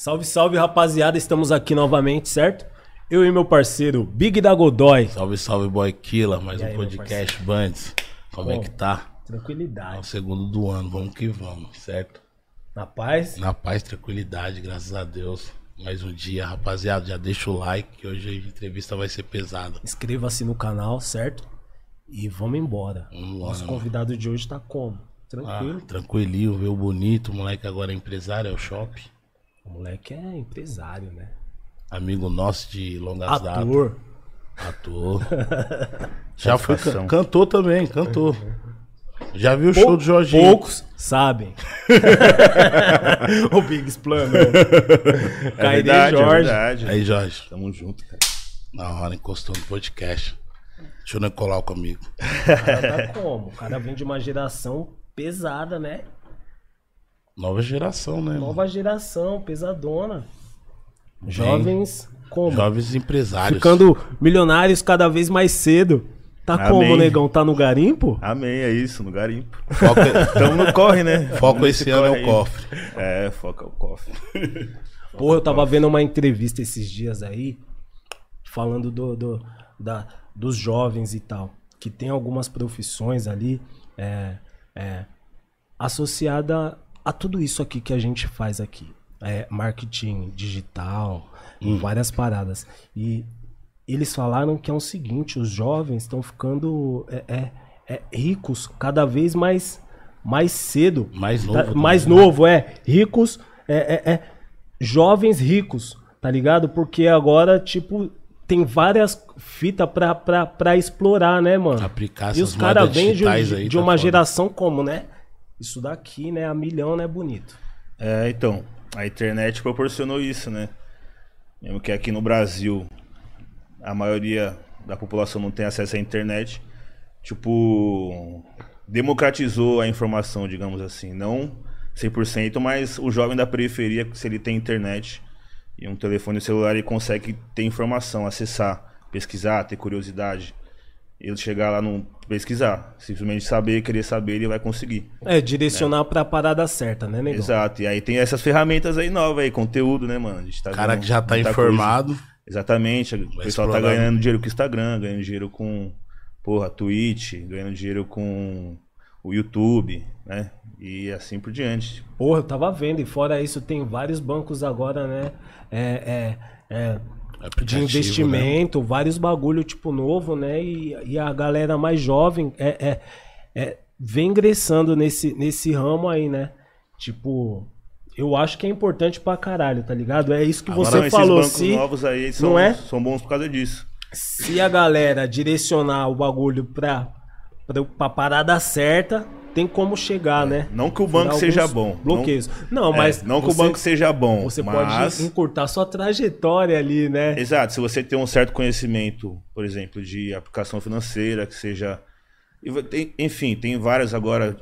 Salve, salve, rapaziada. Estamos aqui novamente, certo? Eu e meu parceiro Big da Godoy. Salve, salve, boy Killa. Mais E aí, um meu podcast Bands. Como é que tá? É o Tranquilidade. segundo do ano, vamos que vamos, certo? Na paz? Na paz, tranquilidade, graças a Deus. Mais um dia, rapaziada. Já deixa o like, que hoje a entrevista vai ser pesada. Inscreva-se no canal, certo? E vamos embora. Vamos Nosso mano. convidado de hoje tá como? Ah, Tranquilo. tranquilinho, viu bonito. O moleque agora é empresário, é o shopping. O moleque é empresário, né? Amigo nosso de longas datas. Ator. Ator. Já foi, can- cantou também, cantou. Já viu o show do Jorginho? Poucos sabem. o Big explanou. É Cairei é Jorge. verdade. Aí, Jorge. Tamo junto, cara. Na hora encostou no podcast. Deixa eu não colar comigo. O cara tá como? O cara vem de uma geração pesada, né? Nova geração, né? mano? Nova geração, pesadona. Jovens como? Jovens empresários. Ficando milionários cada vez mais cedo. Tá Amém. como, negão? Tá no garimpo? Amém, é isso, no garimpo. Foco, Tamo no corre, né? foco Nesse esse ano é o aí. cofre. É, foca o cofre. Porra, eu tava vendo uma entrevista esses dias aí, falando do, do- da, dos jovens e tal, que tem algumas profissões ali é, é, associada a tudo isso aqui que a gente faz aqui. É, marketing digital, várias paradas. E eles falaram que é o seguinte, os jovens estão ficando é, é, é, ricos cada vez mais, mais cedo. Mais Tá- novo. também, mais né? novo, é. Ricos, é, é, é, jovens ricos, tá ligado? Porque agora, tipo, tem várias fitas pra, pra, pra explorar, né, mano? Aplicar e essas os caras vêm de, de- aí, de tá uma foda. geração como, né? Isso daqui, né? A milhão, né? Bonito. É, então, a internet proporcionou isso, né? Mesmo que aqui no Brasil a maioria da população não tem acesso à internet, tipo, democratizou a informação, digamos assim. Não 100%, mas o jovem da periferia, se ele tem internet e um telefone celular, ele consegue ter informação, acessar, pesquisar, ter curiosidade. Ele chegar lá não pesquisar, simplesmente saber, querer saber, ele vai conseguir. É, direcionar pra parada certa, né, negão? Exato, e aí tem essas ferramentas aí novas aí, conteúdo, né, mano? A gente tá O cara vendo que já tá informado. coisa. Exatamente, o pessoal tá explorar. ganhando dinheiro com o Instagram, ganhando dinheiro com, porra, Twitch, ganhando dinheiro com o YouTube, né? E assim por diante. Porra, eu tava vendo, e fora isso, tem vários bancos agora, né? É, é, é, de Aplicativo, investimento, vários bagulho tipo novo, né? E, e a galera mais jovem é, é, é, vem ingressando nesse, nesse ramo aí, né? Tipo, eu acho que é importante pra caralho, tá ligado? É isso que Agora, você esses falou. bancos Se, novos aí são, não é? são bons por causa disso. se a galera direcionar o bagulho pra, pra, pra parada certa, tem como chegar, né? Não que o banco seja bom. Bloqueios. Não, Não, mas. é, não que o banco seja bom, Você mas... pode encurtar sua trajetória ali, né? Exato, se você tem um certo conhecimento, por exemplo, de aplicação financeira, que seja. e Enfim, tem várias agora,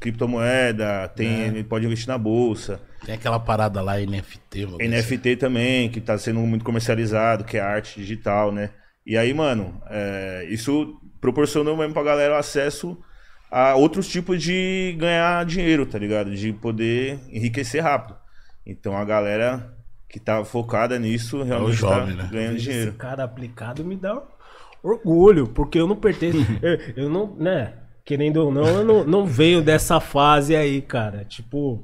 criptomoeda, tem, ele pode investir na bolsa, Tem aquela parada lá, NFT. NFT também, que está sendo muito comercializado, que é arte digital, né? E aí, mano, é, isso proporcionou mesmo pra galera o acesso a outros tipos de ganhar dinheiro, tá ligado? De poder enriquecer rápido. Então a galera que tá focada nisso realmente jovem, tá né? ganhando Vejo dinheiro. Esse cara aplicado me dá orgulho, porque eu não pertenço. eu, eu não, né? Querendo ou não, eu não, não venho dessa fase aí, cara. Tipo,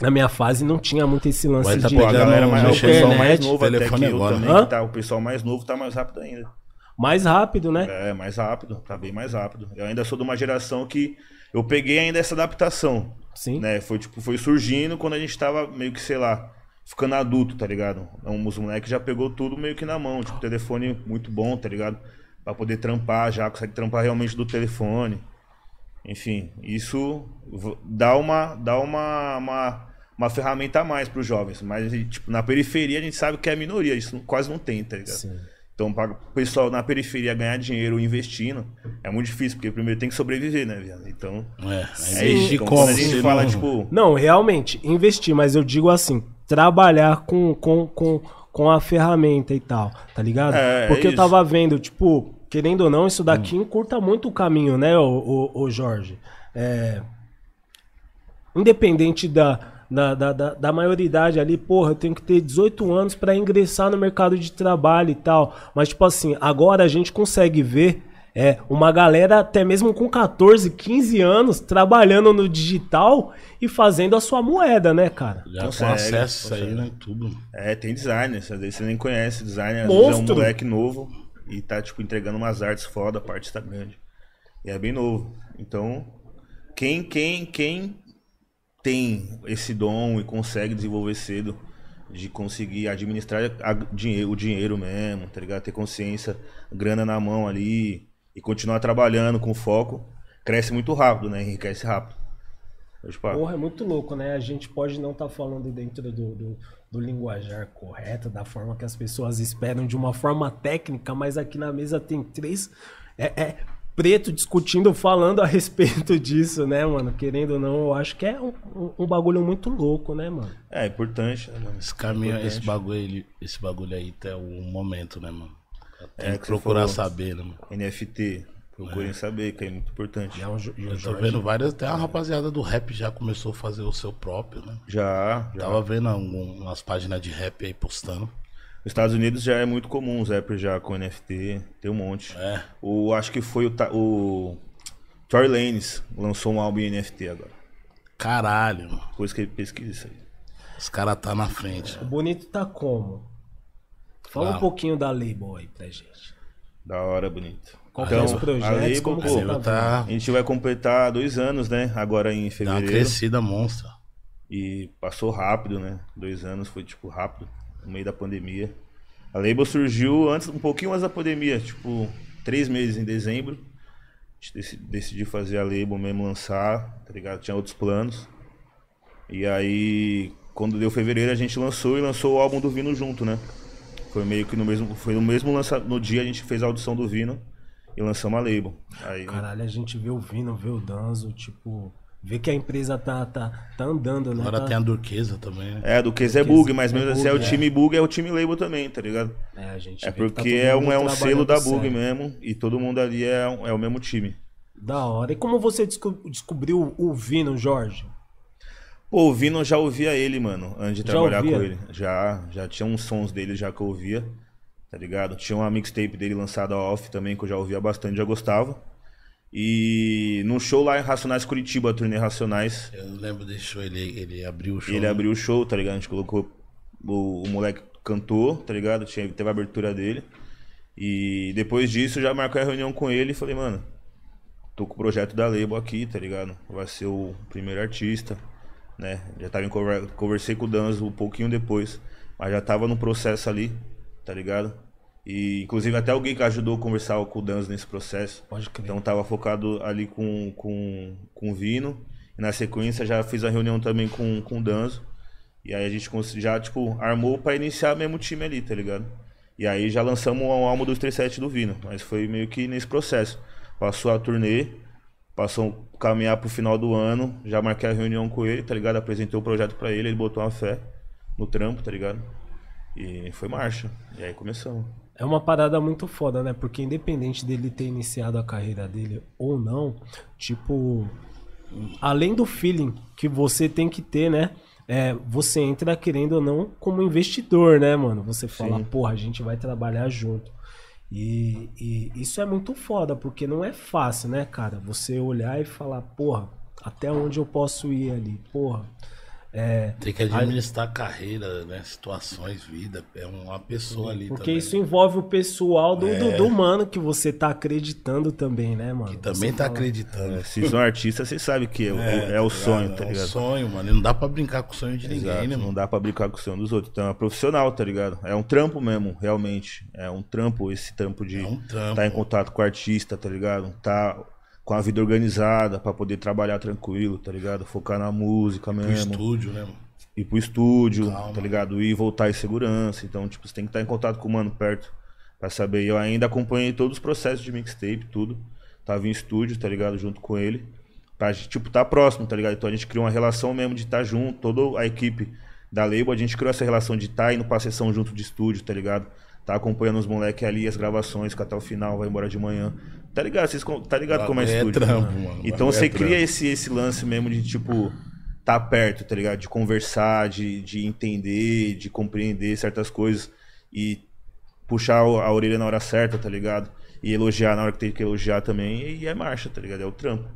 na minha fase não tinha muito esse lance tá de. Pô, a galera mais, o pessoal mais novo até que eu agora, também, né? que tá, o pessoal mais novo tá mais rápido ainda. Mais rápido, né? É, mais rápido, tá bem mais rápido. Eu ainda sou de uma geração que eu peguei ainda essa adaptação, Sim. né? Foi tipo, foi surgindo quando a gente tava meio que, sei lá, ficando adulto, tá ligado? Um, os moleques já pegou tudo meio que na mão, tipo, telefone muito bom, tá ligado? Pra poder trampar já, consegue trampar realmente do telefone. Enfim, isso dá uma dá uma, uma, uma ferramenta a mais pros jovens, mas tipo, na periferia a gente sabe que é a minoria, isso quase não tem, tá ligado? Sim. Então, para o pessoal na periferia ganhar dinheiro investindo, é muito difícil, porque primeiro tem que sobreviver, né, viado? Então, É, é isso. Então, como? a gente se fala, não- tipo, Não, realmente, investir, mas eu digo assim, trabalhar com, com, com, com a ferramenta e tal, tá ligado? É, é Porque eu isso. tava vendo, tipo, querendo ou não, isso daqui encurta muito o caminho, né, o, o, Jorge? É, independente da, da, da, da, da maioridade ali, porra, eu tenho que ter 18 anos pra ingressar no mercado de trabalho e tal. Mas, tipo assim, agora a gente consegue ver é, uma galera até mesmo com 14, 15 anos trabalhando no digital e fazendo a sua moeda, né, cara? Já Consegue, com acesso aí, consegue. né? Tudo. É, tem designer, às vezes você nem conhece designer, às vezes é um moleque novo e tá, tipo, entregando umas artes foda, a parte tá grande. E é bem novo. Então, quem, quem, quem tem esse dom e consegue desenvolver cedo, de conseguir administrar a- o dinheiro mesmo, tá ligado? Ter consciência, grana na mão ali e continuar trabalhando com foco, cresce muito rápido, né? Enriquece rápido. Porra, é muito louco, né? A gente pode não estar falando dentro do, do, do linguajar correto, da forma que as pessoas esperam, de uma forma técnica, mas aqui na mesa tem três. É, é preto discutindo, falando a respeito disso, né, mano? Querendo ou não, eu acho que é um, um- bagulho muito louco, né, mano? é importante, né, mano? Esse caminho, Importante. esse bagulho, aí, esse bagulho aí tá o momento, né, mano? Tem É, que procurar falou. saber, né, mano? NFT. Procurem saber, que é muito importante. E é um, o Eu tô Jorge- vendo várias, até a rapaziada do rap já começou a fazer o seu próprio, né? Já, já. Tava vendo algum- umas páginas de rap aí postando. Nos Estados Unidos já é muito comum os rappers já com NFT, tem um monte. É. O, acho que foi o, o Tory Lanez lançou um álbum em NFT agora. Caralho, mano. Depois que ele pesquisa isso aí. Os caras tá na frente. O bonito tá como? Fala um Ah. pouquinho da label aí pra gente. Da hora, bonito. Qual que é os Então, a projetos? label, como pô, você tá tá- A gente vai completar dois anos, né? Agora em Dá uma fevereiro. crescida monstra. E passou rápido, né? Dois anos foi, tipo, rápido, no meio da pandemia. A label surgiu antes, um pouquinho antes da pandemia, tipo, três meses em dezembro. A gente deci- decidiu fazer a label mesmo, lançar, tá ligado? Tinha outros planos. E aí, quando deu fevereiro, a gente lançou e lançou o álbum do Vino junto, né? Foi meio que no mesmo, foi no mesmo lança, no dia a gente fez a audição do Vino e lançamos a label. Aí, Caralho, a gente vê o Vino, vê o Danzo, tipo, vê que a empresa tá, tá, tá andando, né? Agora tá... tem a Durquesa também, né? é, do que é Bug, mas é mesmo assim é o é. time Bug, é o time label também, tá ligado? É, a gente É tá porque todo é um, é um selo da Bug sério. mesmo e todo mundo ali é, um- é o mesmo time. Da hora. E como você desco- descobriu o Vino, Jorge? Pô, o Vino eu já ouvia ele, mano, antes de Já trabalhar ouvia? com ele. Já, já tinha uns sons dele já que eu ouvia, tá ligado? Tinha uma mixtape dele lançada off também que eu já ouvia bastante, já gostava. E num show lá em Racionais Curitiba, a turnê Racionais, Eu lembro desse show, ele, ele abriu o show. ele né? abriu o show, tá ligado? A gente colocou. O, o moleque cantou, tá ligado? Tinha, teve a abertura dele. E depois disso já marquei a reunião com ele e falei, mano, tô com o projeto da Label aqui, tá ligado? Vai ser o primeiro artista, né? Já tava em conver- conversei com o Danzo um pouquinho depois, mas já tava no processo ali, tá ligado? E inclusive até alguém que ajudou a conversar com o Danzo nesse processo. Pode crer. Então tava focado ali com, com, com o Vino. E na sequência já fiz a reunião também com, com o Danzo. E aí a gente já, tipo, armou pra iniciar mesmo o time ali, tá ligado? E aí já lançamos o álbum dos 37 do Vino. Mas foi meio que nesse processo. Passou a turnê, passou a caminhar pro final do ano, já marquei a reunião com ele, tá ligado? Apresentei o projeto pra ele, ele botou uma fé no trampo, tá ligado? E foi marcha. E aí começamos. É uma parada muito foda, né? Porque independente dele ter iniciado a carreira dele ou não, tipo, além do feeling que você tem que ter, né? É, você entra querendo ou não como investidor, né, mano? Você fala, Sim. porra, a gente vai trabalhar junto. E, e isso é muito foda, porque não é fácil, né, cara? Você olhar e falar, porra, até onde eu posso ir ali? Porra. É, Tem que administrar carreira, né? Situações, vida. É uma pessoa ali Porque também. isso envolve o pessoal do, do, do mano que você tá acreditando também, né, mano? Que também Você tá fala- acreditando. É, se são artista, você sabe que é, o- é o sonho, tá É um ligado? sonho, mano. E não dá pra brincar com o sonho de ninguém, Exato, né, não mano? dá pra brincar com o sonho dos outros. Então é profissional, tá ligado? É um trampo mesmo, realmente. É um trampo, esse trampo de É um trampo. tá em contato com o artista, tá ligado? Tá com a vida organizada pra poder trabalhar tranquilo, tá ligado? Focar na música Pro mesmo. estúdio, né, mano? Ir pro estúdio, Calma. tá ligado? Ir e voltar em segurança. Então, tipo, você tem que estar em contato com o mano perto pra saber. Eu ainda acompanhei todos os processos de mixtape, tudo. Tava em estúdio, tá ligado? Junto com ele. Pra gente, tipo, tá próximo, tá ligado? Então a gente criou uma relação mesmo de estar junto, toda a equipe da label, a gente criou essa relação de estar indo pra sessão junto de estúdio, tá ligado? Tá acompanhando os moleques ali, as gravações, que até o final, vai embora de manhã. Tá ligado? Vocês tá ligado como é é estúdio? trampo, mano. Então Bagulho você é cria esse, esse lance mesmo de tipo. tá perto, tá ligado? De conversar, de, de entender, de compreender certas coisas e puxar a orelha na hora certa, tá ligado? E elogiar na hora que tem que elogiar também, e é marcha, tá ligado? É o trampo.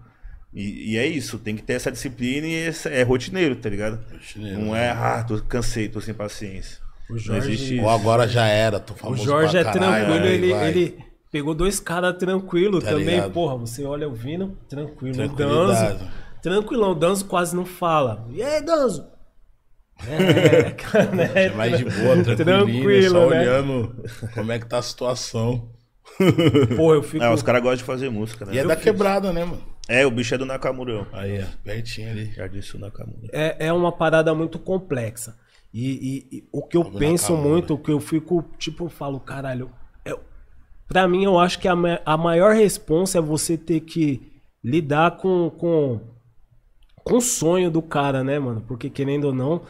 E, e é isso, tem que ter essa disciplina e é rotineiro, tá ligado? Rotineiro, Não é, ah, tô cansei, tô sem paciência. O Não Jorge- existe Ou isso. agora já era, tô O Jorge é caralho, tranquilo, aí ele, vai. ele pegou dois caras tranquilo Tá também. ligado? Porra, você olha o Vino, tranquilo. O. Danzo, tranquilão. O Danzo quase não fala. E aí, Danzo? É, cara, né? É mais de boa, Tranquilo, só né? olhando como é que tá a situação. Porra, eu fico... Ah, os caras gostam de fazer música, né? E é da quebrada, né, mano? É, o bicho é do Nakamura. Aí, ó, pertinho ali. Jardim Sul Nakamura. é, é uma parada muito complexa. E, e- e o que eu na penso calma, muito, o que eu fico, tipo, eu falo, caralho, é, pra mim eu acho que a, a maior responsa é você ter que lidar com, com, com o sonho do cara, né, mano? Porque querendo ou não,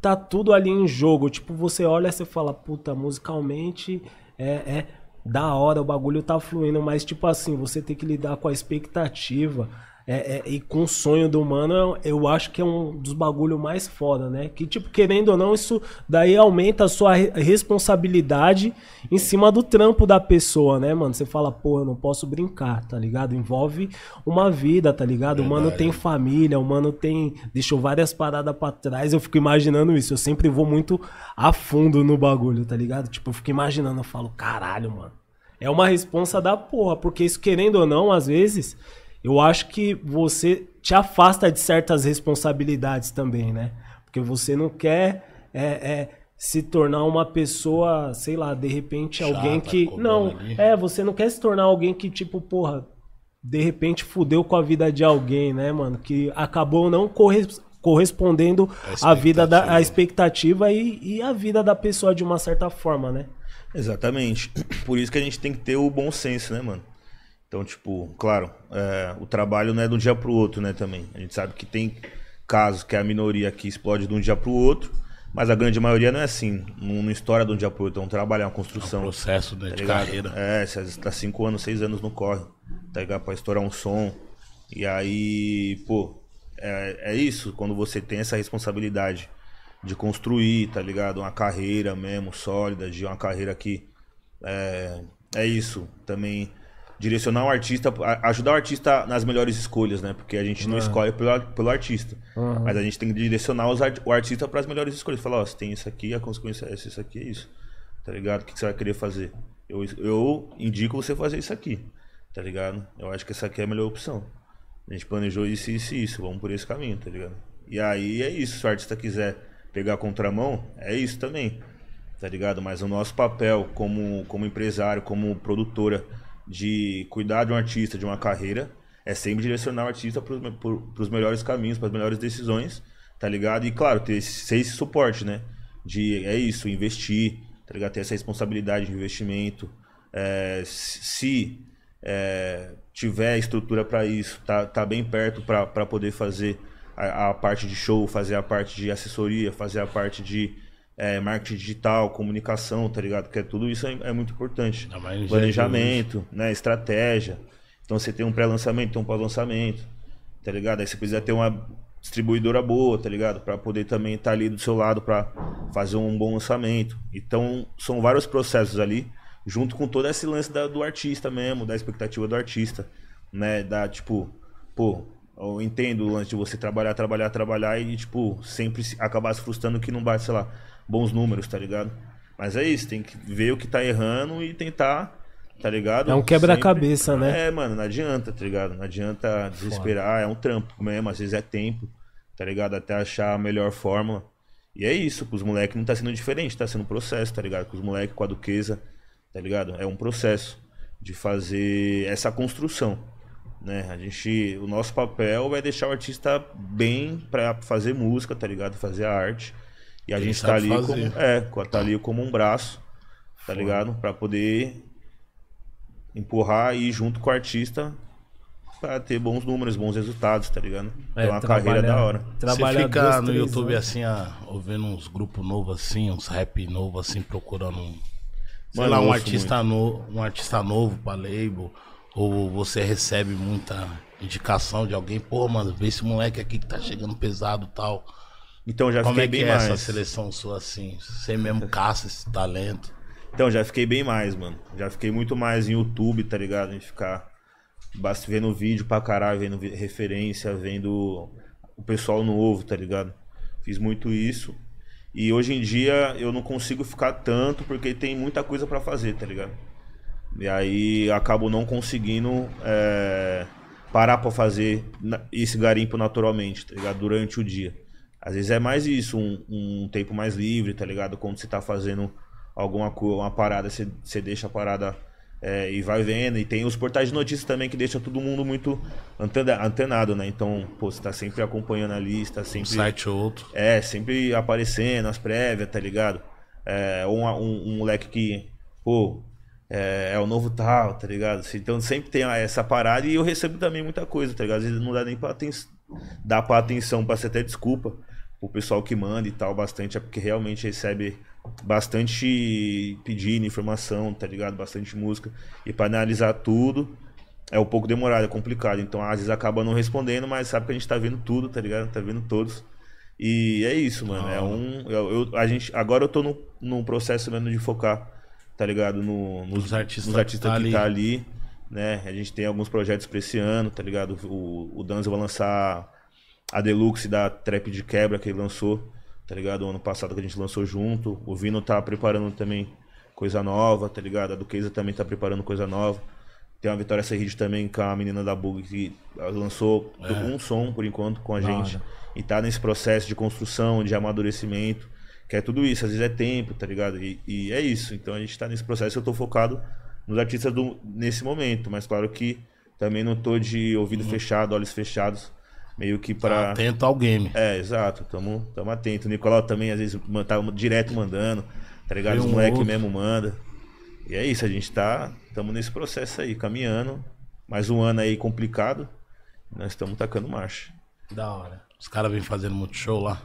tá tudo ali em jogo. Tipo, você olha e você fala, puta, musicalmente é, é da hora, o bagulho tá fluindo, mas tipo assim, você tem que lidar com a expectativa. É, é, e com o sonho do mano, eu acho que é um dos bagulhos mais foda, né? Que, tipo, querendo ou não, isso daí aumenta a sua re- responsabilidade em cima do trampo da pessoa, né, mano? Você fala, pô, eu não posso brincar, tá ligado? Envolve uma vida, tá ligado? O mano tem família, o mano tem. deixou várias paradas pra trás. Eu fico imaginando isso. Eu sempre vou muito a fundo no bagulho, tá ligado? Tipo, eu fico imaginando, eu falo, caralho, mano. É uma responsa da porra, porque isso, querendo ou não, às vezes, eu acho que você te afasta de certas responsabilidades também, né? Porque você não quer é, é, se tornar uma pessoa, sei lá, de repente Chata, alguém que. Não, ali. é, você não quer se tornar alguém que, tipo, porra, de repente fudeu com a vida de alguém, né, mano? Que acabou não corres- correspondendo A à vida da expectativa e, e a vida da pessoa de uma certa forma, né? Exatamente. Por isso que a gente tem que ter o bom senso, né, mano? Então, tipo, claro, é, o trabalho não é de um dia pro outro, né, também. A gente sabe que tem casos que a minoria aqui explode de um dia pro outro, mas a grande maioria não é assim. Não, estoura de um dia pro outro, é um trabalho, é uma construção. Processo né, tá de ligado? carreira. É, você tá cinco anos, seis anos no corre, tá ligado? Pra estourar um som. E aí, pô, é, é isso, quando você tem essa responsabilidade de construir, tá ligado? Uma carreira mesmo, sólida, de uma carreira que é, é isso. Também direcionar o artista, ajudar o artista nas melhores escolhas, né? Porque a gente não escolhe pelo, pelo artista. Mas a gente tem que direcionar os o artista para as melhores escolhas. Falar, ó, você tem isso aqui, a consequência é essa, isso aqui é isso. Tá ligado? O que que você vai querer fazer? Eu, eu indico você fazer isso aqui. Tá ligado? Eu acho que essa aqui é a melhor opção. A gente planejou isso, isso e isso. Vamos por esse caminho, tá ligado? E aí é isso. Se o artista quiser pegar a contramão, é isso também. Tá ligado? Mas o nosso papel como, como empresário, como produtora, de cuidar de um artista, de uma carreira, é sempre direcionar o artista para os melhores caminhos, para as melhores decisões, tá ligado? E claro, ter esse, esse suporte, né? De, é isso, investir, tá ligado? Ter essa responsabilidade de investimento. É, se é, tiver estrutura para isso, tá, tá bem perto para poder fazer a, a parte de show, fazer a parte de assessoria, fazer a parte de é, marketing digital, comunicação, tá ligado? Que é, tudo isso é, é muito importante. Planejamento, né? Estratégia. Então você tem um pré-lançamento, tem um pós-lançamento, tá ligado? Aí você precisa ter uma distribuidora boa, tá ligado? Para poder também estar ali do seu lado para fazer um bom lançamento. Então são vários processos ali, junto com todo esse lance da- do artista mesmo, da expectativa do artista, né? Da tipo, pô, eu entendo o lance de você trabalhar, trabalhar, trabalhar e tipo sempre se- acabar se frustrando que não bate, sei lá, bons números, tá ligado? Mas é isso, tem que ver o que tá errando e tentar, tá ligado? É um quebra-cabeça, né? É, mano, não adianta, tá ligado? Não adianta desesperar, é um trampo mesmo, às vezes é tempo, tá ligado? Até achar a melhor fórmula. E é isso, pros moleques não tá sendo diferente, tá sendo um processo, tá ligado? Com os moleques, com a duquesa, tá ligado? É um processo de fazer essa construção, né? A gente, o nosso papel é deixar o artista bem pra fazer música, tá ligado? Fazer a arte. E a Ele gente tá ali fazer. como, é, tá ali como um braço, tá ligado? Pra poder empurrar e ir junto com o artista pra ter bons números, bons resultados, tá ligado? Ter uma carreira da hora. Trabalhar Você fica duas, no três YouTube anos. assim, ó, ouvindo uns grupos novos assim, uns rap novos assim, procurando um. Sei Mano, lá, um artista, no, um artista novo pra label. Ou você recebe muita indicação de alguém, pô, mano, vê esse moleque aqui que tá chegando pesado e tal. Então já Como fiquei é bem é mais. essa seleção sua assim? Você mesmo caça esse talento. Então, já fiquei bem mais, mano. Já fiquei muito mais em YouTube, tá ligado? Em ficar basta vendo vídeo pra caralho, vendo referência, vendo o pessoal novo, tá ligado? Fiz muito isso. E hoje em dia eu não consigo ficar tanto porque tem muita coisa pra fazer, tá ligado? E aí acabo não conseguindo é, parar pra fazer esse garimpo naturalmente, tá ligado? Durante o dia. Às vezes é mais isso, um, um tempo mais livre, tá ligado? Quando você tá fazendo alguma coisa, uma parada, você, você deixa a parada é, e vai vendo. E tem os portais de notícias também que deixam todo mundo muito antena- antenado, né? Então, pô, você tá sempre acompanhando a lista, Um sempre. site ou outro. É, sempre aparecendo as prévias, tá ligado? É, ou um, um- um moleque que, pô, é, é o novo tal, tá ligado? Então sempre tem essa parada e eu recebo também muita coisa, tá ligado? Às vezes não dá nem pra aten dar pra atenção, pra ser até desculpa o pessoal que manda e tal, bastante, é porque realmente recebe bastante pedido, informação, tá ligado? Bastante música. E pra analisar tudo é um pouco demorado, é complicado. Então às vezes acaba não respondendo, mas sabe que a gente tá vendo tudo, tá ligado? Tá vendo todos. E é isso, mano. É um. Eu, eu- a gente, agora eu tô no, num processo mesmo de focar, tá ligado? No, nos, artistas nos artistas que que, tá tá ali. Né? A gente tem alguns projetos pra esse ano, tá ligado? O, o Danzo vai lançar a Deluxe da Trap de Quebra que ele lançou, tá ligado? O ano passado que a gente lançou junto. O Vino tá preparando também coisa nova, tá ligado? A Duquesa também tá preparando coisa nova. Tem a Vitória Serride também com a menina da Bug que lançou um som por enquanto com a Da gente. E tá nesse processo de construção, de amadurecimento, que é tudo isso. Às vezes é tempo, tá ligado? E, e é isso. Então a gente tá nesse processo. Eu tô focado nos artistas do, nesse momento, mas claro que também não tô de ouvido fechado, olhos fechados, meio que Tá para atento ao game. é, exato, tamo, tamo atento. O Nicolau também, às vezes, tá direto mandando, tá ligado? Vem Os um moleques mesmo manda. E é isso, a gente tá, tamo nesse processo aí, caminhando. Mais um ano aí complicado, nós estamos tacando marcha. Da hora. Os caras vêm fazendo muito show lá.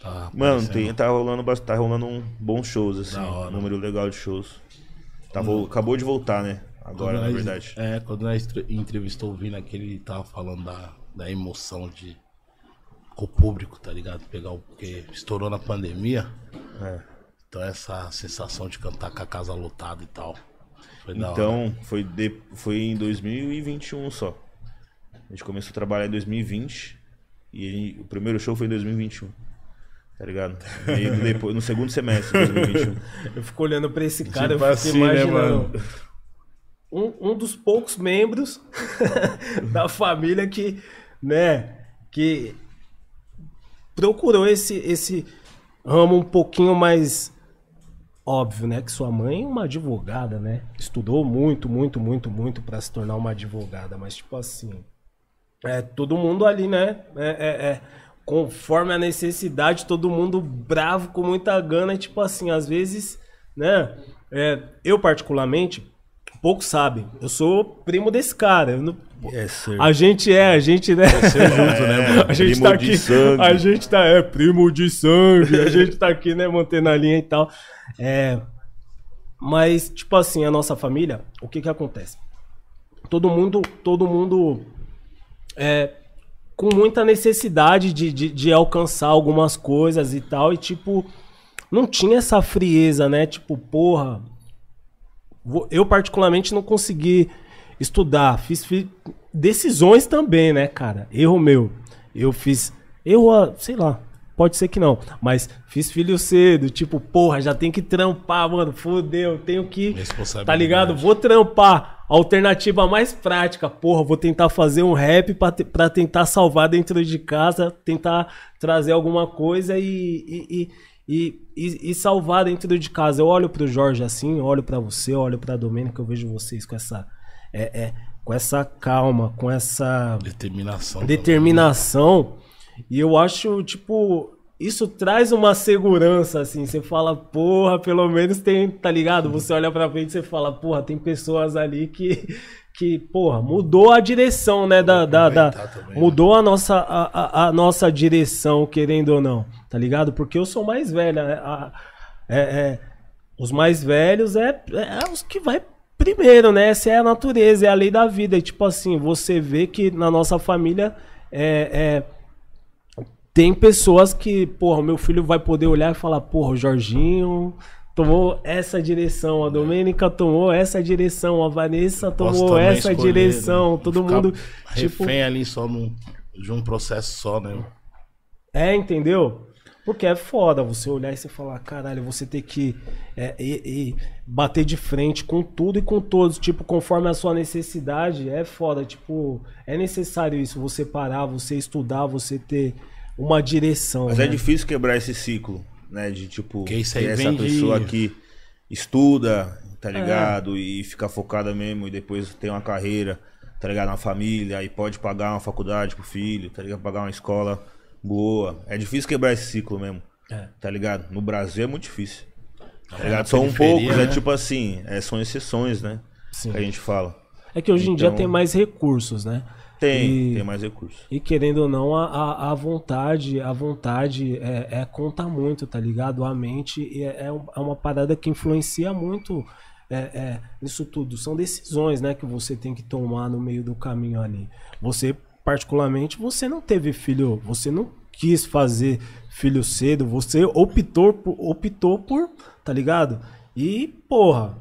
Tá Mano, tem, tá rolando, tá rolando um bons shows, assim, um número legal de shows. Tá vol- Acabou de voltar, né? Agora, Quando na nós- verdade. É, quando nós entre- entrevistou o Vini aqui, ele tava falando da, da emoção de com o público, tá ligado? Pegar o. Porque estourou na pandemia. É. Então essa sensação de cantar com a casa lotada e tal. Foi da hora. Então, foi, de, foi em 2021 só. A gente começou a trabalhar em 2020 e o primeiro show foi em 2021. Tá ligado? Do depois, no segundo semestre de 2021. Eu fico olhando pra esse cara, Tipo eu fico assim, né, imaginando. um, um dos poucos membros da família que, né, que procurou esse, esse ramo um pouquinho mais óbvio, né? Que sua mãe é uma advogada, né? Estudou muito, muito, muito, muito pra se tornar uma advogada, mas tipo assim, é todo mundo ali, né? É, é- é, conforme a necessidade, todo mundo bravo com muita gana, tipo assim, às vezes, né? é, eu particularmente, poucos sabem, eu sou primo desse cara. não- É, a gente é, a gente, né? junto, né, mano? A gente Primo tá aqui, sangue. a gente tá, é, primo de sangue, a gente tá aqui, né, mantendo a linha e tal. É, mas, tipo assim, a nossa família, o que que acontece? Todo mundo, todo mundo é, com muita necessidade de, de, de alcançar algumas coisas e tal, e tipo, não tinha essa frieza, né? Tipo, porra, eu particularmente não consegui estudar, fiz, fi- decisões também, né, cara? Erro meu. Eu fiz, eu, ah, sei lá, pode ser que não, mas fiz filho cedo, tipo, porra, já tem que trampar, mano, fodeu, tenho que, tá ligado? Vou trampar. Alternativa mais prática, porra, vou tentar fazer um rap pra tentar salvar dentro de casa, tentar trazer alguma coisa e, e, e, e, e- e salvar dentro de casa. Eu olho pro Jorge assim, olho pra você, olho pra Domênica, eu vejo vocês com essa, é, é, com essa calma, com essa Determinação. determinação. E eu acho, tipo, isso traz uma segurança, assim. Você fala, porra, pelo menos tem, tá ligado? Você olha pra frente e você fala, porra, tem pessoas ali que, que porra, mudou a direção, né? Da, da, da- né? mudou a nossa, a, a- a nossa direção, querendo ou não, tá ligado? Porque eu sou mais velha, né? A- é, é, os mais velhos é, é os que vai primeiro, né? Essa é a natureza, é a lei da vida. E, tipo assim, você vê que na nossa família é, é, tem pessoas que, porra, meu filho vai poder olhar e falar, porra, o Jorginho tomou essa direção, a Domênica tomou essa direção, a Vanessa tomou essa escolher, direção, né? todo Ficar mundo. Tipo, Refém ali só num, de um processo só, né? É, entendeu? Porque é foda você olhar e você falar, caralho, você ter que é, e- e bater de frente com tudo e com todos, tipo, conforme a sua necessidade, é foda. Tipo, é necessário isso, você parar, você estudar, você ter uma direção. Mas né? é difícil quebrar esse ciclo, né? De tipo, Que isso aí essa vem de- pessoa que estuda, É. tá ligado? E fica focada mesmo, e depois tem uma carreira, tá ligado? Na família, e pode pagar uma faculdade pro filho, tá ligado? Pagar uma escola boa. É difícil quebrar esse ciclo mesmo. É. Tá ligado? No Brasil é muito difícil. Tá É, ligado? São periferia, poucos, né? é tipo assim, é, são exceções, né? Sim. Que a gente fala. É que hoje em dia Então- tem mais recursos, né? Tem, E- tem mais recursos. E querendo ou não, a, a, vontade, a vontade é, é conta muito, tá ligado? A mente é, é é uma parada que influencia muito é, é, nisso tudo. São decisões, né, que você tem que tomar no meio do caminho ali. Você, particularmente, você não teve filho, você não quis fazer filho cedo, você optou por, optou por, tá ligado? E, porra,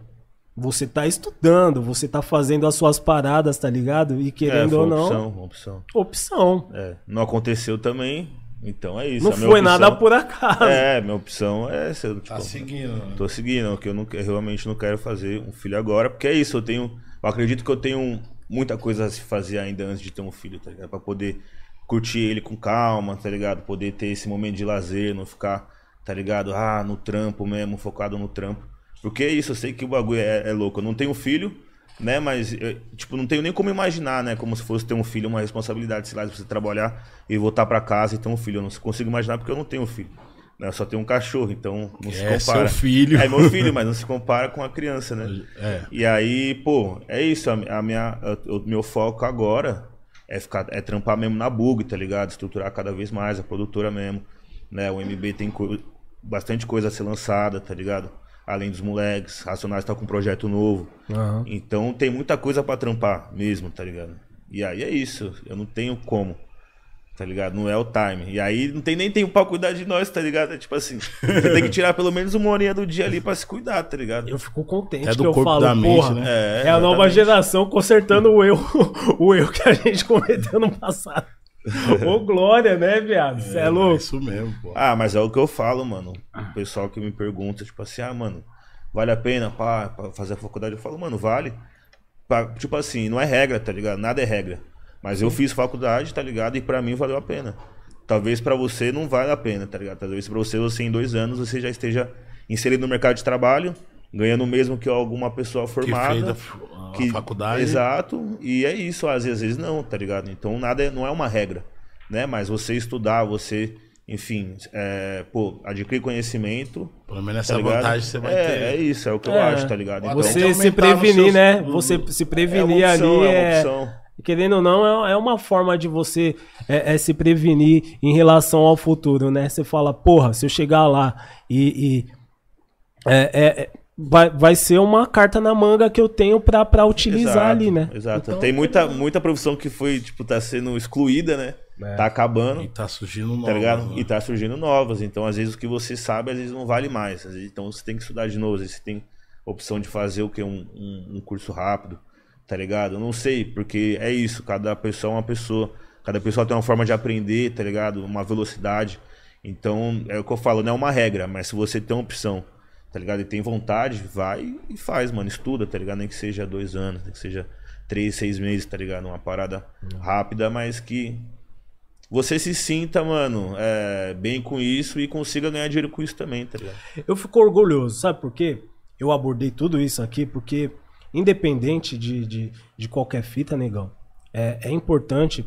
você tá estudando, você tá fazendo as suas paradas, tá ligado? E É, querendo foi ou uma não, opção, uma opção. opção. É, não aconteceu também, então é isso. Não A minha foi opção- nada por acaso. É, minha opção é essa. Tipo, Tá seguindo. né? Tô seguindo, que eu, não, eu realmente não quero fazer um filho agora, porque é isso, eu tenho. Eu acredito que eu tenho muita coisa a se fazer ainda antes de ter um filho, tá ligado? Pra poder curtir ele com calma, tá ligado? Poder ter esse momento de lazer, não ficar, tá ligado? Ah, no trampo mesmo, focado no trampo. Porque é isso, eu sei que o bagulho é, é louco. Eu não tenho filho, né? Mas, eu, tipo, não tenho nem como imaginar, né? Como se fosse ter um filho, uma responsabilidade, sei lá, de você trabalhar e voltar pra casa e ter um filho. Eu não consigo imaginar porque eu não tenho filho. Né? Eu só tenho um cachorro, então não se É compara. seu filho. É meu filho, mas não se compara com a criança, né? É. E aí, pô, é isso. A, minha, o meu foco agora é ficar, é trampar mesmo na bug, tá ligado? Estruturar cada vez mais a produtora mesmo, né? O MB tem co- bastante coisa a ser lançada, tá ligado? Além dos moleques, Racionais tá com um projeto novo. Aham. Então tem muita coisa pra trampar mesmo, tá ligado? E aí é isso. Eu não tenho como. Tá ligado? Não é o time. E aí não tem nem tempo pra cuidar de nós, tá ligado? É tipo assim, você tem que tirar pelo menos uma horinha do dia ali pra se cuidar, tá ligado? Eu fico contente É do que eu corpo falo, da mente, porra, né? é, É, a nova geração consertando o erro, o erro que a gente cometeu no passado. Ô glória, né, viado? Você é, É louco? isso mesmo, pô. Ah, mas é o que eu falo, mano. O pessoal que me pergunta, tipo assim, ah, mano, vale a pena pra, pra fazer a faculdade? Eu falo, mano, vale. Pra- tipo assim, não é regra, tá ligado? Nada é regra. Mas eu fiz faculdade, tá ligado? E pra mim valeu a pena. Talvez pra você não vale a pena, tá ligado? Talvez pra você, você em dois anos, você já esteja inserido no mercado de trabalho, ganhando o mesmo que alguma pessoa Que formada. fez a que- faculdade. Exato, e é isso, às vezes, às vezes não, tá ligado? Então nada é, não é uma regra, né? Mas você estudar, você, enfim, é, pô, adquirir conhecimento. Pelo menos Tá essa ligado? vantagem você vai é, ter. É isso, é o que eu É, acho, tá ligado? Então, Você se prevenir, seus- né? no- Você se é prevenir opção, ali é uma é. Querendo ou não, é, é uma forma de você é, é se prevenir em relação ao futuro, né? Você fala, porra, se eu chegar lá e. e- é- é- é- vai, vai ser uma carta na manga que eu tenho pra, pra utilizar Exato, ali, né? Exato. Então, Tem muita, muita profissão que foi, tipo, tá sendo excluída, né? É. Tá acabando. E tá surgindo novas. Tá ligado? né? E tá surgindo novas. Então, às vezes, o que você sabe, às vezes não vale mais. Vezes, então, você tem que estudar de novo. Às vezes, você tem opção de fazer o que? Um, um, um curso rápido. Tá ligado? Eu não sei, porque é isso. Cada pessoa é uma pessoa. Cada pessoa tem uma forma de aprender, tá ligado? Uma velocidade. Então, é o que eu falo, não é uma regra. Mas se você tem uma opção, tá ligado? E tem vontade, vai e faz, mano. Estuda, tá ligado? Nem que seja dois anos, nem que seja três, seis meses, tá ligado? Uma parada rápida, mas que você se sinta, mano, é, bem com isso e consiga ganhar dinheiro com isso também, tá ligado? Eu fico orgulhoso, sabe por quê? Eu abordei tudo isso aqui porque, independente de, de, de qualquer fita, negão, é, é importante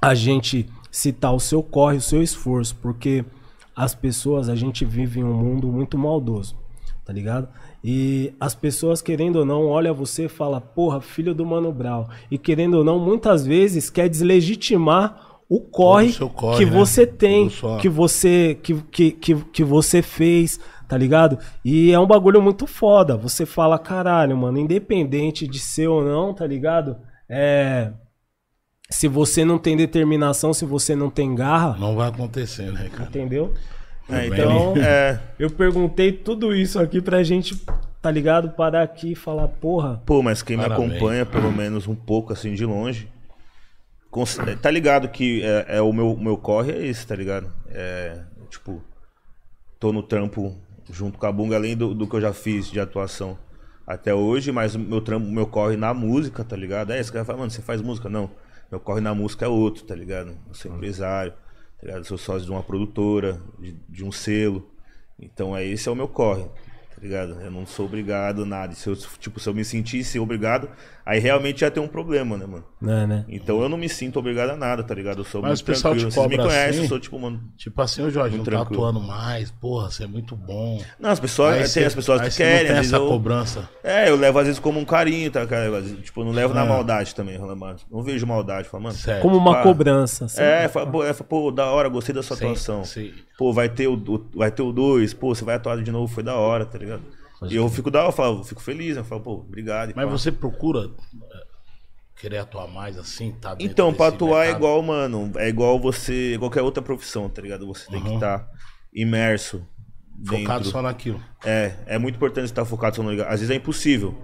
a gente citar o seu corre, o seu esforço, porque as pessoas, a gente vive em um mundo muito maldoso, tá ligado? E as pessoas, querendo ou não, olha você e fala, porra, filho do Mano Brown. E querendo ou não, muitas vezes quer deslegitimar o corre, o corre, que né? você tem, que você que, que, que, que você fez, tá ligado? E é um bagulho muito foda. Você fala, caralho, mano, independente de ser ou não, tá ligado? É se você não tem determinação, se você não tem garra, Não vai acontecer, né, cara? entendeu? É, então, é, Eu perguntei tudo isso aqui pra gente, tá ligado? Parar aqui e falar, porra, pô, mas quem Parabéns. me acompanha, pelo menos um pouco assim de longe, cons- tá ligado que é, é o meu, meu corre é esse, tá ligado? É, tipo, tô no trampo junto com a Bunga, além do, do que eu já fiz de atuação até hoje, mas o meu trampo, meu corre na música, tá ligado? É, esse cara fala, mano, você faz música? Não. Meu corre na música é outro, tá ligado? Eu sou empresário, tá sou sócio de uma produtora, de, de um selo. Então é esse é o meu corre, tá ligado? Eu não sou obrigado a nada. Se eu, tipo, se eu me sentisse obrigado, aí realmente ia ter um problema, né, mano? né, né? Então eu não me sinto obrigado a nada, tá ligado? Eu sou Mas muito o pessoal tranquilo. te Vocês me conhecem, assim? eu sou tipo, mano. Tipo assim, ô Jorge, Muito não tá tranquilo. atuando mais, porra, você é muito bom. Não, as pessoas, Aí tem cê- as pessoas aí que não querem, tem essa eu, cobrança. É, eu levo às vezes como um carinho, tá, cara? Tipo, eu não levo na É. maldade também, mano. Não vejo maldade, fala, mano. Certo. Como uma cobrança. sabe? É, fala, pô, é, pô, da hora, gostei da sua Sim, atuação. sim. Pô, vai ter o, o- vai ter o 2, pô, você vai atuar de novo, foi da hora, tá ligado? E eu fico da hora, eu falo, eu fico feliz, eu falo, pô, obrigado. Mas pá. você procura é, querer atuar mais assim, tá Então, pra atuar é mercado? igual, mano, é igual você, qualquer outra profissão, tá ligado? Você tem que Uhum. estar imerso. Focado dentro. só naquilo. É, é muito importante estar focado só no ligado. Às vezes é impossível,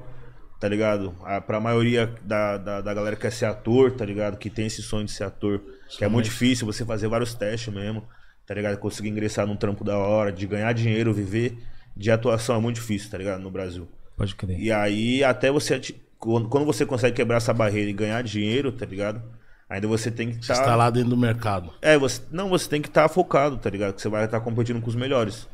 tá ligado? A, pra maioria da, da, da galera que quer ser ator, tá ligado? Que tem esse sonho de ser ator, que é muito difícil você fazer vários testes mesmo, tá ligado? Conseguir ingressar num trampo da hora, de ganhar dinheiro, viver de atuação é muito difícil, tá ligado? No Brasil. Pode crer. E aí, até você. Quando você consegue quebrar essa barreira e ganhar dinheiro, tá ligado? Ainda você tem que estar. está lá dentro do mercado. É, você. Não, você tem que estar focado, tá ligado? Que você vai estar competindo com os melhores.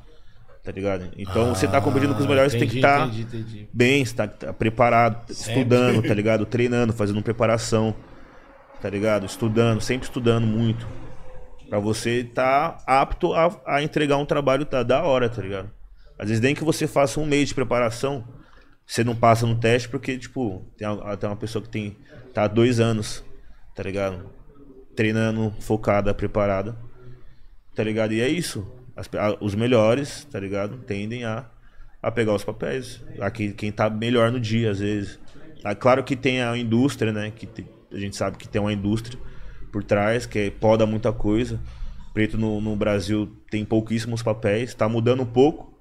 Tá ligado? Então você tá competindo com os melhores, você tem que Ah, estar Entendi, entendi, entendi. bem, você tá, tá preparado, estudando, tá ligado? Treinando, fazendo preparação, tá ligado? Estudando, sempre estudando muito. Pra você estar apto a, a entregar um trabalho da, da hora, tá ligado? Às vezes nem que você faça um mês de preparação, você não passa no teste porque, tipo, tem, tem uma pessoa que tem tá dois anos, tá ligado? Treinando, focada, preparada, tá ligado? E é isso. As a- os melhores, tá ligado? Tendem a, a pegar os papéis. Aqui, quem tá melhor no dia, às vezes. Ah, claro que tem a indústria, né? Que te- a gente sabe que tem uma indústria por trás, que poda muita coisa. Preto no, no Brasil tem pouquíssimos papéis, tá mudando um pouco,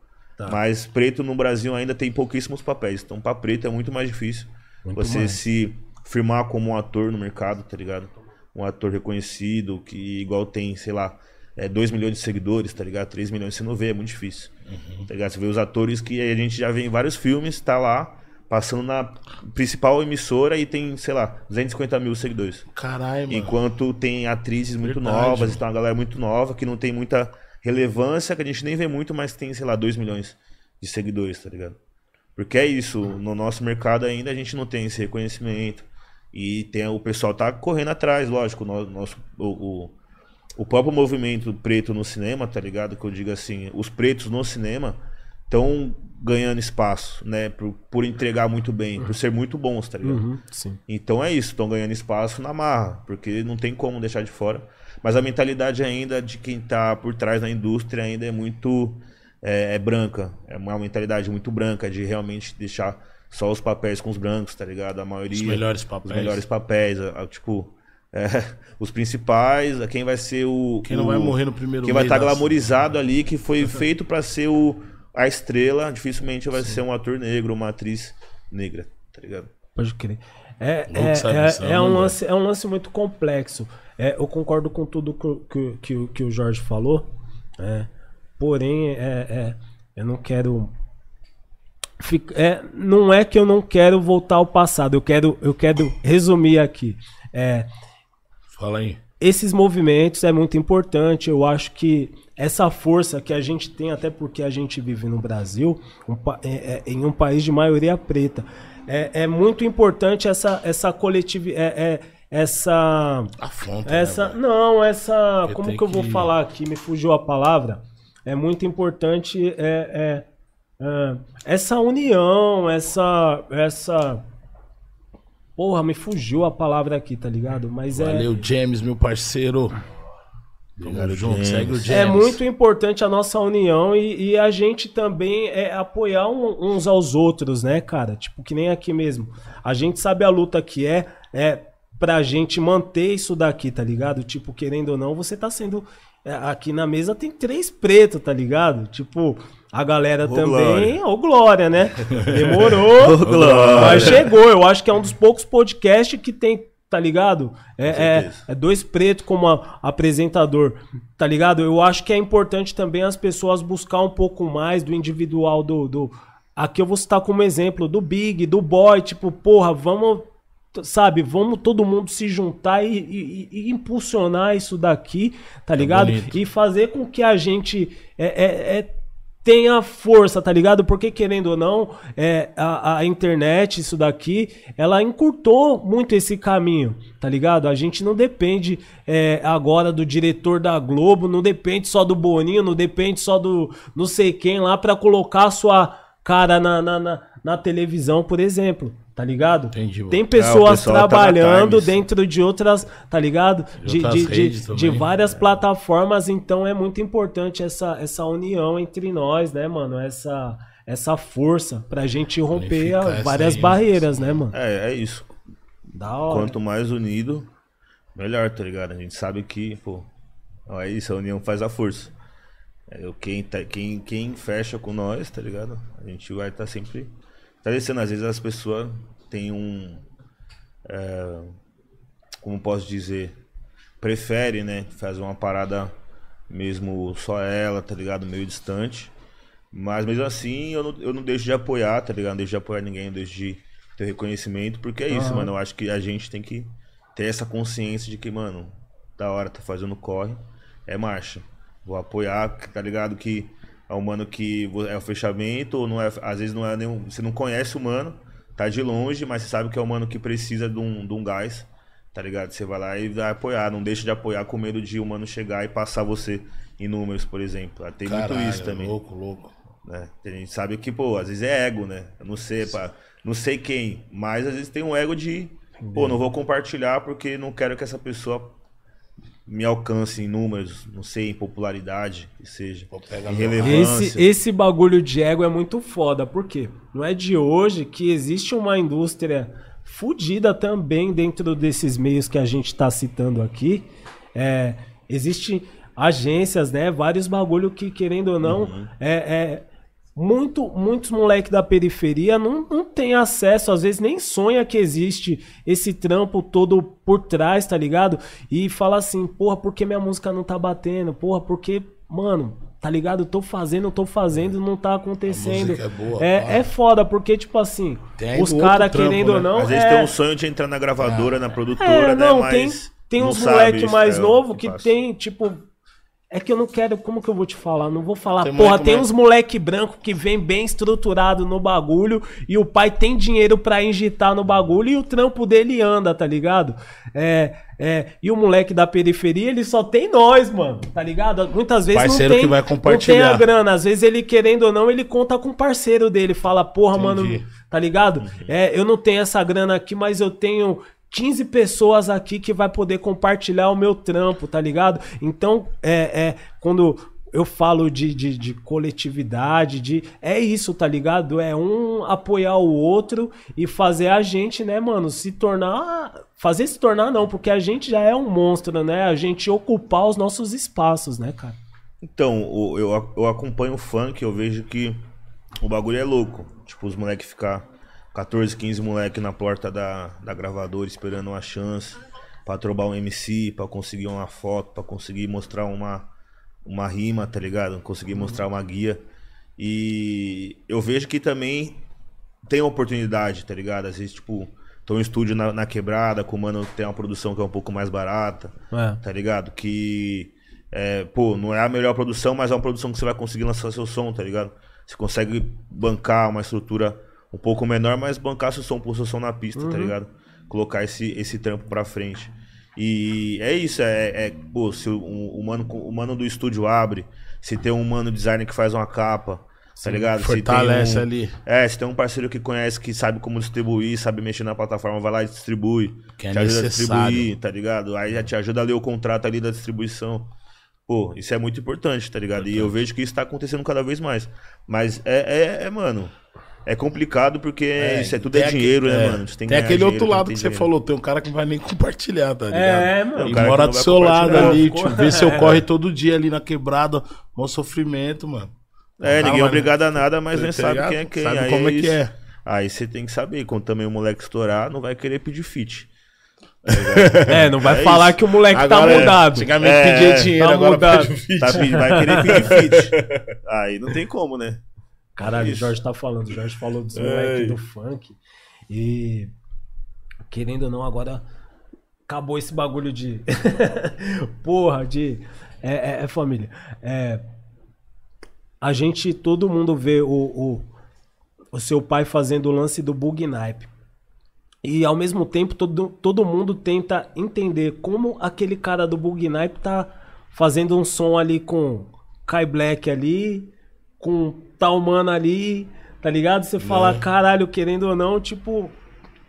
Tá. mas preto no Brasil ainda tem pouquíssimos papéis. Então, pra preto é muito mais difícil Muito você mais. se firmar como um ator no mercado, tá ligado? Um ator reconhecido, que igual tem, sei lá, é, 2 milhões de seguidores, tá ligado? 3 milhões você não vê, é muito difícil. Tá ligado? Você vê os atores que a gente já vê em vários filmes, tá lá, passando na principal emissora e tem, sei lá, 250 mil seguidores. Caralho, mano. Enquanto tem atrizes muito Verdade, novas, mano. então uma galera muito nova, que não tem muita relevância, que a gente nem vê muito, mas tem, sei lá, 2 milhões de seguidores, tá ligado? Porque é isso, no nosso mercado ainda a gente não tem esse reconhecimento. E tem, o pessoal tá correndo atrás, lógico, o nosso, o, o, o próprio movimento preto no cinema, tá ligado? Que eu digo assim, os pretos no cinema estão ganhando espaço, né? Por, por entregar muito bem, por ser muito bons, tá ligado? Uhum. Então é isso, estão ganhando espaço na marra, porque não tem como deixar de fora. Mas a mentalidade ainda de quem tá por trás da indústria ainda é muito é, é branca. É uma mentalidade muito branca de realmente deixar só os papéis com os brancos, tá ligado? A maioria. Os melhores Os papéis. melhores papéis. a- a- tipo, é, os principais, a quem vai ser o. Quem não o- vai morrer no primeiro Quem vai estar da- glamorizado ali, que foi feito pra ser o, a estrela, dificilmente vai ser um ator negro, uma atriz negra, tá ligado? Pode crer. É, é, é, é um né, lance, é um lance muito complexo. É, eu concordo com tudo que, o- que, que, o- Jorge falou. é, porém, é, eu não quero. fic- é, não é que eu não quero voltar ao passado. Eu quero, eu quero resumir aqui. É, Fala aí. esses movimentos é muito importante. Eu acho que essa força que a gente tem, até porque a gente vive no Brasil, um é- em um país de maioria preta, é, é muito importante essa, essa coletividade. É, é- essa. Afronta. Essa. né? Não, essa. Porque Como que eu vou que- falar aqui? Me fugiu a palavra. É muito importante é, é, é, essa união, essa. essa Porra, me fugiu a palavra aqui, tá ligado? Mas é. Valeu, James, meu parceiro. Tamo junto, James. segue o James. É muito importante a nossa união e, e a gente também é apoiar um- uns aos outros, né, cara? Tipo, que nem aqui mesmo. A gente sabe a luta que é, é pra gente manter isso daqui, tá ligado? Tipo, querendo ou não, você tá sendo. é, aqui na mesa tem três pretos, tá ligado? Tipo, a galera Ô, também. Ô, Glória, né? Demorou. Glória. Mas chegou. Eu acho que é um dos poucos podcasts que tem, tá ligado? É, é, é dois pretos como a- apresentador, tá ligado? Eu acho que é importante também as pessoas buscar um pouco mais do individual do. do... Aqui eu vou citar como exemplo do Big, do Boy, tipo, porra, vamos. Sabe, vamos todo mundo se juntar e, e- e impulsionar isso daqui, tá ligado? bonito. e fazer com que a gente é, é- é- tenha força, tá ligado? Porque querendo ou não, é, a, a internet, isso daqui, ela encurtou muito esse caminho, tá ligado? A gente não depende é, agora do diretor da Globo, não depende só do Boninho, não depende só do não sei quem lá pra colocar a sua cara na, na, na, na televisão, por exemplo. Tá ligado? Entendi. Tem É, pessoas tá na trabalhando Times. dentro de outras, tá ligado? De, outras de, de, redes de várias plataformas, então é muito importante essa, essa união entre nós, né, mano? Essa, essa força pra gente romper a- várias aí. barreiras, né, mano? É, é isso. Da hora. Quanto mais unido, melhor, tá ligado? A gente sabe que, pô, é isso, a união faz a força. É, quem, tá, quem, quem fecha com nós, tá ligado? A gente vai estar sempre fortalecendo. Às vezes as pessoas têm um. é, como posso dizer? Prefere, né? Fazer uma parada mesmo só ela, tá ligado? Meio distante. Mas mesmo assim, eu não, eu não deixo de apoiar, tá ligado? Não deixo de apoiar ninguém, não deixo de ter reconhecimento, porque é isso, mano. Eu acho que a gente tem que ter essa consciência de que, mano, da hora tá fazendo corre, é marcha. Vou apoiar, tá ligado? Que é um mano que é o fechamento, ou não é, às vezes não é nenhum. Você não conhece o mano, tá de longe, mas você sabe que é um mano que precisa de um, de um gás, tá ligado? Você vai lá e vai apoiar, não deixa de apoiar com medo de o mano chegar e passar você em números, por exemplo. Tem muito Caralho, isso também Louco, louco. né? A gente sabe que, pô, às vezes é ego, né? Eu não sei, pá, não sei quem, mas às vezes tem um ego de, pô, não vou compartilhar porque não quero que essa pessoa me alcance em números, não sei, em popularidade, que seja, em relevância. Esse, esse bagulho de ego é muito foda, por quê? Não é de hoje que existe uma indústria fodida também dentro desses meios que a gente tá citando aqui. É, Existem agências, né? Vários bagulho que, querendo ou não, é, é- muito, muitos moleques da periferia não, não tem acesso, às vezes nem sonha que existe esse trampo todo por trás, tá ligado? E fala assim, porra, por que minha música não tá batendo? Porra, porque, mano, tá ligado? Eu tô fazendo, eu tô fazendo, não tá acontecendo. música é boa, é, é foda, porque, tipo assim, Tem os caras querendo ou né? não. Às vezes é... tem um sonho de entrar na gravadora, na produtora, É, né? não, Mas tem, tem uns sabe moleque isso, mais é, novo que passa. tem, tipo. É que eu não quero. Como que eu vou te falar? Não vou falar. Tem Porra, moleque tem uns moleque branco que vem bem estruturado no bagulho e o pai tem dinheiro pra injetar no bagulho e o trampo dele anda, tá ligado? É. É, e o moleque da periferia, ele só tem nós, mano, tá ligado? Muitas vezes Parceiro não tem, que vai não tem a compartilhar. grana. Às vezes ele, querendo ou não, ele conta com o parceiro dele. Fala, porra, mano, Entendi. tá ligado? É, eu não tenho essa grana aqui, mas eu tenho 15 pessoas aqui que vai poder compartilhar o meu trampo, tá ligado? Então, é, é quando eu falo de, de, de coletividade, de é isso, tá ligado? É um apoiar o outro e fazer a gente, né, mano, se tornar. Fazer se tornar não, porque a gente já é um monstro, né? A gente ocupar os nossos espaços, né, cara? Então, eu, eu acompanho o funk, eu vejo que o bagulho é louco. Tipo, os moleques ficar 14, 15 moleque na porta da, da gravadora esperando uma chance pra trobar um MC, pra conseguir uma foto, pra conseguir mostrar uma, uma rima, tá ligado? Conseguir mostrar uma guia. E eu vejo que também tem oportunidade, tá ligado? Às vezes, tipo, tô em estúdio na, na quebrada, com o mano tem uma produção que é um pouco mais barata É. tá ligado? Que, é, pô, não é a melhor produção, mas é uma produção que você vai conseguir lançar seu som, tá ligado? Você consegue bancar uma estrutura um pouco menor, mas bancar seu som, pôr seu som na pista, tá ligado? Colocar esse, esse trampo pra frente. E é isso, é, é pô, se o, o, mano, o mano do estúdio abre, se tem um mano designer que faz uma capa, Tá ligado? Se Fortalece tem um- ali. É, se tem um parceiro que conhece, que sabe como distribuir, sabe mexer na plataforma, vai lá e distribui. Que é te ajuda a necessário. distribuir, tá ligado? Aí já te ajuda a ler o contrato ali da distribuição. Pô, isso é muito importante, tá ligado? E eu vejo que isso tá acontecendo cada vez mais. Mas é, é, é, mano. É complicado porque isso é tudo é tem dinheiro, aque- né, é, mano? Você Tem, que ganhar aquele outro lado tem que você dinheiro. falou, tem um cara que não vai nem compartilhar, tá ligado? É, mano. E que mora do seu lado ali, tipo, vê seu corre todo dia ali na quebrada, mó sofrimento, mano. É, Não, ninguém é obrigado a nada, mas Tá nem sabe ligado? quem é quem. Sabe Aí como é que isso. é. Aí você tem que saber, quando também o moleque estourar, não vai querer pedir fit. É, não vai É falar isso. que o moleque Agora tá é, mudado. Antigamente É, pedia dinheiro, tá agora mudado. pede um feat. Tá, vai querer pedir fit. Aí não tem como, né? Caralho, o Isso. Jorge tá falando. O Jorge falou dos moleques do funk. E querendo ou não, agora acabou esse bagulho de. Porra, de. É, é- é família. É, a gente, todo mundo vê o, o, o seu pai fazendo o lance do bug naipe. E ao mesmo tempo, todo, todo mundo tenta entender como aquele cara do Bug Naipe tá fazendo um som ali com Kai Black ali, com tal mano ali, tá ligado? Você fala, caralho, querendo ou não, tipo,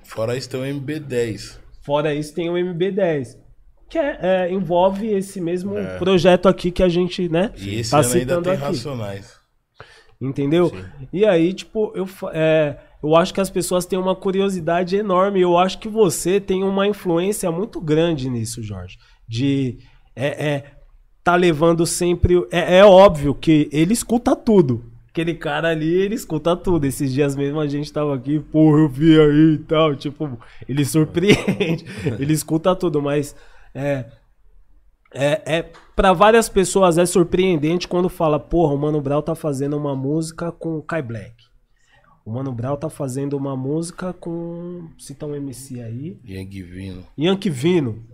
Fora isso tem o MB10. fora isso tem o MB10. Que é, é, envolve esse mesmo projeto aqui que a gente, né, E esse tá ano ainda tem aqui. Racionais. Entendeu? E aí, tipo, eu, é, eu acho que as pessoas têm uma curiosidade enorme. Eu acho que você tem uma influência muito grande nisso, Jorge. De é, é, tá levando sempre. É, é óbvio que ele escuta tudo. Aquele cara ali, ele escuta tudo. Esses dias mesmo a gente tava aqui, porra, eu vi aí e tal. Tipo, ele surpreende. ele escuta tudo, mas. É, é, é para várias pessoas é surpreendente quando fala, porra, o Mano Brown tá fazendo uma música com o Kai Black. O Mano Brown tá fazendo uma música com. Cita um MC aí. Yang Vino.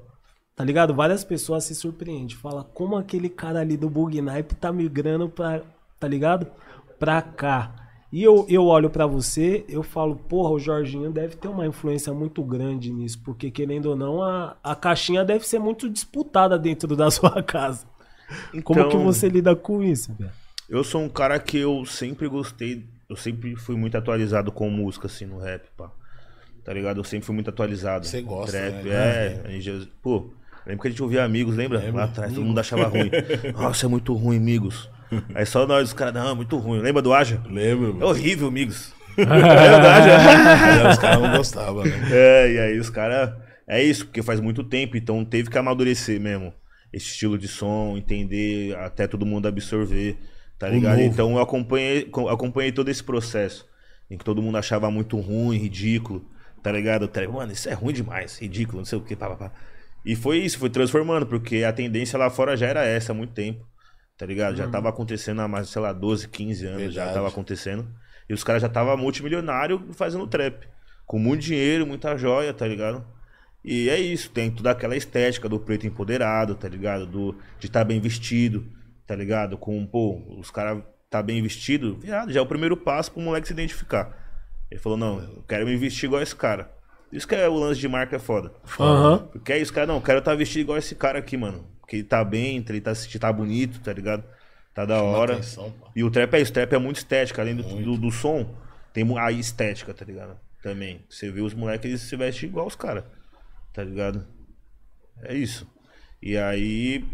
Tá ligado? Várias pessoas se surpreendem. Fala como aquele cara ali do Bug Naipe tá migrando pra. Tá ligado? Pra cá. E eu, eu olho pra você, eu falo, porra, o Jorginho deve ter uma influência muito grande nisso, porque querendo ou não, a, a caixinha deve ser muito disputada dentro da sua casa. Como que Então- você lida com isso, velho? Eu sou um cara que eu sempre gostei, eu sempre fui muito atualizado com música, assim, no rap, pá. Tá ligado? Eu sempre fui muito atualizado. Você gosta, Trap, né? é. a gente já- pô, lembra que a gente ouvia Amigos, lembra? Lá atrás, todo mundo achava ruim. Nossa, é muito ruim, Amigos. Aí só nós, os caras, não, é muito ruim. Lembra do Aja? Lembro, É mano. horrível, Amigos. Lembra do Aja? Mas Os caras não gostavam, né? É, e aí os caras. É isso, porque faz muito tempo, então teve que amadurecer mesmo. Esse estilo de som, entender, até todo mundo absorver, tá ligado? Então eu acompanhei, co- acompanhei todo esse processo. Em que todo mundo achava muito ruim, ridículo, tá ligado? Mano, isso é ruim demais, ridículo, não sei o que, pá, pá, pá. E foi isso, foi transformando, porque a tendência lá fora já era essa há muito tempo, tá ligado? Já tava acontecendo há mais, sei lá, 12, 15 anos, já Verdade. tava acontecendo. E os caras já tava multimilionário fazendo trap. Com muito dinheiro, muita joia, tá ligado? E é isso, tem toda aquela estética do preto empoderado, tá ligado? Do, de estar bem vestido, tá ligado? Com, pô, os caras tá bem vestido, viado, já é o primeiro passo pro moleque se identificar. Ele falou, não, eu quero me vestir igual esse cara. Isso que é o lance de marca é foda. Aham. Porque é isso, cara, não, eu quero estar vestido igual esse cara aqui, mano. Que ele tá bem, ele tá, tá bonito, tá ligado? Tá da Chama hora. atenção. E o trap é isso, o trap é muito estética, além do, do, do som, tem a estética, tá ligado? Também. Você vê os moleques, eles se vestem igual os caras, tá ligado? É isso. E aí,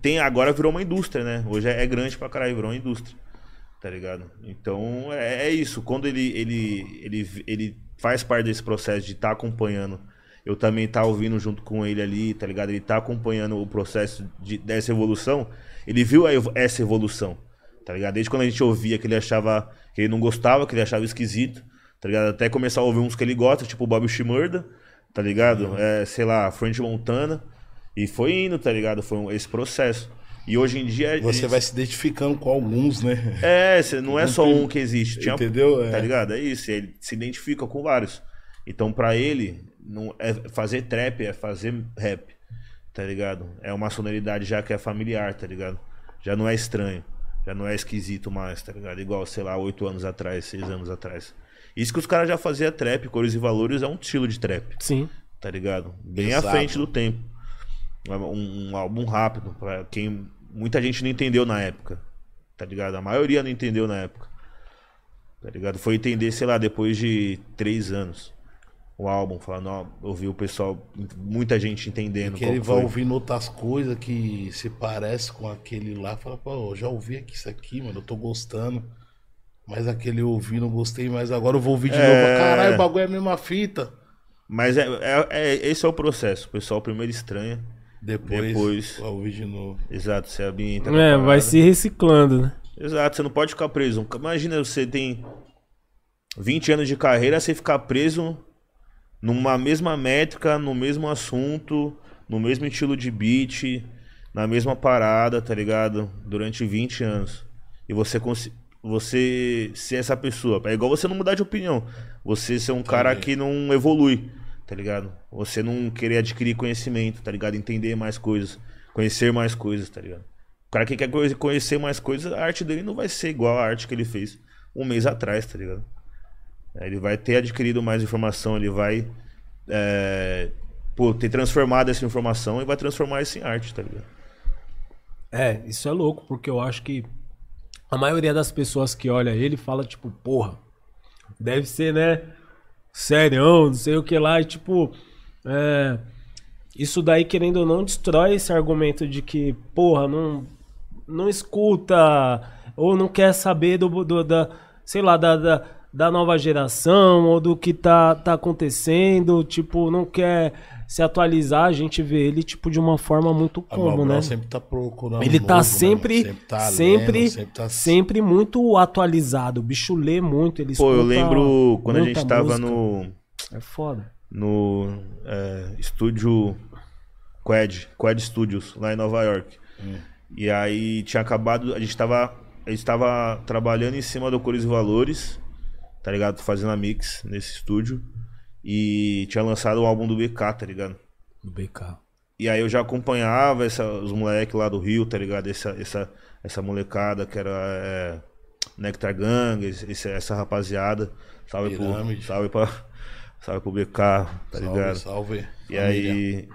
tem, agora virou uma indústria, né? Hoje é, é grande pra caralho, virou uma indústria, tá ligado? Então, é, é isso. Quando ele, ele, ele, ele faz parte desse processo de estar acompanhando, eu também tá ouvindo junto com ele ali, tá ligado? Ele tá acompanhando o processo de, dessa evolução, ele viu evo- essa evolução, tá ligado? Desde quando a gente ouvia que ele achava que ele não gostava, que ele achava esquisito, tá ligado? Até começar a ouvir uns que ele gosta, tipo o Bob Shmurda, tá ligado? É, sei lá, French Montana. E foi indo, tá ligado? Foi um- esse processo. E hoje em dia. Você vai se identificando com alguns, né? É, cê- não é só um que existe. Tinha, Entendeu? É. Tá ligado? É isso. Ele se identifica com vários. Então, pra ele, não é fazer trap é fazer rap. Tá ligado? É uma sonoridade já que é familiar, tá ligado? Já não é estranho. Já não é esquisito mais, tá ligado? Igual, sei lá, oito anos atrás, seis anos atrás. Isso que os caras já faziam trap, cores e valores é um estilo de trap Sim. tá ligado? Bem Exato. à frente do tempo. Um, um álbum rápido, pra quem muita gente não entendeu na época, tá ligado? A maioria não entendeu na época. Tá ligado? Foi entender, sei lá, depois de três anos. O álbum, falando, ó, ouvi o pessoal, muita gente entendendo. Que ele vai foi. ouvindo outras coisas que se parece com aquele lá. Fala, pô, eu já ouvi aqui isso aqui, mano, eu tô gostando. Mas aquele eu ouvi, não gostei, mas agora eu vou ouvir de É. novo. Caralho, o bagulho é a mesma fita. Mas é, é- é- esse é o processo. O pessoal primeiro estranha. Depois, Depois. vai ouvir de novo. Exato, você ambienta. É, vai se reciclando, né? Exato, você não pode ficar preso. Imagina você tem 20 anos de carreira, você ficar preso numa mesma métrica, no mesmo assunto, no mesmo estilo de beat, na mesma parada, tá ligado? Durante 20 anos. E você você ser essa pessoa. É igual você não mudar de opinião. Você ser um cara que não evolui, tá ligado? Você não querer adquirir conhecimento, tá ligado? Entender mais coisas, conhecer mais coisas, tá ligado? O cara que quer conhe- conhecer mais coisas, a arte dele não vai ser igual a arte que ele fez um mês atrás, tá ligado? É, Ele vai ter adquirido mais informação, ele vai é, pô, ter transformado essa informação e vai transformar isso em arte, tá ligado? É, isso é louco, porque eu acho que a maioria das pessoas que olha ele fala, tipo, porra, deve ser, né? Serião, não sei o que lá, e tipo. É, isso daí, querendo ou não, destrói esse argumento de que, porra, não, não escuta, ou não quer saber do, do- da, sei lá, da, da, da nova geração, ou do que tá, tá acontecendo, tipo, não quer se atualizar, a gente vê ele, tipo, de uma forma muito como, né? sempre tá procurando. Ele tá novo, né, sempre, mano? sempre, tá sempre, lendo, sempre tá sempre muito atualizado. O bicho lê muito, ele Pô, eu escuta lembro quando a gente tava música. no, É foda. no é, estúdio Quad, Quad Studios, lá em Nova York. E aí tinha acabado, a gente tava, a gente tava trabalhando em cima do Cores e Valores, tá ligado? Fazendo a mix nesse estúdio. E tinha lançado o álbum do BK, tá ligado? Do BK. E aí eu já acompanhava essa, os moleques lá do Rio, tá ligado? Essa, essa, essa molecada que era é, Nectar Gang, esse- essa rapaziada. Salve pro, Pirâmide. salve pra, salve pro BK, tá Salve, ligado? salve. E família. aí.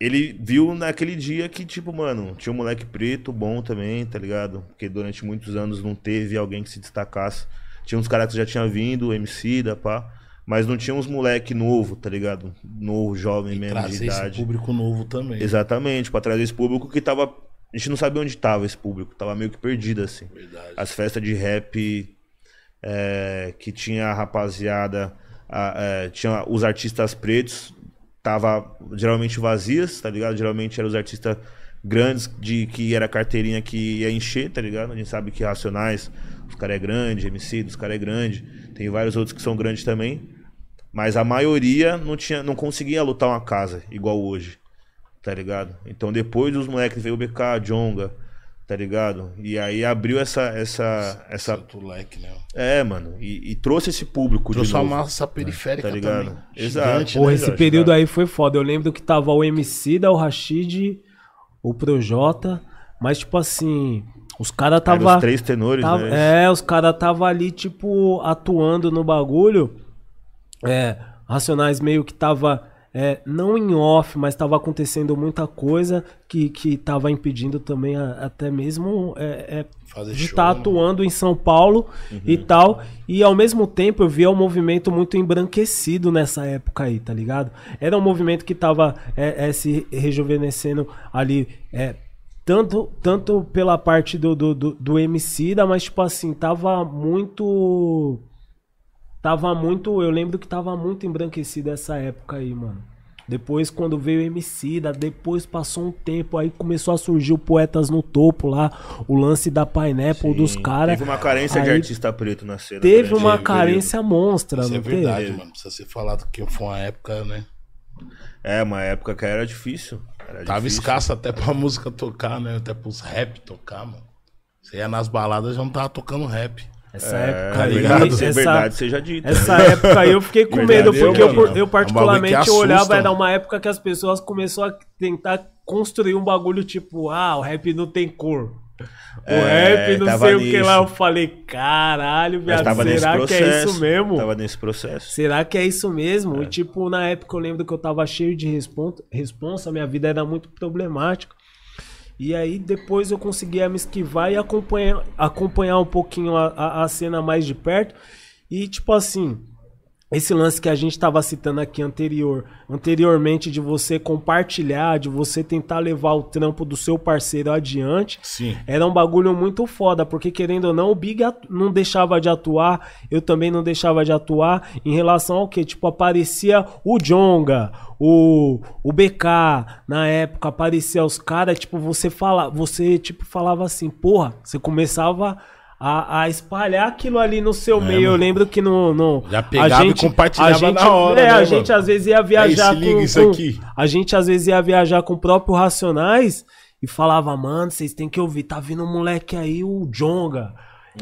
Ele viu naquele dia que, tipo, mano, tinha um moleque preto bom também, tá ligado? Porque durante muitos anos não teve alguém que se destacasse. Tinha uns caras que já tinham vindo, MC da pá. Mas não tinha uns moleque novo, tá ligado? Novo, jovem E mesmo, de trazer esse idade. público novo também. Exatamente, pra trazer esse público que tava. A gente não sabia onde tava esse público, tava meio que perdido, assim. Verdade. As festas de rap é, que tinha a rapaziada, a- é, tinha os artistas pretos, tava geralmente vazias, tá ligado? Geralmente eram os artistas grandes de que era carteirinha que ia encher, tá ligado? A gente sabe que Racionais, os caras é grande, MC dos caras é grande, tem vários outros que são grandes também, mas a maioria não tinha, não conseguia lutar uma casa igual hoje, tá ligado? Então depois dos moleques veio o BK, Jonga, tá ligado? E aí abriu essa essa essa Outro leque, né? é, mano, e, e trouxe esse público Trouxe de uma novo. massa periférica Tá ligado? também. Exato. Gigante, Porra, né? esse Jorge, período cara? aí foi foda. Eu lembro que tava o MC da o Rashid, o Projota, mas tipo assim, os caras tava os três tenores, Tava- né? É, os caras tava ali, tipo, atuando no bagulho. É, Racionais meio que tava, é, não em off, mas tava acontecendo muita coisa que, que tava impedindo também a- até mesmo é, é, de estar né? atuando em São Paulo e tal. E ao mesmo tempo eu via um movimento muito embranquecido nessa época aí, tá ligado? Era um movimento que tava é, é, se rejuvenescendo ali. É, tanto, tanto pela parte do, do, do, do MC, mas tipo assim, tava muito. Tava muito. Eu lembro que tava muito embranquecido essa época aí, mano. Depois, quando veio o MC, depois passou um tempo, aí começou a surgir o Poetas no Topo lá, o lance da Pineapple Sim. dos caras. Teve uma carência de Aí artista preto na cena. Teve uma carência monstra, Isso é não verdade, teve? mano. Precisa ser falado que foi uma época, né? período. É, uma época que era difícil. Era Tava difícil. escasso até pra música tocar, né? Até pros rap tocar, mano. Você ia nas baladas já não tava tocando rap. Essa É, época aí. verdade, é essa- verdade seja dita. Essa época aí eu fiquei com medo, porque eu, eu É particularmente que eu olhava, assusta, era uma época que as pessoas começaram a tentar construir um bagulho tipo, ah, o rap não tem cor. O É, rap não sei o que lá. nisso. Eu falei, caralho, viado, será que processo. é isso mesmo? Tava nesse processo. Será que é isso mesmo? É. E, tipo, na época eu lembro que eu tava cheio de respon- responsa, minha vida era muito problemática. E aí depois eu conseguia me esquivar e acompanhar, acompanhar um pouquinho a, a, a cena mais de perto. E tipo assim, esse lance que a gente estava citando aqui anterior, anteriormente de você compartilhar, de você tentar levar o trampo do seu parceiro adiante, Sim. era um bagulho muito foda, porque querendo ou não, o Big não deixava de atuar, eu também não deixava de atuar em relação ao que? Tipo, aparecia o Jonga, o, o BK, na época, aparecia os caras, tipo, você fala, você tipo falava assim, porra, você começava a, a espalhar aquilo ali no seu É, meio. Eu mano. lembro que no. no Já pegava e compartilhava a gente, na hora, É, né, a mano? gente às vezes ia viajar Aí, se liga com, isso com- aqui. A gente às vezes ia viajar com o próprio Racionais e falava, mano, vocês têm que ouvir, tá vindo um moleque aí, o Jonga.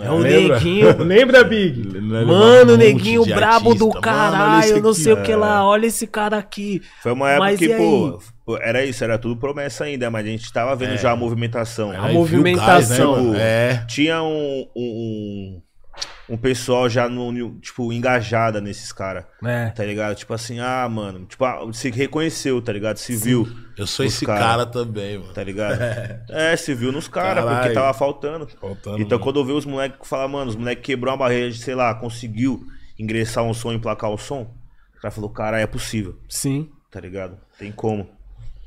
É o lembra? neguinho. Lembra, Big? Mano, um neguinho brabo do artista. Mano, olha caralho, esse não aqui, sei o que é. lá, olha esse cara aqui. Foi uma época Mas que, pô, era isso, era tudo promessa ainda, mas a gente tava vendo já a movimentação. A Aí movimentação. gás, né, mano? É. Tinha um, um, um pessoal já, no, tipo, engajada nesses caras, É. tá ligado? Tipo assim, ah, mano, tipo, ah, se reconheceu, tá ligado? Se viu, Eu sou esse cara. cara, também, mano. tá ligado? É, se viu nos caras, porque tava faltando. Faltando, então, mano. quando eu vi os moleques falar, mano, os moleques quebrou uma barreira de, sei lá, conseguiu ingressar um som, emplacar o som, o cara falou, cara, é possível, Sim. tá ligado? Tem como.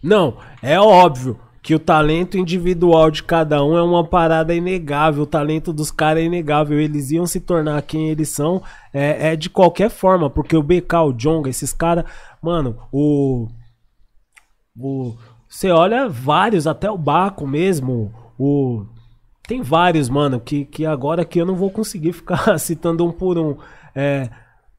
Não, é óbvio que o talento individual de cada um é uma parada inegável. O talento dos caras é inegável. Eles iam se tornar quem eles são é, é de qualquer forma. Porque o BK, o Jonga, esses caras. Mano, o. O. Você olha vários, até o Baco mesmo. O. Tem vários, mano, que, que agora que eu não vou conseguir ficar citando um por um. É,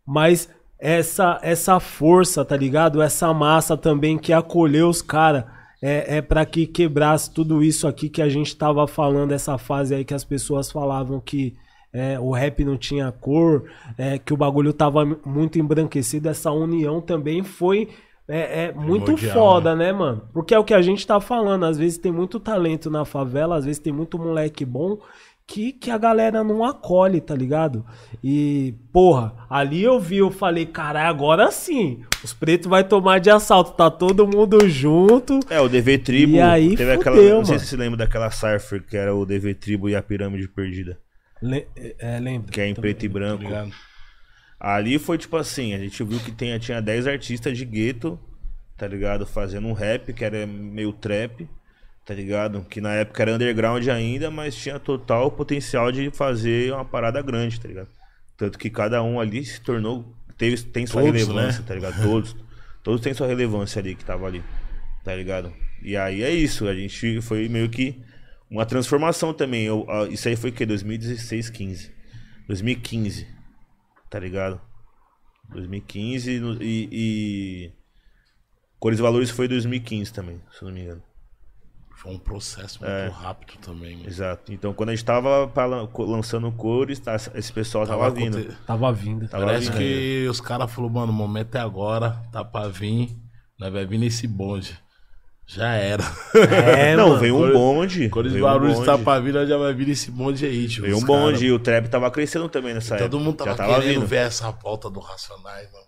mas essa essa força, tá ligado? Essa massa também que acolheu os caras. É, é para que quebrasse tudo isso aqui que a gente tava falando, essa fase aí que as pessoas falavam que é, o rap não tinha cor, é, que o bagulho tava muito embranquecido. Essa união também foi é, é muito foda, né, mano? Porque é o que a gente tá falando. Às vezes tem muito talento na favela, às vezes tem muito moleque bom que, que a galera não acolhe, tá ligado? E, porra, ali eu vi, eu falei, caralho, agora sim, os pretos vai tomar de assalto, tá todo mundo junto. É, o DV Tribo. E aí teve aquela. fudeu, Não sei mano. se você lembra daquela Cypher que era o DV Tribo e a Pirâmide Perdida. Le é, lembra? Que é em preto e branco. Ligado? Ali foi tipo assim, a gente viu que tinha, tinha 10 artistas de gueto, tá ligado? Fazendo um rap que era meio trap, tá ligado? Que na época era underground ainda, mas tinha total potencial de fazer uma parada grande, tá ligado? Tanto que cada um ali se tornou. Teve, tem sua Todos, relevância, né? tá ligado? Todos. Todos têm sua relevância ali que tava ali, tá ligado? E aí é isso, a gente foi meio que uma transformação também. Eu, ah, isso aí foi o quê? 2016, 15. 2015, tá ligado? 2015 no- e, e Cores e Valores foi 2015 também, se eu não me engano. Foi um processo muito É. rápido também, mano. Exato. Então quando a gente tava lançando Cores, tá, esse pessoal tava, vindo. aconte- Tava vindo. Tava Parece vindo. que os caras falaram, mano, o momento é agora, tá pra vir, nós vai vir nesse bonde. Já era. É, não, mano. veio um bonde. Quando os veio um barulhos tá pra vir, nós já vai vir nesse bonde aí, tio. Veio um bonde cara- e o trap tava crescendo também nessa época. Todo mundo tava, Já tava querendo vindo. ver essa volta do Racionais, mano.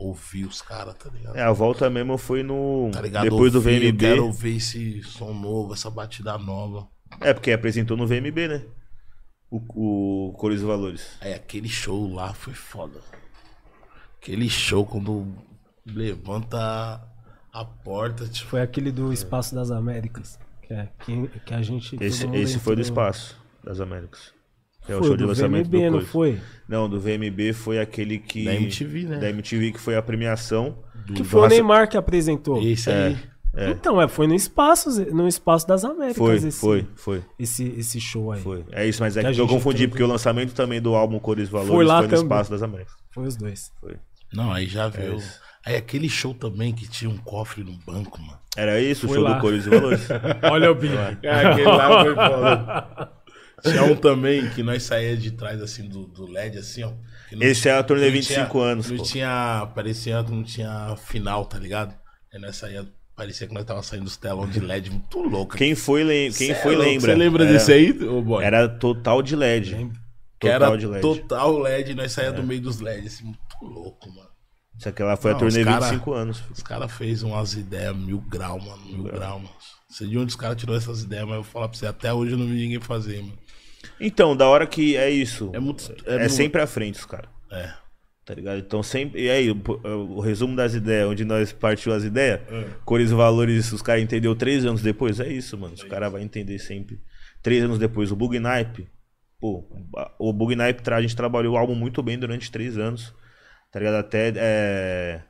Ouvir os caras, tá ligado? É, a volta mesmo foi no. Tá ligado? Depois do Ouvir, eu VMB. Quero ver esse som novo, essa batida nova. É, porque apresentou no VMB, né? O, o Cores e Valores. Aí aquele show lá foi foda. Aquele show quando levanta a porta, tipo. Foi aquele do Espaço das Américas. Que, é, que, que a gente. Esse, esse foi do Espaço das Américas. É Foi do VMB, não Cores. foi? Não, do VMB foi aquele que. Da MTV, né? Da MTV, que foi a premiação. Do, Que do foi o Raça- Neymar que apresentou. Esse aí. Então, é, foi no espaço, no espaço das Américas. Foi, esse, foi, foi, Esse, esse show aí. foi. É isso, mas é Que que eu confundi, porque o lançamento também do álbum Cores e Valores Foi lá no também. Espaço das Américas. Foi os dois. Foi. Não, aí já viu. isso. Aí aquele show também que tinha um cofre no banco, mano. Era isso, o Foi show lá. do Cores e Valores? Olha o Big. aquele lá foi foda. Tinha um também que nós saía de trás assim do, do LED, assim, ó. que não- Esse é a turnê não 25 tinha- anos, Não pô. tinha. Parecia que não tinha final, tá ligado? Aí nós saía. Parecia que nós tava saindo dos telão de LED muito louco. Quem foi, lem- quem Cê é foi louco. lembra? Você lembra Era- desse aí, ô boy? Era total de LED. que Total era de LED. total LED, nós saía do meio dos LEDs, assim, muito louco, mano. Isso aqui lá foi Não, a turnê os cara- 25 anos. Os caras fez umas ideias mil grau, mano. Mil grau, mano. Sei de onde os caras tirou essas ideias, mas eu vou falar pra você, até hoje eu não vi ninguém fazer, mano. Então, da hora que é isso. É muito. É, mu- sempre à frente, os caras. É. Tá ligado? Então sempre. E aí, o, o resumo das ideias, onde nós partiu as ideias, cores e valores, os caras entenderam três anos depois, é isso, mano. Os caras vão entender sempre. Três anos depois, o Bug Nipe. Pô, o Bug Nipe, a gente trabalhou o álbum muito bem durante três anos. Tá ligado? Até é,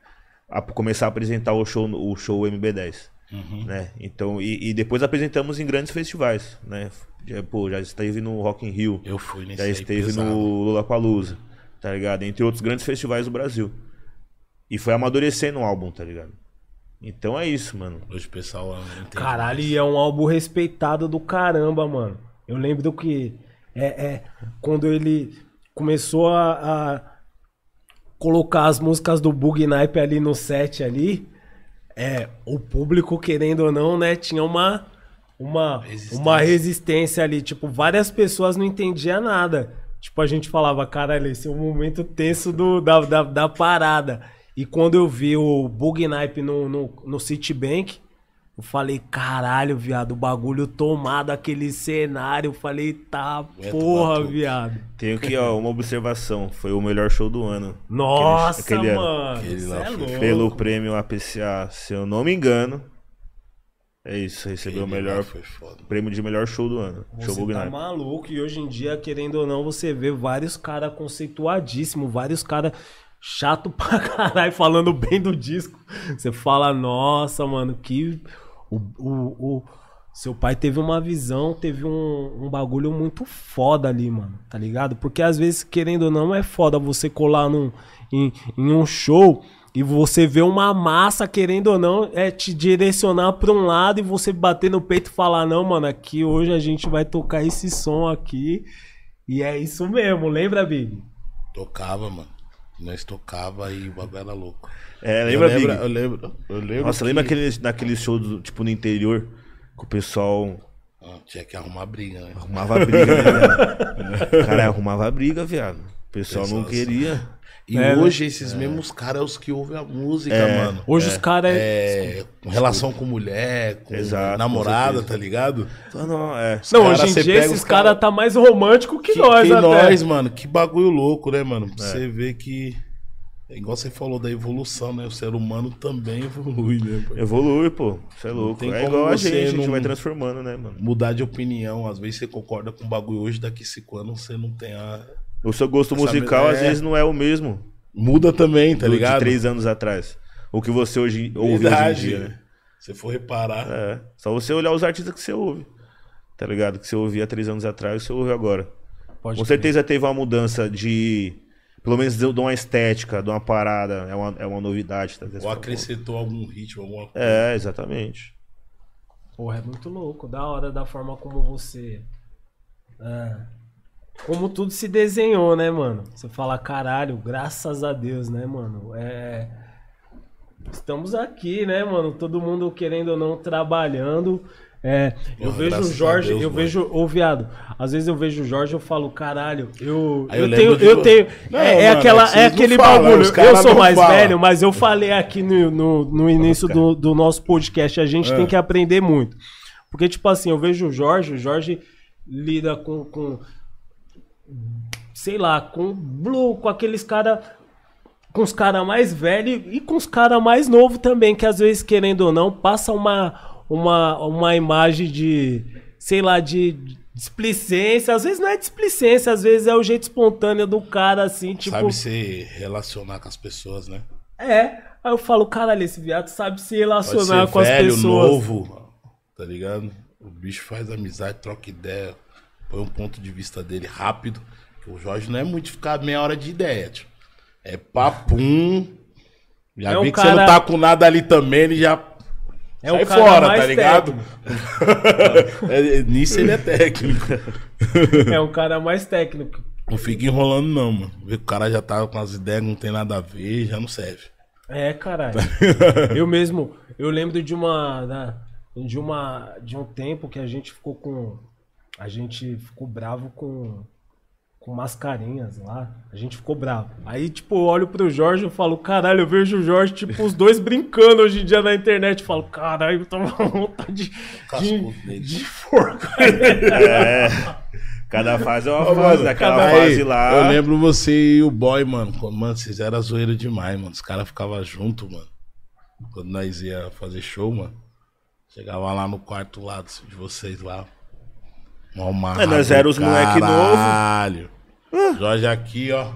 a- começar a apresentar o show, o show MB10. Né? Então, e, e depois apresentamos em grandes festivais, né? Já, pô, já esteve no Rock in Rio. Eu fui nesse Já esteve pesado. no Lollapalooza, tá ligado? Entre outros grandes festivais do Brasil. E foi amadurecendo o álbum, tá ligado? Então é isso, mano. Hoje o pessoal Caralho, mais. e é um álbum respeitado do caramba, mano. Eu lembro que é, é quando ele começou a, a colocar as músicas do Bug Nipe ali no set ali, é, o público, querendo ou não, né, tinha uma uma Resistência. uma resistência ali, tipo, várias pessoas não entendiam nada. Tipo, a gente falava, caralho, esse é o momento tenso do, da, da, da parada. E quando eu vi o Bug Nipe no, no, no Citibank, eu falei, caralho, viado, o bagulho tomado, aquele cenário. Eu falei, tá, Aguenta porra, batuta. viado. Tenho aqui, ó, uma observação. Foi o melhor show do ano. Nossa, aquele ano. mano. Aquele cê lá é foi louco. Pelo prêmio APCA, se eu não me engano. É isso, recebeu o Aquele melhor Foi foda. prêmio de melhor show do ano. show Você Bug tá maluco. E hoje em dia, querendo ou não, você vê vários caras conceituadíssimos, vários caras chato pra caralho falando bem do disco. Você fala, nossa, mano, que. O, o, o- seu pai teve uma visão, teve um, um bagulho muito foda ali, mano, tá ligado? Porque às vezes, querendo ou não, é foda você colar num, em, em um show e você vê uma massa, querendo ou não, é te direcionar pra um lado e você bater no peito e falar, não, mano, aqui hoje a gente vai tocar esse som aqui. E é isso mesmo, lembra, Big? Tocava, mano. Nós tocava e o bagulho era louco. É, lembra, eu lembro, eu lembro, eu lembro Nossa, que- lembra aquele, daquele show, do, tipo, no interior? Que o pessoal Ah, tinha que arrumar briga, né? arrumava briga, né? Cara, arrumava briga, viado. O pessoal não queria. E É, né? hoje esses mesmos caras é os que ouvem a música, É. mano. Hoje os caras. É, com relação com mulher, com Exato, com namorada, certeza. tá ligado? Então, não, é. Não, cara, hoje em dia esses os cara- caras tá mais romântico que, Que, nós, que até. nós, mano. Que bagulho louco, né, mano? É. Pra Você vê que. É igual você falou da evolução, né? O ser humano também evolui, né? Evolui, pô. Você é louco. tem É como igual a gente, a gente não- vai transformando, né, mano? Mudar de opinião. Às vezes você concorda com um bagulho hoje, daqui cinco anos você não tem a. O seu gosto Essa musical, às é. vezes, não é o mesmo Muda também, tá do- ligado? de três anos atrás. O que você hoje ouve hoje em Verdade. dia, né? Se for reparar. É. Só você olhar os artistas que você ouve. Tá ligado? Que você ouvia três anos atrás e você ouve agora. Pode Com certeza teve uma mudança de. Pelo menos de uma estética, de uma parada. É uma, é uma novidade. Tá? Ou acrescentou algum ritmo, alguma coisa. É, exatamente. Porra, é muito louco. Da hora da forma como você. é, como tudo se desenhou, né, mano? Você fala, caralho, graças a Deus, né, mano? É. Estamos aqui, né, mano? Todo mundo querendo ou não trabalhando. É, eu Porra, vejo o Jorge, Deus, eu mano. vejo, ô viado, às vezes eu vejo o Jorge eu falo, caralho, eu, eu eu, tenho, de eu tenho, Não, é, é mano, aquela, é que é aquele falam, bagulho, eu sou mais falam. velho, mas eu falei aqui no, no, no início do, do nosso podcast, a gente É. tem que aprender muito. Porque, tipo assim, eu vejo o Jorge, o Jorge lida com, com sei lá, com Blue, com aqueles caras, com os caras mais velhos e com os caras mais novos também, que às vezes, querendo ou não, passa uma, uma, uma imagem de, sei lá, de displicência. Às vezes não é displicência, às vezes é o jeito espontâneo do cara, assim, tipo... Sabe se relacionar com as pessoas, né? É, aí eu falo, caralho, esse viado sabe se relacionar com as velho, pessoas. novo, tá ligado? O bicho faz amizade, troca ideia, põe um ponto de vista dele rápido. Que o Jorge não é muito ficar meia hora de ideia, tio. É papum. Já É vi que você cara- não tá com nada ali também, ele já É sai o cara fora, mais tá ligado? É, nisso ele é técnico. É um cara mais técnico. Não fica enrolando, não, mano. Vê que o cara já tá com as ideias não tem nada a ver, já não serve. É, caralho. eu mesmo, eu lembro de uma, da- de uma, de um tempo que a gente ficou com, a gente ficou bravo com, com mascarinhas lá. A gente ficou bravo. Aí, tipo, eu olho pro Jorge e falo, caralho, eu vejo o Jorge, tipo, os dois brincando hoje em dia na internet. Eu falo, caralho, eu tô com vontade de, de, dele. de forca. É. Cada fase é uma fase. Daquela Cada- fase Aí, lá. Eu lembro você e o boy, mano. Quando, mano, vocês eram zoeiro demais, mano. Os caras ficavam juntos, mano. Quando nós ia fazer show, mano. Chegava lá no quarto lado de vocês lá. Mal É, nós era os moleque novo. Caralho. Jorge aqui, ó.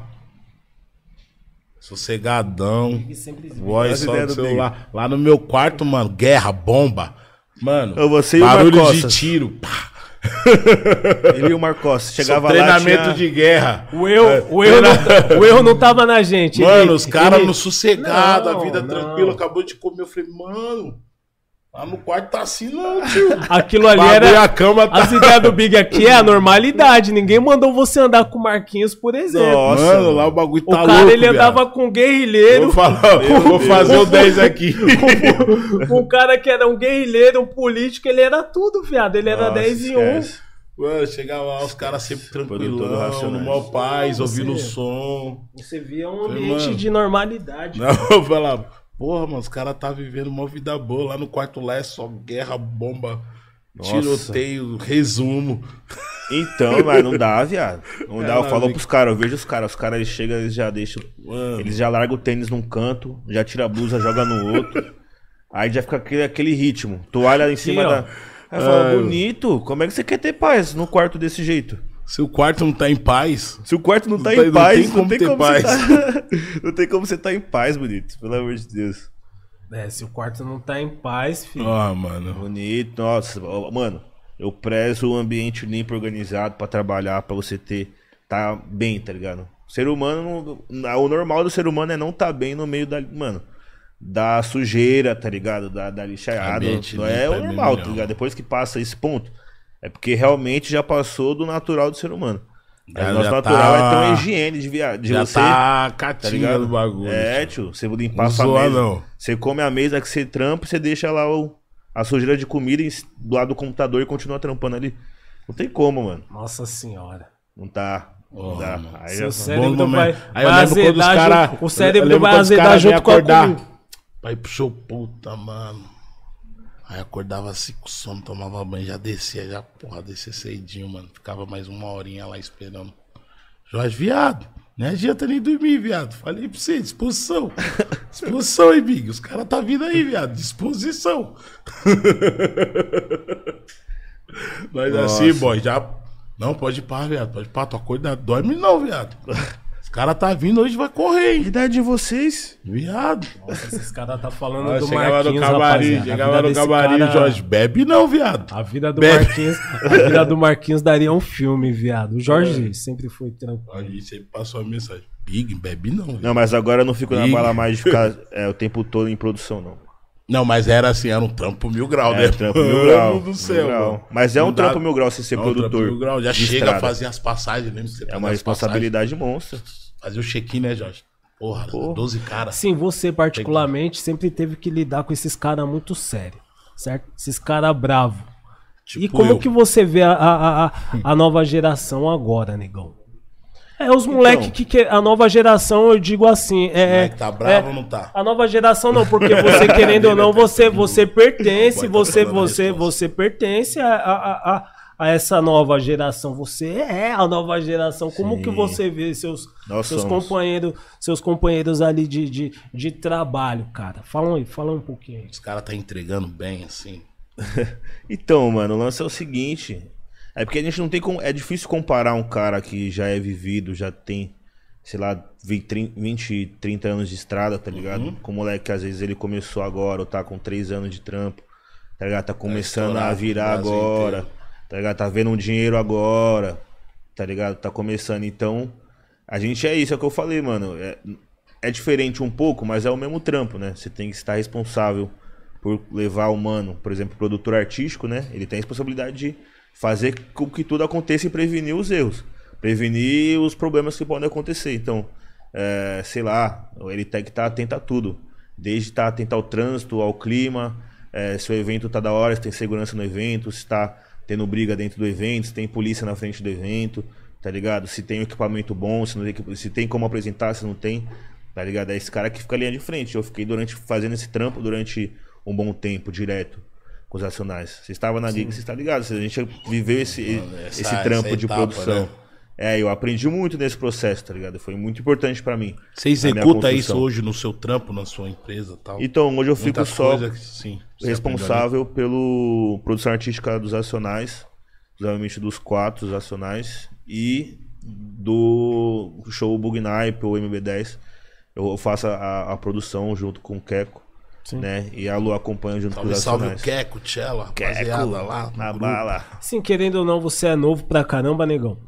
Sossegadão. As só no celular. Lá no meu quarto, mano. Guerra, bomba. Mano, Eu, você e o barulho de tiro. Pá. Ele e o Marcos. Chegava lá. treinamento Tinha... de guerra. O erro, o, erro não, o erro não tava na gente. Mano, ele- os caras ele- no sossegado, Não, a vida não. tranquila, acabou de comer. Eu falei, mano, lá no quarto tá assim não, tio. Aquilo ali Bagulho, era. a cama tá. As ideias do Big aqui é a normalidade. Ninguém mandou você andar com o Marquinhos, por exemplo. Nossa, mano, lá o bagulho o tá cara, louco. ele viado. andava com um guerrilheiro. Vou falar, eu vou fazer o 10 aqui. um cara que era um guerrilheiro, um político, ele era tudo, viado. Ele era Nossa, 10 em 1. esquece. Mano, chegava lá, os caras sempre tranquilão, maior paz, ouvindo o som. Você via um ambiente mano. de normalidade. Não, eu falava, porra, mano, os caras tá vivendo uma vida boa. Lá no quarto lá é só guerra, bomba, Nossa. tiroteio, resumo. Então, mas não dá, viado. Não dá. Eu falo pros caras, eu vejo os caras. Os caras eles chegam, eles já deixam. Mano. Eles já largam o tênis num canto, já tira a blusa, joga no outro. Aí já fica aquele, aquele ritmo. Toalha em cima ó. da. Aí fala, bonito, como é que você quer ter paz no quarto desse jeito? Se o quarto não tá em paz, Se o quarto não tá Não tem- em não paz, tem não como tem ter como, paz. você tá... não tem como você tá em paz, bonito. Pelo amor de Deus. É, se o quarto não tá em paz, filho. ó, mano. Bonito, nossa, mano, eu prezo o ambiente limpo, organizado pra trabalhar, pra você ter, tá bem, tá ligado? Ser humano, não- o normal do ser humano é não tá bem no meio da, mano, da sujeira, tá ligado? Da, da lixaiada, não é limpo o é normal, tá ligado? Depois que passa esse ponto, é porque realmente já passou do natural do ser humano. Já- o nosso natural tá- é ter uma higiene de, via... de Já você, tá tá catinga ligado? do bagulho. É, tio, você limpar Não a sua zoa, mesa. não. Você come a mesa que você trampa e você deixa lá o, a sujeira de comida em- do lado do computador e continua trampando ali. Não tem como, mano. Nossa senhora. Não tá. Não Oh. Aí Seu cérebro Bom vai. Aí eu vai lembro quando os azedar cara- junto. O eu cérebro vai azedar junto vêm com a acordar. comida. Aí puxou puta, mano. Aí acordava assim com sono, tomava banho, já descia, já, porra, descia cedinho, mano. Ficava mais uma horinha lá esperando. Jorge, viado, não adianta nem dormir, viado. Falei pra você, disposição. Disposição aí, Big. Os caras tá vindo aí, viado. Disposição. Mas assim, boy, já. Não, pode ir viado. Pode ir pá, tô acordado. Dorme não, viado. Caras tá vindo hoje, vai correr, hein? idade de vocês? Viado. Nossa, esses caras tá falando Ah, do chegava no Marquinhos, rapaziada. A chegava vida no camarim, cara- Jorge, bebe não, viado. A vida do Bebe. Marquinhos, a vida do Marquinhos daria um filme, viado. O Jorge sempre foi tranquilo. Aí sempre passou a mensagem, Big, bebe não, viado. Não, mas agora eu não fico na Ih. bala mais de ficar é, o tempo todo em produção, não. Não, mas era assim, era um trampo mil grau, né? É, trampo mil grau. do mil céu, grau. Mas é um Não dá- trampo mil grau você ser É um trampo produtor. mil grau, já chega estrada. a fazer as passagens, Você É fazia uma responsabilidade monstra. Fazer o check-in, né, Jorge? Porra, Porra. 12 caras. Sim, você particularmente sempre teve que lidar com esses caras muito sérios, certo? Esses caras bravos. e Tipo como eu. que você vê a, a, a, a nova geração agora, negão? É, os moleques que, que. A nova geração, eu digo assim. É, Moleque tá bravo é, ou não tá? A nova geração não, porque você querendo ou não, você, você pertence, Boy, tá você, você, você pertence a, a, a, a essa nova geração. Você é a nova geração. Como Sim. que você vê seus, Nós seus somos. companheiros, seus companheiros ali de, de, de trabalho, cara? Fala aí, fala um pouquinho aí. Os caras tá entregando bem, assim. Então, mano, o lance é o seguinte. É porque a gente não tem como. É difícil comparar um cara que já é vivido, já tem, sei lá, 20, 20 30 anos de estrada, tá ligado? Com um moleque que às vezes ele começou agora, ou tá com 3 anos de trampo, tá ligado? Tá começando a virar agora, inteiro. Tá ligado? Tá vendo um dinheiro agora, tá ligado? Tá começando. Então, a gente é isso, é o que eu falei, mano. É, é diferente um pouco, mas é o mesmo trampo, né? Você tem que estar responsável por levar o mano, por exemplo, produtor artístico, né? Ele tem a responsabilidade de fazer com que tudo aconteça e prevenir os erros, prevenir os problemas que podem acontecer. Então, é, sei lá, ele tem que estar atento a tudo, desde estar atento ao trânsito, ao clima, é, se o evento tá da hora, se tem segurança no evento, se está tendo briga dentro do evento, se tem polícia na frente do evento. tá ligado? Se tem equipamento bom, se, não tem, se tem como apresentar, se não tem, tá ligado? É esse cara que fica ali de frente. Eu fiquei durante fazendo esse trampo durante um bom tempo, direto, com os Nacionais. Você estava na liga, você está ligado. A gente viveu esse, Essa- esse trampo de etapa, produção. né? É, eu aprendi muito nesse processo, tá ligado? Foi muito importante pra mim. Você executa isso hoje no seu trampo, na sua empresa e tal? Então, hoje eu fico só que, sim, responsável pelo produção artística dos Acionais, obviamente dos quatro dos Acionais e do show Bug Nipe ou MB10. Eu faço a, a produção junto com o Keco, Sim. né? E a Lu acompanha junto Salve, com os salve o. Queco, Tchela, Keco, rapaziada lá. na grupo. bala. Sim, querendo ou não, você é novo pra caramba, negão.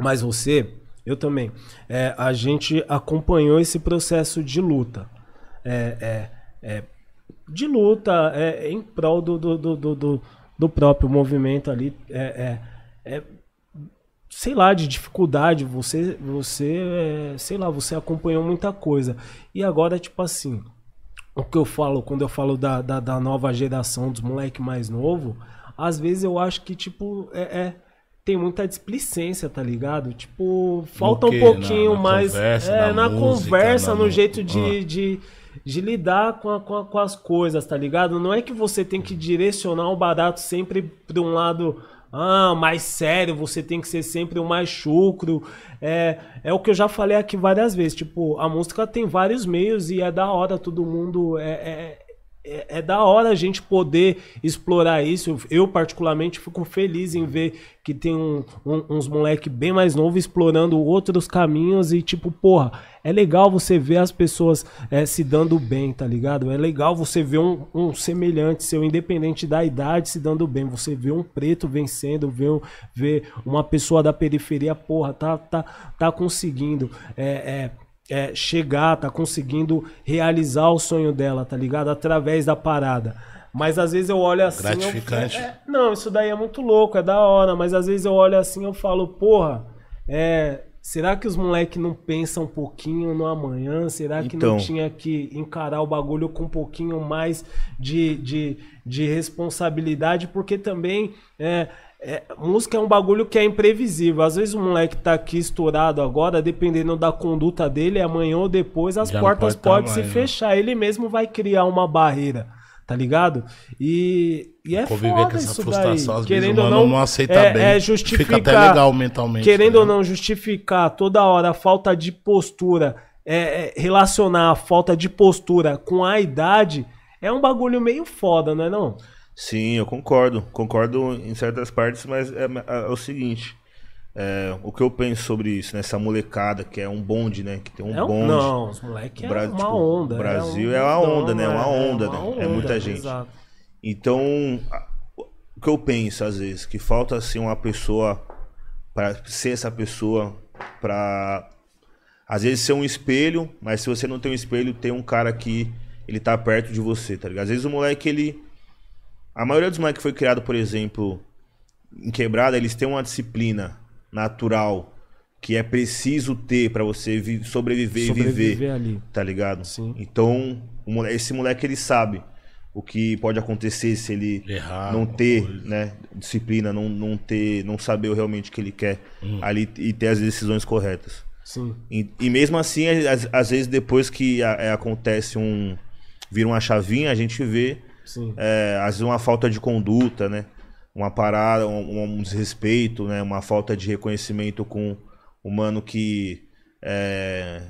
Mas você, eu também. É, a gente acompanhou esse processo de luta. É, é, é, de luta é, em prol do, do, do, do, do- próprio movimento ali. É, é, sei lá, de dificuldade. Você, você sei lá, você acompanhou muita coisa. E agora, tipo assim, o que eu falo quando eu falo da, da, da nova geração, dos moleque mais novo, às vezes eu acho que, tipo, é, é- tem muita displicência, tá ligado? Tipo, falta um pouquinho Na- na mais. conversa, é, na na música, conversa, no jeito de, Ah. de, de lidar com, a- com, a- com as coisas, tá ligado? Não é que você tem que direcionar o barato sempre pra um lado. Ah, mais sério, você tem que ser sempre o mais chucro. É, é o que eu já falei aqui várias vezes. Tipo, a música tem vários meios e é da hora todo mundo. É, é, é, é da hora a gente poder explorar isso. Eu, particularmente, fico feliz em ver que tem um- um- uns moleque bem mais novos explorando outros caminhos e, tipo, porra, é legal você ver as pessoas é, se dando bem, tá ligado? É legal você ver um, um semelhante seu, independente da idade, se dando bem. Você vê um preto vencendo, ver uma pessoa da periferia, porra, tá, tá, tá conseguindo. É, é, é, chegar, tá conseguindo realizar o sonho dela, tá ligado? Através da parada. Mas às vezes eu olho assim. eu- Gratificante. é, não, isso daí é muito louco, é da hora. Mas às vezes eu olho assim e eu falo, porra, é, será que os moleques não pensam um pouquinho no amanhã? Será que não Então. tinha que encarar o bagulho com um pouquinho mais de, de, de responsabilidade? Porque também. É, é, música é um bagulho que é imprevisível. Às vezes o moleque tá aqui estourado agora, dependendo da conduta dele, amanhã ou depois as Já portas pode tá podem se mais, né? fechar. Ele mesmo vai criar uma barreira, tá ligado? E, e é Conviver foda com essa isso frustração, daí. às vezes Querendo o ou não, não aceita é, bem. é Fica justificar, até legal mentalmente. Querendo né? ou não justificar toda hora a falta de postura, é, é, relacionar a falta de postura com a idade, é um bagulho meio foda, não é não? Sim, eu concordo. Concordo em certas partes, mas é, é o seguinte. é, o que eu penso sobre isso, nessa molecada, que é um bonde, né? Que tem um É um, bonde. não, os moleques é uma tipo, onda. o Brasil um é uma onda, né? bundão, Uma onda, né? É muita gente. exato. Então, o que eu penso às vezes, que falta assim uma pessoa para ser essa pessoa, para às vezes ser um espelho, mas se você não tem um espelho, tem um cara que ele tá perto de você, tá ligado? Às vezes o moleque ele a maioria dos moleques que foi criado, por exemplo, em quebrada, eles têm uma disciplina natural que é preciso ter pra você vi- sobreviver, e viver Sobreviver ali. tá ligado? Sim. Então, esse moleque ele sabe o que pode acontecer se ele Errar não ter, né, disciplina, não, não ter, não saber realmente o que ele quer Hum. ali e ter as decisões corretas. Sim. E, e mesmo assim, às, às vezes depois que a- é, acontece um vira uma chavinha, a gente vê Sim. é, às vezes uma falta de conduta, né? Uma parada, um, um desrespeito, né? Uma falta de reconhecimento com o mano que é,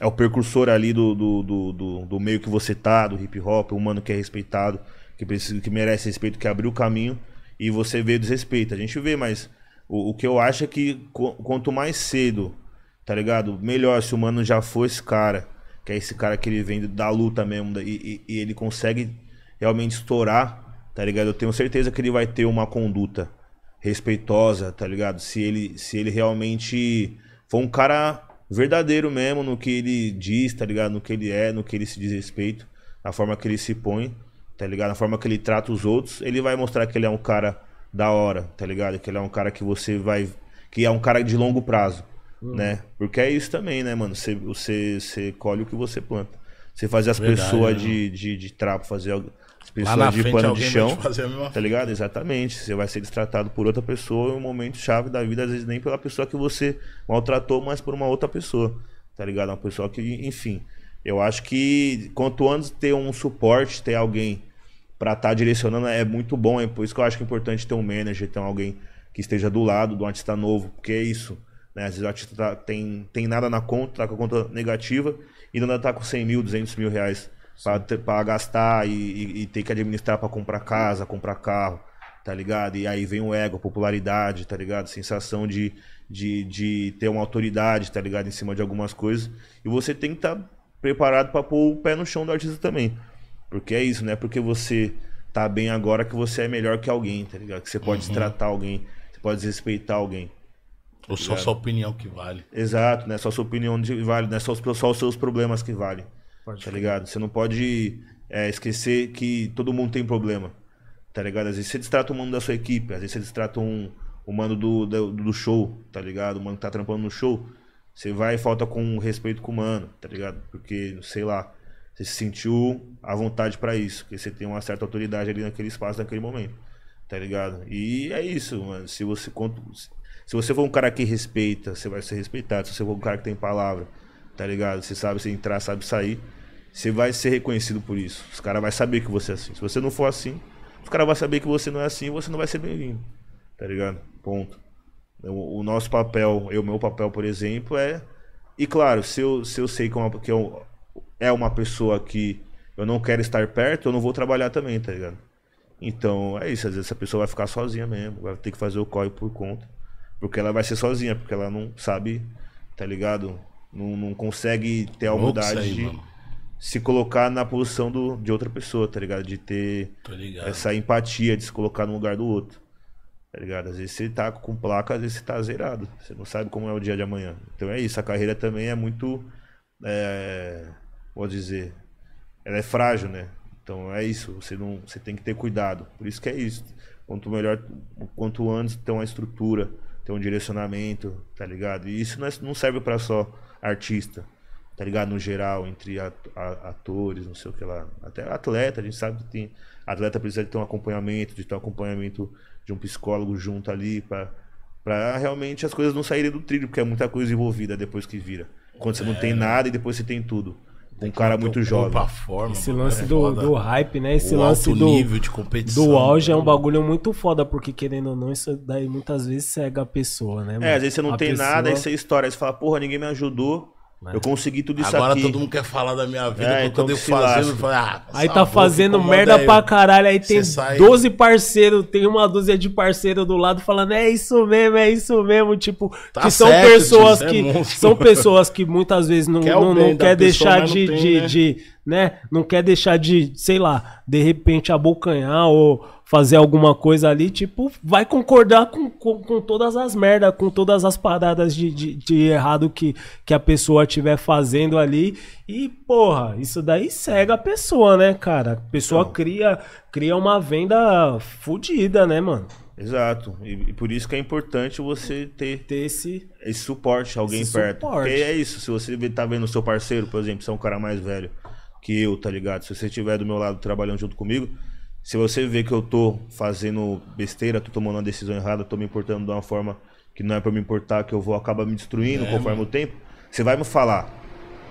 é o precursor ali do, do, do, do- do meio que você tá, do hip hop, um mano que é respeitado, que, precisa, que merece respeito, que abriu o caminho, e você vê desrespeito. A gente vê, mas o, o que eu acho é que qu- quanto mais cedo, tá ligado? Melhor se o mano já for esse cara, que é esse cara que ele vem da luta mesmo, e, e- e ele consegue realmente estourar, tá ligado? Eu tenho certeza que ele vai ter uma conduta respeitosa, tá ligado? Se ele, se ele realmente for um cara verdadeiro mesmo no que ele diz, tá ligado? No que ele é, no que ele se diz respeito, na forma que ele se põe, tá ligado? Na forma que ele trata os outros, ele vai mostrar que ele é um cara da hora, tá ligado? Que ele é um cara que você vai. que é um cara de longo prazo, né? Porque é isso também, né, mano? Você, você, você colhe o que você planta. Você fazer as Verdade, pessoas né? de, de, de trapo, fazer pessoa Lá na de frente pano de chão. fazer a mesma Tá ligado? Exatamente. Você vai ser destratado por outra pessoa em um momento chave da vida, às vezes nem pela pessoa que você maltratou, mas por uma outra pessoa. Tá ligado? Uma pessoa que, enfim. Eu acho que quanto antes ter um suporte, ter alguém pra estar direcionando é muito bom. É por isso que eu acho que é importante ter um manager, ter alguém que esteja do lado do artista novo, porque é isso. Né? Às vezes o artista tá- tem, tem nada na conta, tá com a conta negativa e ainda tá com 100 mil, 200 mil reais pra gastar e, e- e ter que administrar pra comprar casa, comprar carro, tá ligado? E aí vem o ego, a popularidade, tá ligado? Sensação de, de, de ter uma autoridade, tá ligado? Em cima de algumas coisas. E você tem que estar preparado pra pôr o pé no chão do artista também. Porque é isso, não é porque você tá bem agora que você é melhor que alguém, tá ligado? Que você pode destratar alguém, você pode desrespeitar alguém. Ou só sua opinião que vale. Exato, não é só sua opinião que vale, não é só, os- só os seus problemas que valem. Tá ligado? Você não pode é, esquecer que todo mundo tem problema. Tá ligado? Às vezes você distrata o mano da sua equipe, às vezes você distrata um, o mano do, do, do show, tá ligado? O mano que tá trampando no show. Você vai e falta com respeito com o mano, tá ligado? Porque, sei lá, você se sentiu à vontade pra isso, porque você tem uma certa autoridade ali naquele espaço, naquele momento, tá ligado? E é isso, mano. Se você, se você for um cara que respeita, você vai ser respeitado. Se você for um cara que tem palavra, tá ligado? Você sabe se entrar, sabe sair, você vai ser reconhecido por isso. Os caras vão saber que você é assim. Se você não for assim, os caras vão saber que você não é assim e você não vai ser bem-vindo, tá ligado? Ponto. O, o nosso papel, eu, meu papel, por exemplo, é. E claro, se eu, se eu sei que, é uma, que eu, é uma pessoa que eu não quero estar perto, eu não vou trabalhar também, tá ligado? Então é isso, às vezes essa pessoa vai ficar sozinha mesmo, vai ter que fazer o corre por conta. Porque ela vai ser sozinha, porque ela não sabe, tá ligado? Não, não consegue ter a humildade aí, de mano. se colocar na posição do, de outra pessoa, tá ligado? De ter ligado. essa empatia, de se colocar no lugar do outro. Tá ligado? Às vezes você tá com placa, às vezes você tá zerado. Você não sabe como é o dia de amanhã. Então é isso, a carreira também é muito. É, vou dizer. Ela é frágil, né? Então é isso, você não, você tem que ter cuidado. Por isso que é isso. Quanto melhor, quanto antes ter uma estrutura, ter um direcionamento, tá ligado? E isso não, é- não serve pra só artista, tá ligado? No geral, entre atores, não sei o que lá. Até atleta, a gente sabe que tem. Atleta precisa de ter um acompanhamento, de ter um acompanhamento de um psicólogo junto ali pra, pra realmente as coisas não saírem do trilho, porque é muita coisa envolvida depois que vira. Quando você não tem nada e depois você tem tudo. Um cara muito jovem. forma, Esse lance é do, do hype, né? Esse o lance alto do, nível de competição. do auge é um bagulho muito foda, porque querendo ou não, isso daí muitas vezes cega a pessoa, né? É, mano? às vezes você não A tem pessoa- nada, aí você estoura, aí você fala, porra, ninguém me ajudou. Eu consegui tudo isso Agora aqui. todo mundo quer falar da minha vida, É, quando então eu fazendo, ah, Aí tá fazendo merda comanda pra aí. caralho, aí tem sai- 12 parceiros, tem uma dúzia de parceiro do lado falando, é isso mesmo, é isso mesmo, tipo, Tá que são certo, pessoas é que monstro. são pessoas que muitas vezes não, Quer não, não quer pessoa, deixar não de, tem, de, né? de, né, não quer deixar de, sei lá, de repente abocanhar ou fazer alguma coisa ali, tipo, vai concordar com, com, com todas as merdas, com todas as paradas de, de, de errado que, que a pessoa estiver fazendo ali. E, porra, isso daí cega a pessoa, né, cara? A pessoa Então. cria, cria uma venda fodida, né, mano? Exato. E, e por isso que é importante você ter Ter esse. esse suporte, alguém Esse perto. suporte. Porque é isso, se você tá vendo o seu parceiro, por exemplo, se é um cara mais velho que eu, tá ligado? Se você estiver do meu lado trabalhando junto comigo, se você vê que eu tô fazendo besteira, tô tomando uma decisão errada, tô me importando de uma forma que não é pra me importar, que eu vou acabar me destruindo É, conforme o tempo, você vai me falar.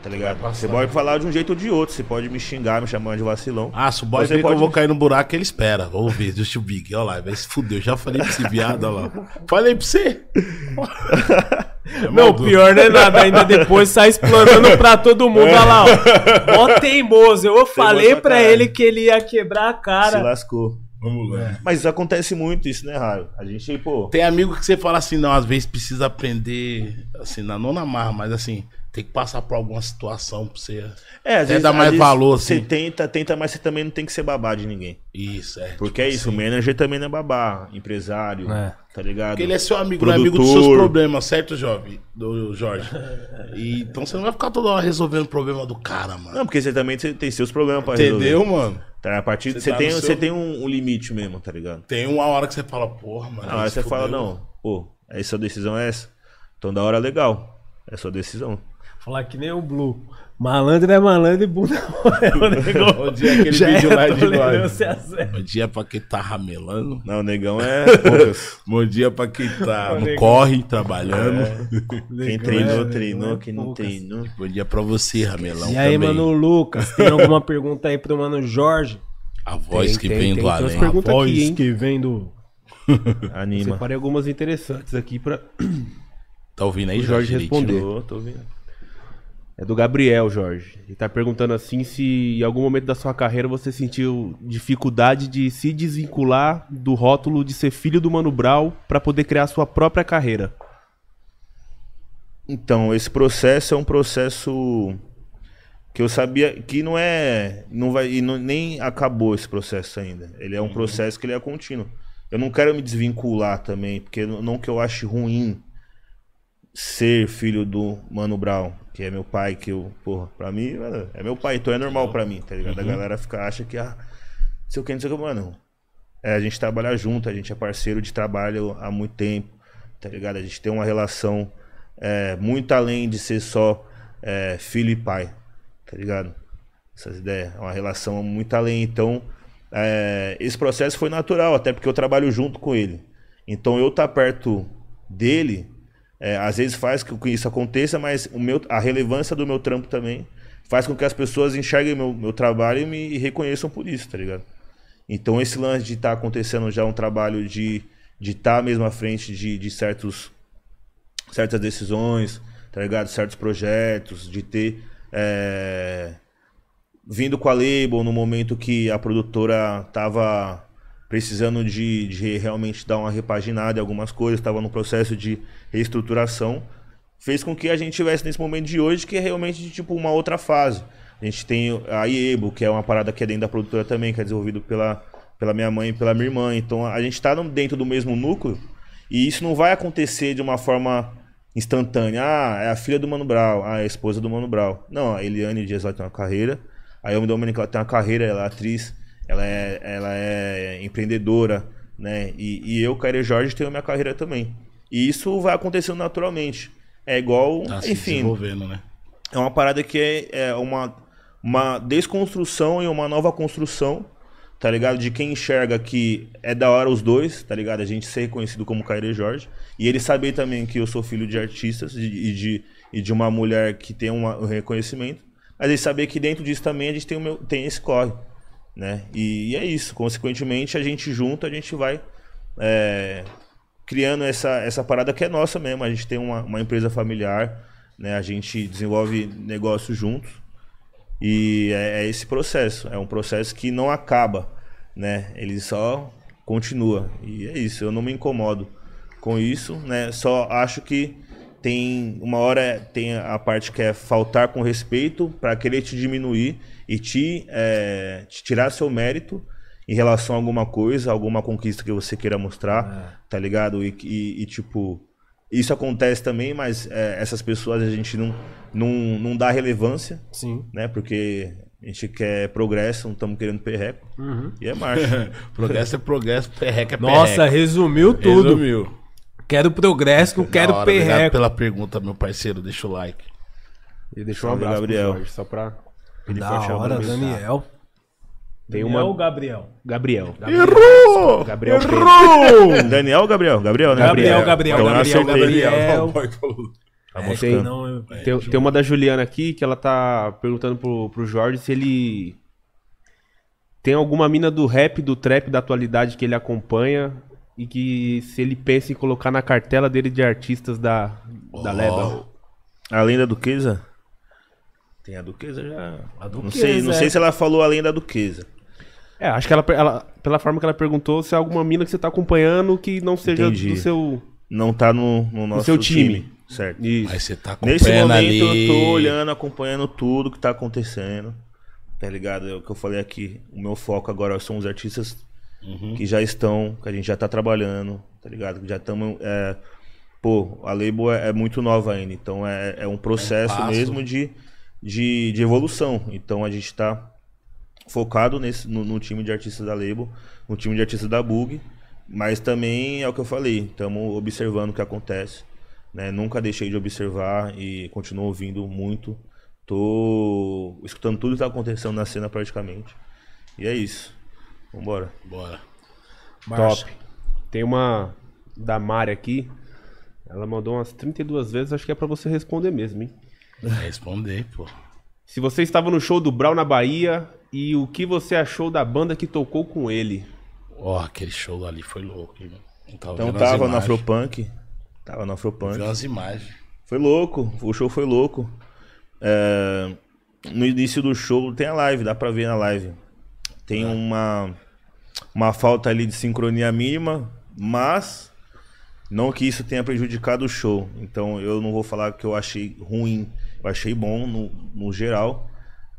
Tá ligado? Você pode falar de um jeito ou de outro, você pode me xingar, me chamar de vacilão. Ah, se o boy Você que pode- eu vou cair no buraco, ele espera. Vamos ver, Just o Big. Olha lá, vai se fuder. Eu já falei pra esse viado, olha lá. Falei pra você. É Não, pior não é nada, ainda depois sai explanando pra todo mundo, olha lá, ó. Mó teimoso. Eu falei pra pra caralho. ele que ele ia quebrar a Se cara. lascou. Vamos lá. Mas isso acontece muito, isso não é raro. A gente, pô. Tem amigo que você fala assim, não, às vezes precisa aprender, assim, na não na marra, mas assim, tem que passar por alguma situação pra você. É, às dá às mais valor, Você assim. tenta, tenta, mas você também não tem que ser babá de ninguém. Isso, é. Porque é isso, o manager também não é babá, empresário, É. tá ligado? Porque ele é seu amigo, não é amigo dos seus problemas, certo, jovem? Do Jorge. E, então você não vai ficar toda hora resolvendo o problema do cara, mano. Não, porque você também tem tem seus problemas pra Entendeu, resolver. mano? Tá, a partir, Você você, tá tem, no você seu- tem um, um limite mesmo, tá ligado? Tem uma hora que você fala, porra, mano. Na hora você fala, não, pô, aí sua decisão é essa. Então da hora legal. É sua decisão. Falar que nem o Blue. Malandro é malandro e bunda é o negão. Bom dia, aquele Já vídeo é lá de nós. Bom dia pra quem tá ramelando. Não, o negão é. Bom dia pra quem tá no negão. corre, trabalhando. Quem Negão treinou, é- treinou. é Quem não treinou. Bom dia pra você, ramelão. E aí, também. mano Lucas, tem alguma pergunta aí pro mano Jorge? A voz Tem, que tem, vem tem. do além. Pergunta Voz aqui, que vem do... Anima. Separei algumas interessantes aqui pra Tá ouvindo aí, o Jorge responder. Tô, tô ouvindo. É do Gabriel, Jorge. Ele tá perguntando assim se em algum momento da sua carreira você sentiu dificuldade de se desvincular do rótulo de ser filho do Mano Brown pra poder criar sua própria carreira. Então, esse processo é um processo que eu sabia que não é, não vai e não- nem acabou esse processo ainda. Ele é um processo que ele é contínuo. Eu não quero me desvincular também, porque não que eu ache ruim ser filho do Mano Brown, que é meu pai, que eu, porra, pra mim, é meu pai, então é normal pra mim, tá ligado? A galera fica, acha que, ah, não sei o que, não sei o que, mano. É, a gente trabalha junto, a gente é parceiro de trabalho há muito tempo, tá ligado? A gente tem uma relação é, muito além de ser só é, filho e pai, tá ligado? Essas ideias, é uma relação muito além. Então, é, esse processo foi natural, até porque eu trabalho junto com ele. Então, eu estar perto dele, é, às vezes faz com que isso aconteça, mas o meu, a relevância do meu trampo também faz com que as pessoas enxerguem meu, meu trabalho e me reconheçam por isso, tá ligado? Então, esse lance de estar acontecendo já um trabalho de de estar mesmo à frente de, de certos certas decisões, tá ligado? Certos projetos, de ter é, vindo com a label no momento que a produtora tava precisando de, de realmente dar uma repaginada em algumas coisas, estava no processo de reestruturação, fez com que a gente tivesse nesse momento de hoje que é realmente tipo uma outra fase. A gente tem a IEBO, que é uma parada que é dentro da produtora também, que é desenvolvido pela, pela minha mãe e pela minha irmã. Então a gente está dentro do mesmo núcleo e isso não vai acontecer de uma forma instantânea. Ah, é a filha do Mano Brown, ah, é a esposa do Mano Brown. Não, a Eliane Dias ela tem uma carreira, a Yomi Dominic ela tem uma carreira, ela é atriz, ela é, ela é empreendedora, né? E, e eu, Caire Jorge, tenho minha carreira também. E isso vai acontecendo naturalmente. É igual, Tá se enfim, desenvolvendo, né? é uma parada que é, é uma, uma desconstrução e uma nova construção, tá ligado? De quem enxerga que é da hora os dois, tá ligado? A gente ser reconhecido como Caire Jorge. E ele saber também que eu sou filho de artistas e de, e de, e de uma mulher que tem uma- um reconhecimento. Mas ele saber que dentro disso também a gente tem, o meu, tem esse corre, né? E, e é isso. Consequentemente, a gente junto, a gente vai é, criando essa, essa parada que é nossa mesmo. A gente tem uma, uma empresa familiar, né? A gente desenvolve negócios juntos. E é, é esse processo. É um processo que não acaba, né? Ele só continua. E é isso. Eu não me incomodo com isso, né? Só acho que tem uma hora tem a parte que é faltar com respeito para querer te diminuir e te, é, te tirar seu mérito em relação a alguma coisa, alguma conquista que você queira mostrar, tá ligado? E, e- e, tipo, isso acontece também, mas é, essas pessoas a gente não, não, não dá relevância, Sim. né? Porque a gente quer progresso, não estamos querendo perreco. E é marcha. progresso é progresso, perreca é Nossa, perreca. resumiu tudo. Resumiu. Quero progresso, não quero hora, Obrigado perreco. pela pergunta, meu parceiro. Deixa o like. Ele deixou um abraço Gabriel. pro Jorge, só pra... Ele Da forte hora. Daniel. Tem Daniel ou uma... Gabriel? Gabriel. Errou! Gabriel Daniel ou Gabriel? Gabriel, né? Gabriel, Gabriel, Então, Gabriel, acertei. Gabriel. Tá É, moscando. não, eu- Tem, tem uma da Juliana aqui que ela tá perguntando pro, pro Jorge se ele tem alguma mina do rap, do trap da atualidade que ele acompanha e que se ele pensa em colocar na cartela dele de artistas da, da Ó. Leba. Além da Duquesa? Tem a Duquesa já. A Não Duquesa, sei, não é. sei se ela falou além da Duquesa. É, acho que ela, ela- pela forma que ela perguntou, se é alguma mina que você tá acompanhando que não seja Entendi. do seu, Não tá no, no nosso seu time. Certo. Isso. Mas você tá Nesse acompanhando momento ali. eu tô olhando, acompanhando tudo que tá acontecendo. Tá ligado? É o que eu falei aqui. O meu foco agora são os artistas Uhum. que já estão, que a gente já tá trabalhando, tá ligado? Que já estamos. pô, a label é, é muito nova ainda, então é, é um processo passo. mesmo de, de, de evolução. Então a gente tá focado nesse, no, no time de artistas da label, no time de artistas da Bug, mas também é o que eu falei, estamos observando o que acontece. né? Nunca deixei de observar e continuo ouvindo muito. Tô escutando tudo que tá acontecendo na cena praticamente. E é isso. Vambora. Bora. Marcha. Top. Tem uma da Mari aqui. Ela mandou umas 32 vezes, acho que é pra você responder mesmo, hein? Responder, pô. Se você estava no show do Brau na Bahia e o que você achou da banda que tocou com ele? Ó, aquele show ali foi louco, hein, tava Então as tava no imagens. Afropunk. Tava no Afropunk. Vi umas imagens. Foi louco, o show foi louco. É, no início do show tem a live, dá pra ver na live. Tem uma, uma falta ali de sincronia mínima, mas não que isso tenha prejudicado o show. Então eu não vou falar que eu achei ruim, eu achei bom no, no geral,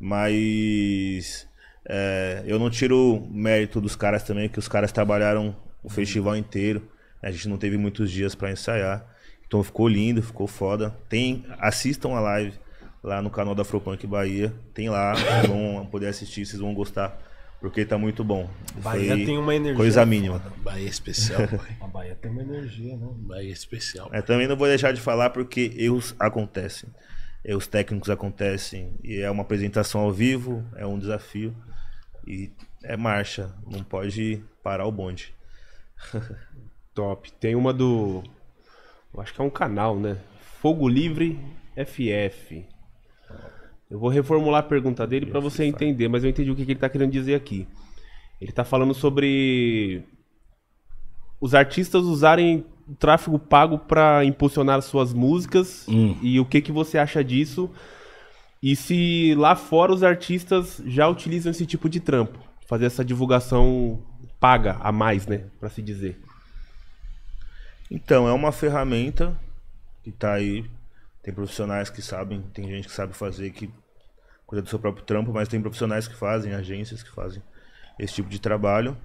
mas é, eu não tiro o mérito dos caras também, que os caras trabalharam o festival inteiro. A gente não teve muitos dias pra ensaiar. Então ficou lindo, ficou foda. Tem, assistam a live lá no canal da Afropunk Bahia. Tem lá, vocês vão poder assistir, vocês vão gostar, porque tá muito bom. Bahia Foi tem uma energia Coisa mínima. Bahia especial, pai. A Bahia tem uma energia, né? Bahia especial. É, também não vou deixar de falar porque erros acontecem. Erros técnicos acontecem. E é uma apresentação ao vivo, é um desafio. E é marcha, não pode parar o bonde. Top. Tem uma do. Eu acho que é um canal, né? Fogo Livre FF. Eu vou reformular a pergunta dele pra você entender, mas eu entendi o que que ele tá querendo dizer aqui. Ele tá falando sobre os artistas usarem o tráfego pago pra impulsionar suas músicas Hum. e o que que você acha disso? E se lá fora os artistas já utilizam esse tipo de trampo, fazer essa divulgação paga a mais, né, Pra se dizer. Então, é uma ferramenta que tá aí. Tem profissionais que sabem, tem gente que sabe fazer, que cuida do seu próprio trampo, mas tem profissionais que fazem, agências que fazem esse tipo de trabalho.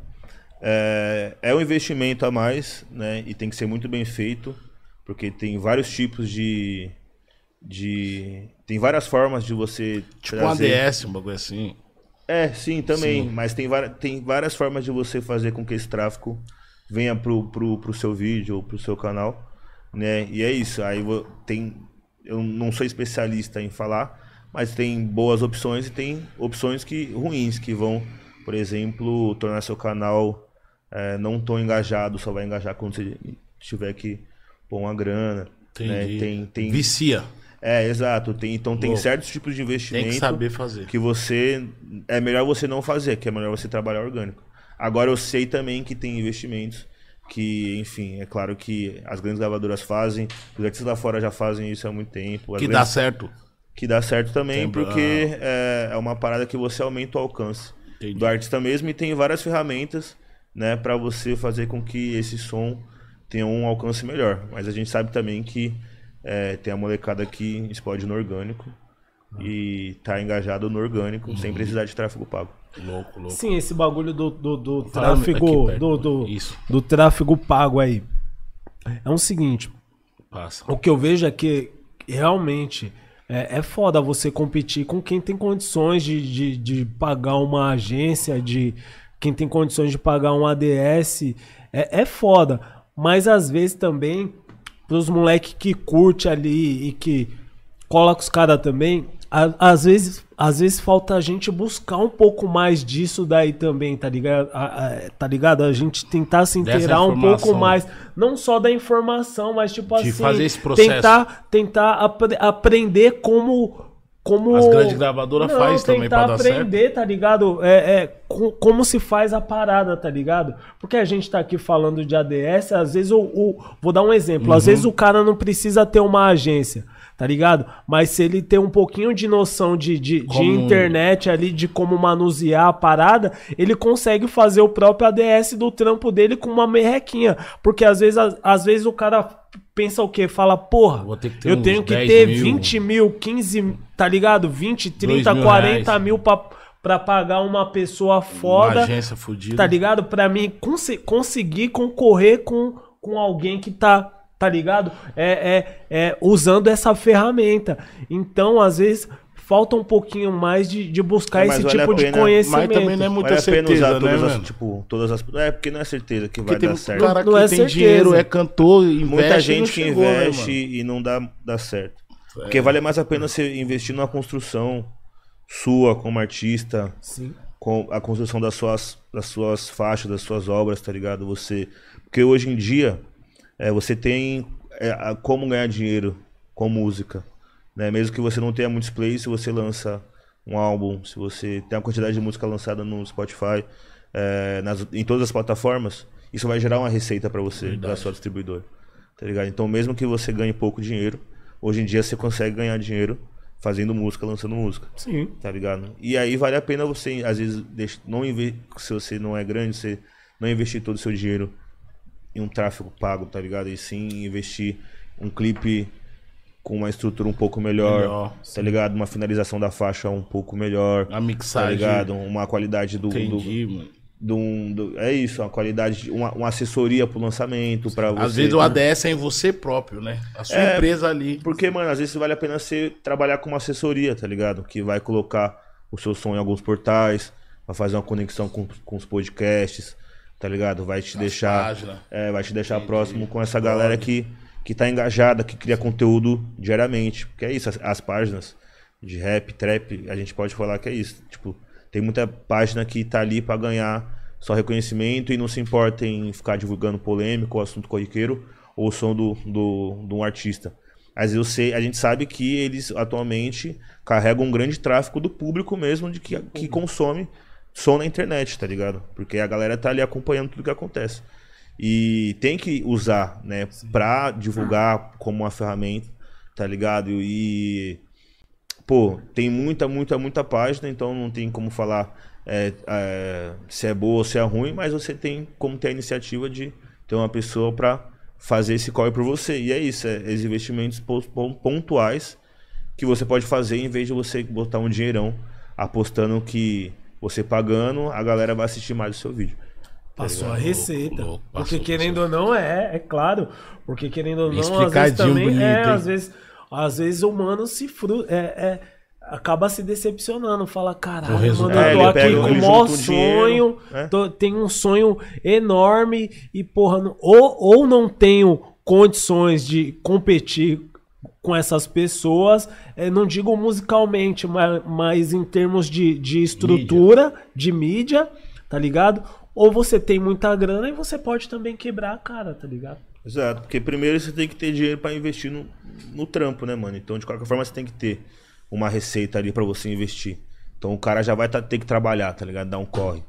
É, é um investimento a mais, né? E tem que ser muito bem feito, porque tem vários tipos de. de tem várias formas de você. Tipo um ADS, um bagulho assim. É, sim, também. Sim. Mas tem, tem várias formas de você fazer com que esse tráfego venha pro, pro, pro seu vídeo ou pro seu canal, né? E é isso. Aí tem. Eu não sou especialista em falar, mas tem boas opções e tem opções que ruins que vão, por exemplo, tornar seu canal é, não tão engajado, só vai engajar quando você tiver que pôr uma grana. Né? Tem, tem, Vicia. é, exato. Tem, então tem Louco. certos tipos de investimento Tem que saber fazer. que você é melhor você não fazer, que é melhor você trabalhar orgânico. Agora eu sei também que tem investimentos que, enfim, é claro que as grandes gravadoras fazem, os artistas lá fora já fazem isso há muito tempo. Que dá grandes- certo. que dá certo também, porque é, é uma parada que você aumenta o alcance Entendi. do artista mesmo e tem várias ferramentas, né, para você fazer com que esse som tenha um alcance melhor. Mas a gente sabe também que é, tem a molecada que explode no orgânico e tá engajado no orgânico Uhum. sem precisar de tráfego pago. Louco, louco. Sim, esse bagulho do, do, do tráfego. perto, Do, do, isso. do tráfego pago aí. É o seguinte, Passa. o que eu vejo é que realmente é, é foda você competir com quem tem condições de, de, de pagar uma agência, de quem tem condições de pagar um ADS. É, é foda. Mas às vezes também, pros moleque que curte ali e que cola com os caras também, a- às vezes, às vezes falta a gente buscar um pouco mais disso daí também, tá ligado? A- a- tá ligado? A gente tentar se inteirar um pouco mais, não só da informação, mas tipo De assim, fazer esse processo. tentar tentar apre- aprender como como As grandes gravadoras Não, faz também pra dar certo. aprender, tá ligado? É, é co- como se faz a parada, tá ligado? Porque a gente tá aqui falando de ADS, às vezes o, o- vou dar um exemplo, Uhum. às vezes o cara não precisa ter uma agência, tá ligado? Mas se ele tem um pouquinho de noção de, de, de Como- internet ali, de como manusear a parada, ele consegue fazer o próprio ADS do trampo dele com uma merrequinha. Porque às vezes, às, às vezes o cara pensa o quê? Fala, porra, eu tenho que 10 ter mil. 20 mil, 15, tá ligado? 20, 30, mil 40 reais. mil pra, pra pagar uma pessoa foda, Uma agência fodida. tá ligado? Pra mim conse- conseguir concorrer com, com alguém que tá, tá ligado? É, é, é usando essa ferramenta. Então, às vezes, falta um pouquinho mais de, de buscar Mas esse vale a tipo de pena- conhecimento. Mas também não é muita Vale certeza, né, as, mano? tipo, todas as. É, porque não é certeza que vai Porque tem dar certo. cara Não que é tem certeza. dinheiro, é cantor, investe Muita gente que chegou, né, investe mano? e não dá, dá certo. É. Porque vale mais a pena você investir numa construção sua como artista, Sim. com a construção das suas, das suas faixas, das suas obras, tá ligado? Você, porque hoje em dia é, você tem é, como ganhar dinheiro com música, né? Mesmo que você não tenha muitos plays, se você lança um álbum, se você tem uma quantidade de música lançada no Spotify, é, nas- em todas as plataformas, isso vai gerar uma receita pra você, da sua distribuidora, tá ligado? Então, mesmo que você ganhe pouco dinheiro, hoje em dia você consegue ganhar dinheiro fazendo música, lançando música Sim. tá ligado? E aí vale a pena você, às vezes, não se você não é grande, você não investir todo o seu dinheiro em um tráfego pago, tá ligado? E sim investir um clipe com uma estrutura um pouco melhor, Melhor, tá ligado? Uma finalização da faixa um pouco melhor, A tá mixagem. ligado? Uma qualidade do, do, Entendi, mano. do, do- é isso, uma qualidade, de- uma, uma assessoria pro lançamento, para você. Às vezes o ADS é em você próprio, né? A sua É, empresa ali. Porque, mano, às vezes vale a pena você trabalhar com uma assessoria, tá ligado? Que vai colocar o seu som em alguns portais, vai fazer uma conexão com, com os podcasts, tá ligado? Vai te Nas deixar. páginas. É, vai te deixar próximo com essa galera que, que tá engajada, que cria conteúdo diariamente. Porque é isso, as, as páginas de rap, trap, a gente pode falar que é isso. Tipo, tem muita página que tá ali pra ganhar só reconhecimento e não se importa em ficar divulgando polêmico ou assunto corriqueiro ou o som do, do, de um artista. Mas eu sei, a gente sabe que eles atualmente carregam um grande tráfego do público mesmo de que, que consome som na internet, tá ligado? Porque a galera tá ali acompanhando tudo que acontece. E tem que usar, né, pra divulgar como uma ferramenta, tá ligado? E, pô, tem muita, muita, muita página, então não tem como falar é, é, se é boa ou se é ruim, mas você tem como ter a iniciativa de ter uma pessoa pra fazer esse corre por você. E é isso, é esses investimentos pon- pon- pontuais que você pode fazer em vez de você botar um dinheirão apostando que você pagando, a galera vai assistir mais o seu vídeo. Passou a receita. Louco, louco, porque querendo ou não, é, é claro. Porque querendo ou não, às vezes também. bonito, é, às vezes, às vezes o mano se fru, é, é, acaba se decepcionando. Fala, caralho, mano, É, eu tô ele aqui pega- com o maior um dinheiro, sonho. né? tô- tenho um sonho enorme e, porra, não- ou, ou não tenho condições de competir com essas pessoas, é, não digo musicalmente, mas, mas em termos de, de estrutura, de mídia, tá ligado? Ou você tem muita grana e você pode também quebrar a cara, tá ligado? Exato, porque primeiro você tem que ter dinheiro pra investir no, no trampo, né, mano? Então, de qualquer forma, você tem que ter uma receita ali pra você investir. Então, o cara já vai tá, ter que trabalhar, tá ligado? Dar um corre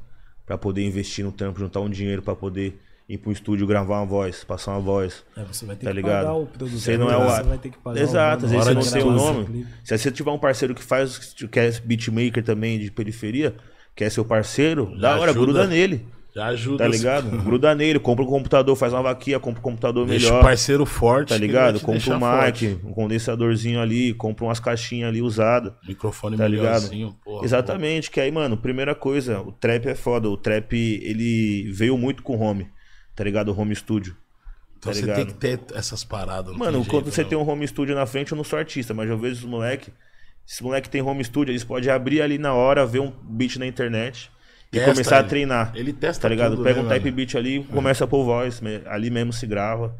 pra poder investir no trampo, juntar um dinheiro pra poder ir pro estúdio gravar uma voz, passar uma voz. É, você vai ter Tá que ligado? pagar o produtor, Você não é o- você vai ter que pagar Exato, às vezes você não tem o nome. Se você tiver um parceiro que faz, que é beatmaker também de periferia, que é seu parceiro, Já da hora, ajuda. gruda nele. Já ajuda. Tá ligado? Gruda nele, compra um computador, faz uma vaquinha, compra um computador Deixa melhor. o parceiro forte. Tá ligado? Compra um mic, um condensadorzinho ali, compra umas caixinhas ali usadas. Microfone Tá ligado? porra. Exatamente, que aí, mano, primeira coisa, o trap é foda. O trap, ele veio muito com home, tá ligado? O home studio. Então tá você ligado? tem que ter essas paradas. Mano, tem quando jeito, você não. tem um home studio na frente, eu não sou artista, mas eu vejo os moleque. Esse moleque tem home studio, eles podem abrir ali na hora, ver um beat na internet e Testa começar a treinar. Ele testa Tá ligado? tudo, Pega né, um type beat ali e começa a pôr voz. Ali mesmo se grava,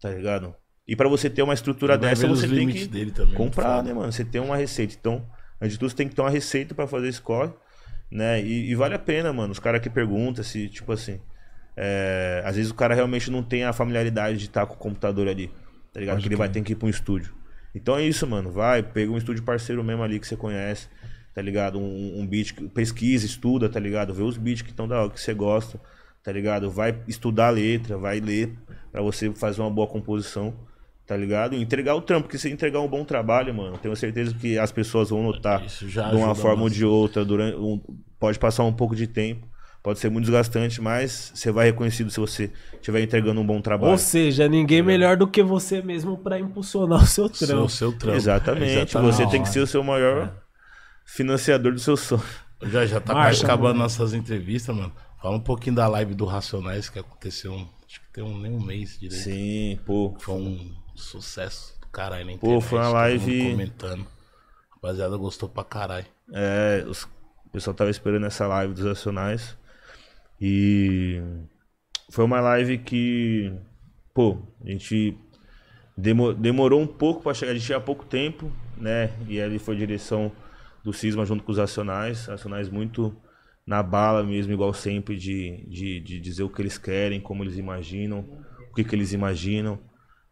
tá ligado? E pra você ter uma estrutura dessa, você tem que também, comprar, né, mano? Você tem uma receita. Então, antes de tudo, você tem que ter uma receita pra fazer esse corre, né? E, e vale a pena, mano. Os caras que perguntam se, tipo assim, é, às vezes o cara realmente não tem a familiaridade de estar com o computador ali, tá ligado? Pode que ele vai ter que ir pra um estúdio. Então é isso, mano. Vai, pega um estúdio parceiro mesmo ali que você conhece, tá ligado? Um, um beat, que- pesquisa, estuda, tá ligado? Vê os beats que estão da hora, que você gosta, tá ligado? Vai estudar a letra, vai ler pra você fazer uma boa composição, tá ligado? E entregar o trampo, porque se entregar um bom trabalho, mano, tenho certeza que as pessoas vão notar Isso já de uma forma ou de outra. Durante, um- pode passar um pouco de tempo, pode ser muito desgastante, mas você vai reconhecido se você estiver entregando um bom trabalho. Ou seja, ninguém melhor do que você mesmo pra impulsionar o seu Seu, trampo. seu trampo. Exatamente, você tem que ser o seu maior financiador do seu sonho. Já, já tá Marcha, quase acabando mano. nossas entrevistas, mano. Fala um pouquinho da live do Racionais que aconteceu, acho que tem um, nem um mês direito. Sim, pô. Foi um sucesso do caralho na Pô, internet. foi uma todo live- mundo comentando. Rapaziada gostou pra caralho. É, os- o pessoal tava esperando essa live dos Nacionais. E foi uma live que, pô, a gente demo- demorou um pouco pra chegar, a gente tinha pouco tempo, né? E ali foi direção do Cisma junto com os Nacionais, Nacionais muito na bala mesmo, igual sempre, de, de, de dizer o que eles querem, como eles imaginam, o que, que eles imaginam,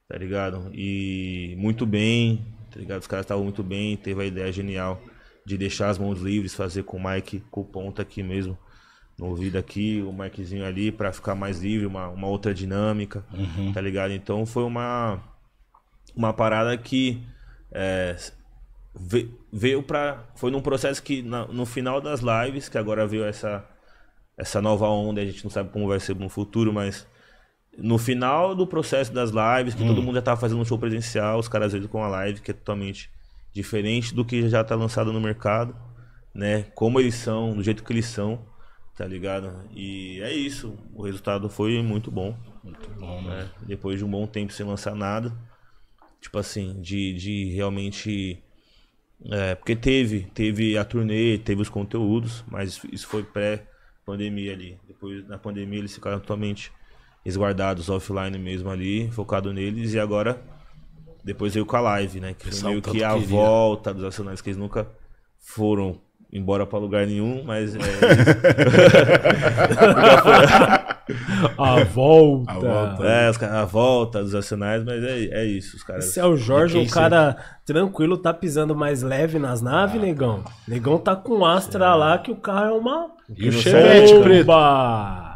tá ligado? E muito bem, tá ligado? Os caras estavam muito bem, teve a ideia genial de deixar as mãos livres, fazer com o Mike, com o ponta aqui mesmo, no ouvido aqui, o Mikezinho ali, pra ficar mais livre, uma, uma outra dinâmica, tá ligado? Então foi uma, uma parada que é, veio pra. Foi num processo que na- no final das lives, que agora veio essa, essa nova onda, a gente não sabe como vai ser no futuro, mas no final do processo das lives, que todo mundo já tava fazendo um show presencial, os caras veio com a live que é totalmente diferente do que já tá lançado no mercado, né? Como eles são, do jeito que eles são, tá ligado? E é isso. O resultado foi muito bom. Muito bom, né? Depois de um bom tempo sem lançar nada. Tipo assim, de, de realmente. É, porque teve, teve a turnê, teve os conteúdos, mas isso- foi pré-pandemia ali. Depois, na pandemia, eles ficaram totalmente resguardados offline mesmo ali, focado neles, e agora depois veio com a live, né? Que foi Pessoal meio tanto que a queria. volta dos acionários, que eles nunca foram embora pra lugar nenhum, mas é, A volta. A volta. é, a volta dos acionários, mas é, é isso, os caras. Esse é o Jorge, um cara tranquilo, tá pisando mais leve nas naves, negão. Negão tá com Astra lá que o carro é uma. E o não Chevette preto.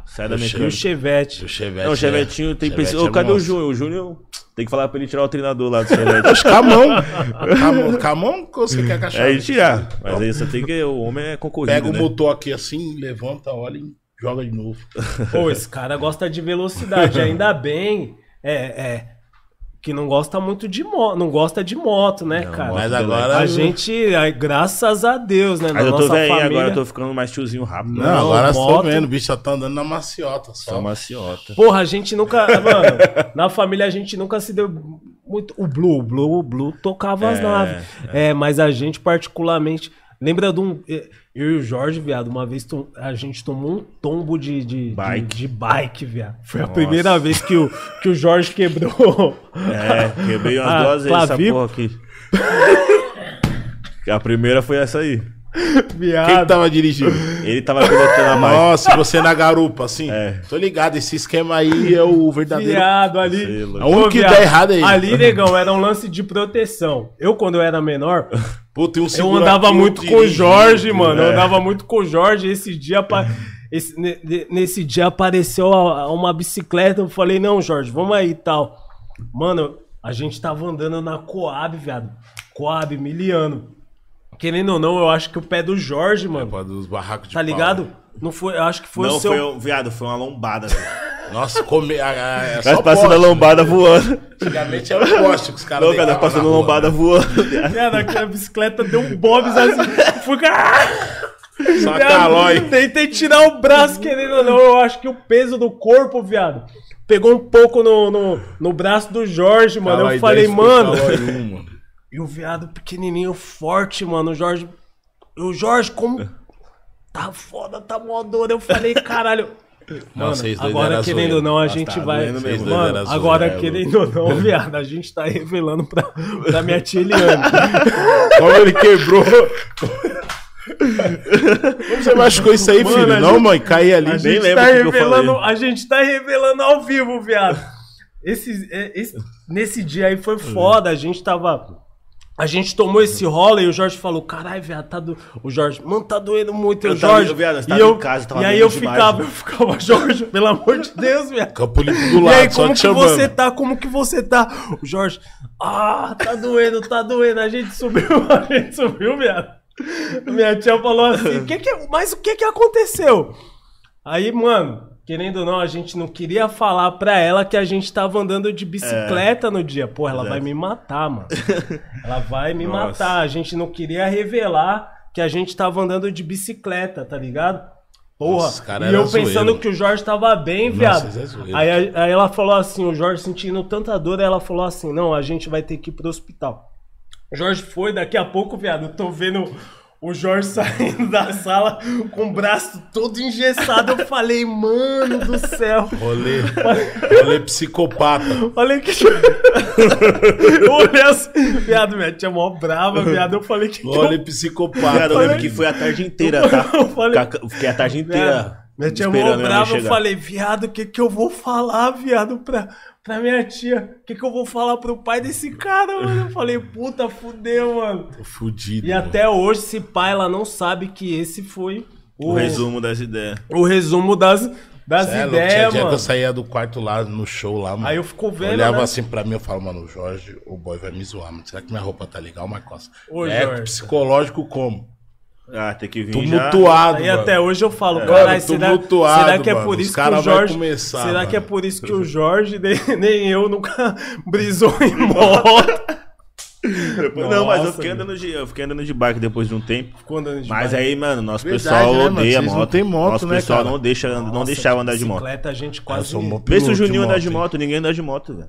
Sai da E o. Chevette. O Chevette. Não, o é- Chevetinho tem Chevette pessoa. é cadê o. Júnior? O Júnior tem que falar pra ele tirar o treinador lá do Chevette. Oxe, com a mão. Com a mão- Com a mão que você quer cachorro. é ele tirar. Mas aí você tem que. O homem é concorrido. Pega o né? motor aqui assim, levanta, olha e joga de novo. Pô, esse cara gosta de velocidade. Ainda bem. É, é. Que não gosta muito de moto. Não gosta de moto, né, cara? Mas agora. A gente, graças a Deus, né? Na Mas eu tô nossa velhinho família. agora, eu tô ficando mais tiozinho rápido. Não, né? agora você moto. tá vendo, o bicho já tá andando na maciota só. Só maciota. Porra, a gente nunca. Mano, na família a gente nunca se deu muito. O Blue, o Blue, o Blue tocava as É, naves. É. mas a gente, particularmente. Lembra de um. Eu e o Jorge, viado, uma vez to- a gente tomou um tombo de, de, de- Bike. de, bike, viado. Foi a Nossa. primeira vez que o, que o Jorge quebrou. É, quebrei umas Ah, duas vezes essa porra aqui. A primeira foi essa aí. Quem viado. que tava dirigindo? Ele tava pilotando a bike. Nossa, você na garupa, assim. É. Tô ligado, esse esquema aí é o verdadeiro. Viado ali. A única Ô, que viado, dá errado é ele. Ali, negão, era um lance de proteção. Eu, quando eu era menor, Pô, tem um Eu andava muito eu com o Jorge, mano. Eu é. andava muito com o Jorge. Esse dia, apa- esse- ne- ne- nesse dia apareceu uma bicicleta. Eu falei, não, Jorge, vamos aí e tal. Mano, a gente tava andando na Coab, viado. Coab, miliano. Querendo ou não, eu acho que o pé do Jorge, mano. Pô, dos barracos de Tá pau. Não foi, eu acho que foi Não, o seu. foi, um- viado, foi uma lombada. velho. Nossa, come... ah, ah, é Nós só passando a poste. lombada voando. Antigamente era o poste que os caras Não, cara, passando lombada né? voando. viado. Cara, aquela bicicleta deu um bobs assim. Fui. Só Viado, calói. Tentei tirar o braço, querendo ou não. Eu acho que o peso do corpo, viado, pegou um pouco no, no, no braço do Jorge, mano. Calói eu falei, 10 por mano. um, mano. E o viado pequenininho, forte, mano. O Jorge. O Jorge, como. Tá foda, tá mó dor. Eu falei, caralho. Mano, dois agora querendo ou não, a Nossa, gente tá vai. mesmo. Mano, agora zoeira, querendo ou não, viado, a gente tá revelando pra, pra minha tia Eliane. Como ele quebrou. Como você machucou isso aí, Mano, filho? Não, gente- mãe, caí ali. A Nem gente lembro tá revelando, falei. a gente tá revelando ao vivo, viado. Esse, é, esse- nesse dia aí foi foda, a gente tava a gente tomou esse rola e o Jorge falou: caralho, viado, tá do... O Jorge, mano, tá doendo muito. Eu o tava- Jorge. viado, eu e tava eu, em casa, tava e aí eu demais, ficava, né? eu ficava, Jorge, pelo amor de Deus, viado. Campo Limpo do E lado, aí, só como que chamando. você tá? Como que você tá? O Jorge, ah, tá doendo, tá doendo. A gente subiu, a gente subiu, viado. Minha tia falou assim, que que, mas o que que aconteceu? Aí, mano, querendo ou não, a gente não queria falar pra ela que a gente tava andando de bicicleta no dia. Pô, ela vai me matar, mano. Ela vai me Nossa. matar. A gente não queria revelar que a gente tava andando de bicicleta, tá ligado? Porra, Nossa, cara, e eu pensando zoeiro. que o Jorge tava bem, Nossa, viado. é. Aí, aí ela falou assim, o Jorge sentindo tanta dor, aí ela falou assim, não, a gente vai ter que ir pro hospital. Jorge foi, daqui a pouco, viado, eu tô vendo o Jorge saindo da sala com o braço todo engessado. Eu falei, mano do céu. Rolê. Rolê psicopata. Falei que. eu olhei assim, viado, minha tia mó brava, viado. Eu falei que. Rolê Cara, psicopata. eu lembro que foi a tarde inteira, tá? Eu falei- Fiquei a tarde Viado, inteira. minha tia minha mãe brava, eu falei, viado, o que que eu vou falar, viado, pra, pra minha tia? O que que eu vou falar pro pai desse cara, mano? Eu falei, puta, fudeu, mano. Tô fudido. E até hoje, esse pai, ela não sabe que esse foi o, O resumo das ideias. o resumo das, das Cê é tinha ideias, que mano. eu saía do quarto lá no show lá, mano. Aí eu fico vendo, Olhava né? assim pra mim, eu falo, mano, Jorge, o boy vai me zoar, mano. Será que minha roupa tá legal, Marcos? Ô, é Jorge. psicológico como? Ah, tem que vir já. Tumultuado, Aí mano. até hoje eu falo, É. caralho, Mano, será, será que é mano. por isso que cara o Jorge. começar, será que é mano. por isso que o Jorge, nem, nem eu, nunca brisou em moto? Não, mas eu Nossa, fiquei, andando de, eu fiquei andando de bike depois de um tempo. Quando a gente Mas vai- aí, mano, nosso Verdade, pessoal né, mano? odeia Vocês não moto. têm moto, Nosso né, pessoal cara? não, deixa, não Nossa, deixava andar de moto. Bicicleta a gente quase. um Vê se o de Juninho anda de moto, ninguém anda de moto, velho.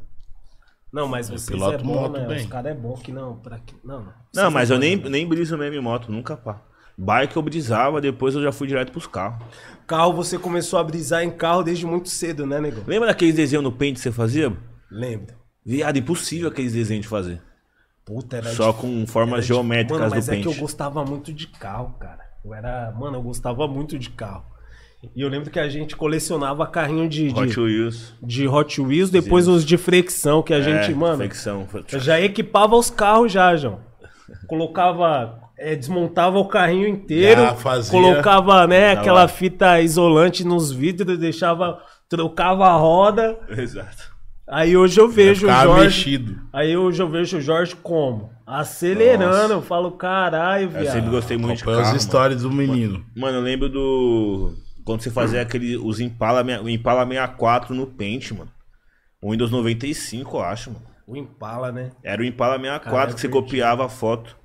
Não, mas vocês piloto é bom, moto né? bem. Os caras é bom que não, pra que. Não, não. Não, Vocês mas é eu nem, né? nem briso mesmo em moto, nunca pá. Bike eu brisava, depois eu já fui direto pros carros. Carro, você começou a brisar em carro desde muito cedo, né, negão? Lembra daqueles desenhos no Paint que você fazia? Lembro. Viado, impossível aqueles desenhos de fazer. Puta, era Só de- com formas de- geométricas Mano, mas do é que eu gostava muito de carro, cara. Eu era. Mano, eu gostava muito de carro. E eu lembro que a gente colecionava carrinho de, de, Hot Wheels. de Hot Wheels, depois os de fricção, que a gente, é, mano. Fricção. Já equipava os carros já, João. Colocava, é, desmontava o carrinho inteiro, Já fazia. colocava, né, aquela hora. fita isolante nos vidros, deixava, trocava a roda. Exato. Aí hoje eu vejo o Jorge, mexido. aí hoje eu vejo o Jorge como acelerando, eu falo, caralho, Eu viado. sempre gostei muito de Acompanha carro. as mano. histórias do menino. Mano, eu lembro do. Quando você fazia aquele. Os Impala, o Impala 64 no Paint, mano. O Windows 95, eu acho, mano. O Impala, né? Era o Impala 64 Caralho, que você copiava a foto.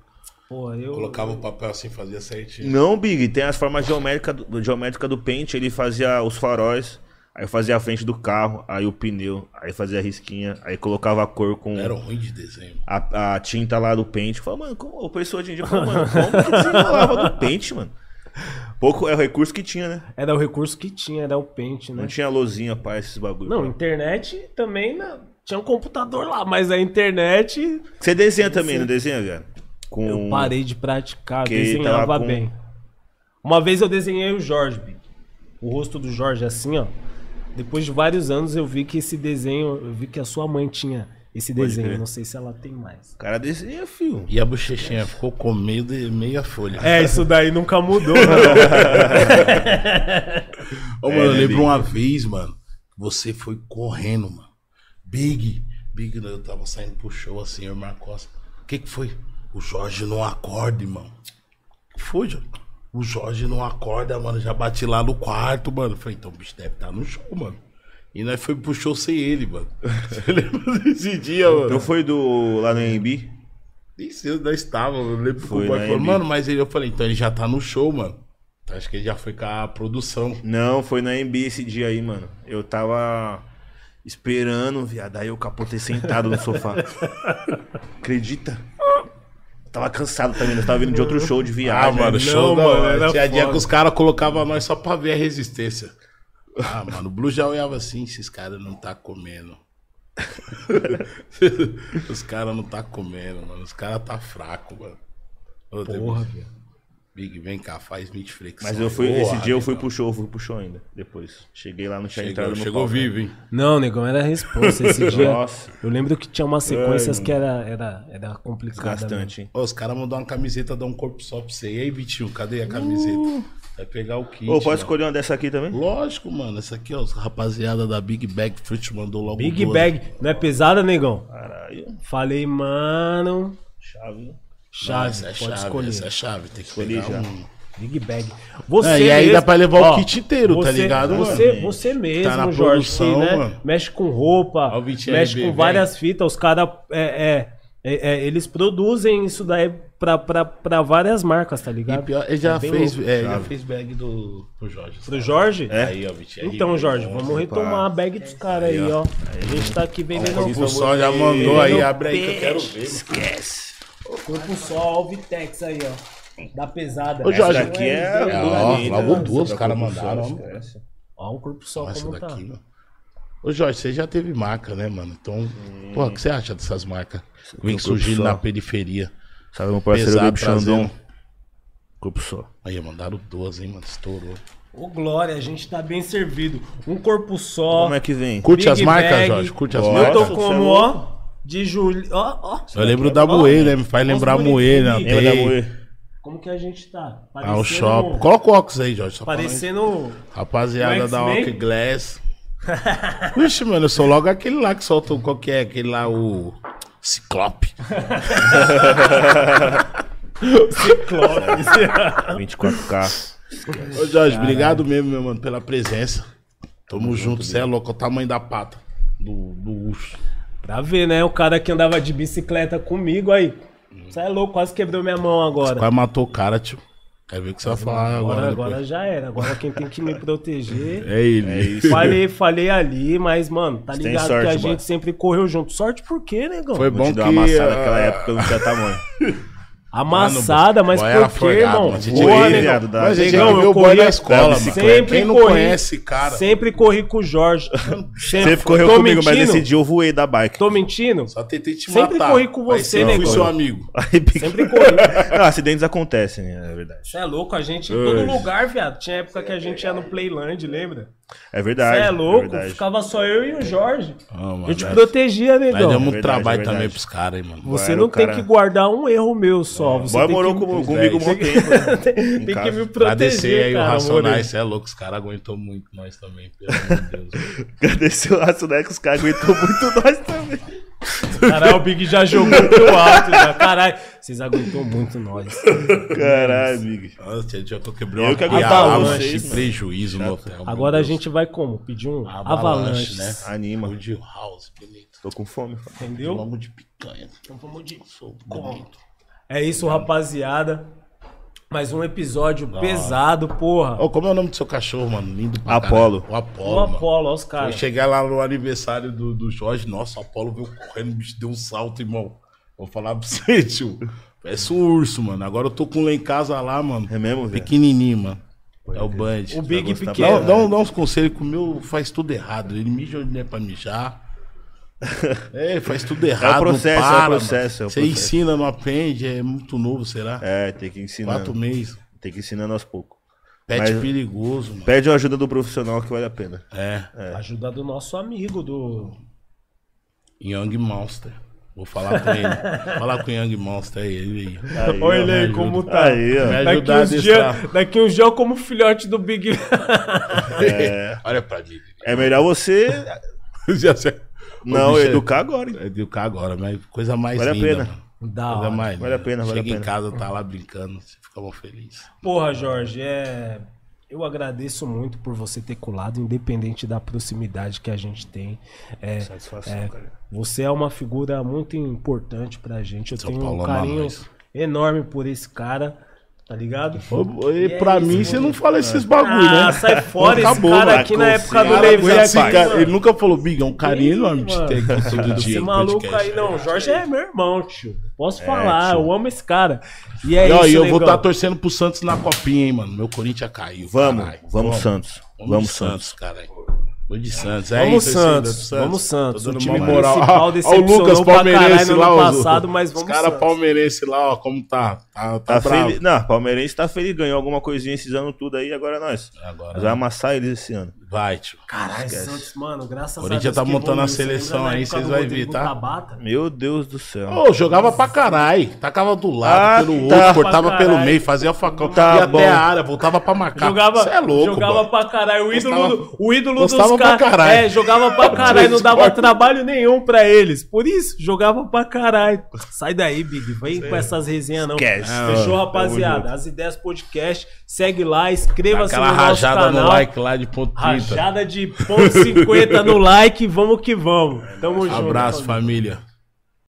Porra, eu Colocava o papel assim, fazia certinho. Não, Big, tem as formas geométricas do, geométrica do Paint, ele fazia os faróis, aí fazia a frente do carro, aí o pneu, aí fazia a risquinha, aí colocava a cor com Era ruim de desenho. a, a tinta lá do Paint. Falei, mano, como, o pessoal hoje em dia falou, mano, como que desenrolava do Paint, mano? Pouco é o recurso que tinha, né? era o recurso que tinha, era o pente, né? Não tinha lozinha pra esses bagulho. Não, pá. internet também né? tinha um computador lá, mas a internet Você desenha também, não desenha, cara? Com... eu parei de praticar, que desenhava com- bem. Uma vez eu desenhei o Jorge, o rosto do Jorge assim, ó. Depois de vários anos eu vi que esse desenho, eu vi que a sua mãe tinha esse desenho, crer. não sei se ela tem mais. O cara desenha, filho. E a bochechinha ficou com meio de meia folha. É, isso daí nunca mudou, né? Ô, mano, eu né, lembro Big? uma vez, mano, que você foi correndo, mano. Big, Big, né, eu tava saindo pro show assim, eu e Marcos. O que que foi? O Jorge não acorda, irmão. O que Jorge? O Jorge não acorda, mano. Já bati lá no quarto, mano. Falei, então o bicho deve estar no show, mano. E nós foi pro show sem ele, mano. Você lembra desse dia, mano? Não foi do lá no AMB? Nem sei onde nós estávamos. Eu lembro que Foi o boy na falou, MB. mano, mas ele, eu falei, então ele já tá no show, mano. Acho que ele já foi com a produção. Não, foi na AMB esse dia aí, mano. Eu tava esperando, viado. Aí eu capotei sentado no sofá. Acredita? Tava cansado também, eu tava vindo de outro show de Ah, viagem. mano, não, show da mano, hora. Tinha dia que os caras colocavam nós só pra ver a resistência. Ah, mano, o Blue já olhava assim, esses caras não tá comendo. os caras não tá comendo, mano. Os caras tá fraco, mano. Porra, velho. Big, vem cá, faz 20 flexões. Mas eu fui, Porra, esse dia eu fui pro show, eu fui pro show ainda. Depois. Cheguei lá, não tinha Chegou, entrado no chegou palco. vivo, hein? Não, negão, era a resposta esse dia. Nossa. Eu lembro que tinha umas sequências Ai, que era, era, era complicada. né? Bastante, hein? Ó, os caras mandou uma camiseta, dá um corpo só pra você. E aí, Vitinho, cadê a camiseta? Vai pegar o kit. Ô, posso mano. escolher uma dessa aqui também? Lógico, mano. Essa aqui, ó, os rapaziada da Big Bag Fruit mandou logo Big duas. Bag. Não é pesada, negão? Caralho. Falei, mano. Chave. Chave, Essa é pode chave, escolher. essa é chave. Tem que Escolhi pegar já. um... Big Bag. Você É, e aí mesmo- dá pra levar o Ó, kit inteiro, tá você- ligado, Você, mano? você mesmo, Tá na Jorge, que, produção, né, mano. mexe com roupa, o mexe RB, com várias fitas. Os caras, é, é, é, é, eles produzem isso daí pra, pra, pra várias marcas, tá E ligado? pior, ele já É fez, louco. é, já fez bag do pro Jorge. Pro sabe? Jorge? É? Aí, ó, Vitinho. Então, Jorge, bom. vamos retomar a bag dos caras aí, ó. A gente tá aqui vendendo O Fulsão já mandou aí, abre aí que eu quero ver. Esquece. Corpo só, ó, o Vitex aí, ó. Da pesada. Ô, Jorge, Essa Aqui é. é, É, a ó, logo duas, os caras mandaram, Só, ó. o corpo só Essa como tá. daqui, mano. Ô, Jorge, você já teve marca, né, mano? Então, porra, o que você acha dessas marcas? Vem Corpo surgindo na periferia. Sabe meu parceiro Pesado, Baby Xandão? Corpo só. Aí, mandaram duas, hein, mano? Estourou. Ô, Glória, a gente tá bem servido. Um corpo só. Como é que vem? Curte Big as marcas, Bag. Jorge? Curte as Bora. Eu tô marcas? Nossa, como, é ó, de julho. Ó, ó. Eu lembro da Moe, né? Me faz lembrar a Moe, né? Lembra da? Como que a gente tá? Ah, o shopping. Coloca o óculos aí, Jorge. Parecendo. Rapaziada da? Ock Glass. Vixe, mano, eu sou logo aquele lá que solta o qual que é, aquele lá, o Ciclope. Ciclope. 24K. Ô, Jorge, obrigado mesmo, meu mano, pela presença. Tamo junto, você é louco, olha o tamanho da pata do, do urso. Pra ver, né? O cara que andava de bicicleta comigo aí. Você é louco, quase quebrou minha mão agora. Quase matou o cara, tio. Quer ver o que você vai falar agora? Agora, depois. agora já era. Agora quem tem que me proteger. É ele. É isso. Falei, falei ali, mas, mano, tá Você tem ligado sorte, que a gente sempre correu junto. Sorte por quê, negão? Foi Vou bom te que... dar uma amassada ah, naquela época, eu não tinha tamanho. Amassada, mas era por quê, irmão? mano. Porra, da- Mas gente viu eu corria- na escola, mano. Sempre Quem não corri- conhece, cara, Sempre corri com o Jorge. Você correu Tô comigo, mas mentindo? esse dia eu voei da bike. Tô mentindo? só tentei te Sempre matar. corri com Mas você, sempre negão. fui seu amigo. Aí, pique- Sempre corri. Não, acidentes acontecem, né? É verdade. Você é louco, a gente em todo lugar, viado. Tinha época que a gente ia no Playland, lembra? É Você verdade. é louco, verdade. ficava só eu e o Jorge. Ah, mano, A gente nós- protegia, Nós negão. demos verdade, trabalho verdade. também pros caras, hein, mano. Você não o tem cara- que guardar um erro meu só. Você Boy tem morou que... com- comigo um bom tempo. né? tem, tem que me proteger, Agradecer aí o cara. Racionais, Morei. você é louco, os caras aguentou muito nós também, pelo amor de Deus. Agradecer o né? Que os caras aguentou muito nós também. Caralho, o Big já jogou pro alto já. Caralho, vocês aguentou muito nós. Caralho, Big. Nossa, tinha dia que eu uma que aguentei avalanche vocês, de prejuízo no hotel. meu Agora a gente vai como? Pedir um Avalanche, avalanche, né? Anima. Wood House, bonito. Tô com fome. Entendeu? Vamos de picanha. Então vamos de Sou. É isso, rapaziada. Mais um episódio pesado, porra. Ô, como é o nome do seu cachorro, mano? Lindo pra Apolo. O Apolo, O. Apolo, ó os Eu caras. chegar lá no aniversário do, do Jorge, nossa, o Apolo veio correndo, o bicho deu um salto, irmão. Vou falar pra você, tio. Parece um urso, mano. Agora eu tô com um lá em casa lá, mano. É mesmo, velho? Pequenininho, mano. é o Band. O Big pequeno. Dá, dá, um- dá uns conselhos que o meu faz tudo errado. Ele mija onde é pra mijar. É, faz tudo errado. processo, não é o para, processo, é o Você processo. ensina, não aprende, é muito novo, será? É, tem que ensinar. Quatro meses. Tem que ensinar aos poucos. Pet Mas- perigoso, mano. Pede a ajuda do profissional que vale a pena. É. Ajuda do nosso amigo, do. Young Monster. Vou falar com ele. falar com o Young Monster aí, ele aí. Aí, Olha ó, ele aí me como tá. Aí, ó. Me Daqui uns, dias, adestrar. daqui uns dias eu como filhote do Big. Olha pra mim. É melhor você Já sei. Não educar agora, hein? É educar agora, mas coisa mais Vale a linda. pena. mano. Da Coisa hora. mais Vale a pena, vale a Chega em pena. casa, tá lá brincando, você fica mó feliz. Porra, Jorge, é. Eu agradeço muito por você ter colado, independente da proximidade que a gente tem. É, Satisfação, é, cara. você é uma figura muito importante pra gente. Eu São tenho Paulo um ama carinho enorme por esse cara, tá ligado? E E é pra isso, mim, você não fala esses bagulho, Ah, né? sai fora esse Acabou, cara mano. aqui na época do Cara, Levi. assim, rapaz, cara, ele nunca falou, Big, é um carinho enorme de ter aqui todo dia. Esse no maluco podcast. aí, não. O Jorge é meu irmão, tio. Posso falar, eu amo esse cara. E é E ó, isso, e eu vou estar torcendo pro Santos na copinha, hein, mano. Meu Corinthians caiu. Vamos, vamos, Santos. Vamos, Vamos, Santos, Santos. caralho. Vou de Santos. É Vamos isso, Santos, do vamos Santos. O time moral. ó, o Lucas Palmeirense lá, os- passado, mas Os vamos caras Santos. palmeirense lá, ó, como tá. Tá, tá, Tá feliz. Não, Palmeirense tá feliz, ganhou alguma coisinha esses anos tudo aí, agora é nós. Agora Nós vamos amassar eles esse ano. Vai, tio. Caralho, Santos, mano, graças a Corinthians Deus. tá que montando a seleção aí, vocês Rodrigo ver, tá? Tabata? Meu Deus do céu. Ô, jogava pra caralho. Tacava do lado, Ah, pelo tá. outro, cortava pelo meio, fazia o facão. Tá ia bom. até a área, voltava pra marcar. Jogava, Cê é louco, jogava mano. pra caralho. O ídolo, Gostava- do- o ídolo dos caras. caralho. É, jogava pra caralho. Não dava trabalho nenhum pra eles. Por isso, jogava pra caralho. Sai daí, Big. Vem com essas resenhas, não. Esquece. Fechou, rapaziada? As ideias podcast. Segue lá, inscreva-se no Aquela nosso rajada canal. no like lá de ponto 30. Rajada de ponto 50 no like. Vamos que vamos. Tamo junto. Abraço, família. família.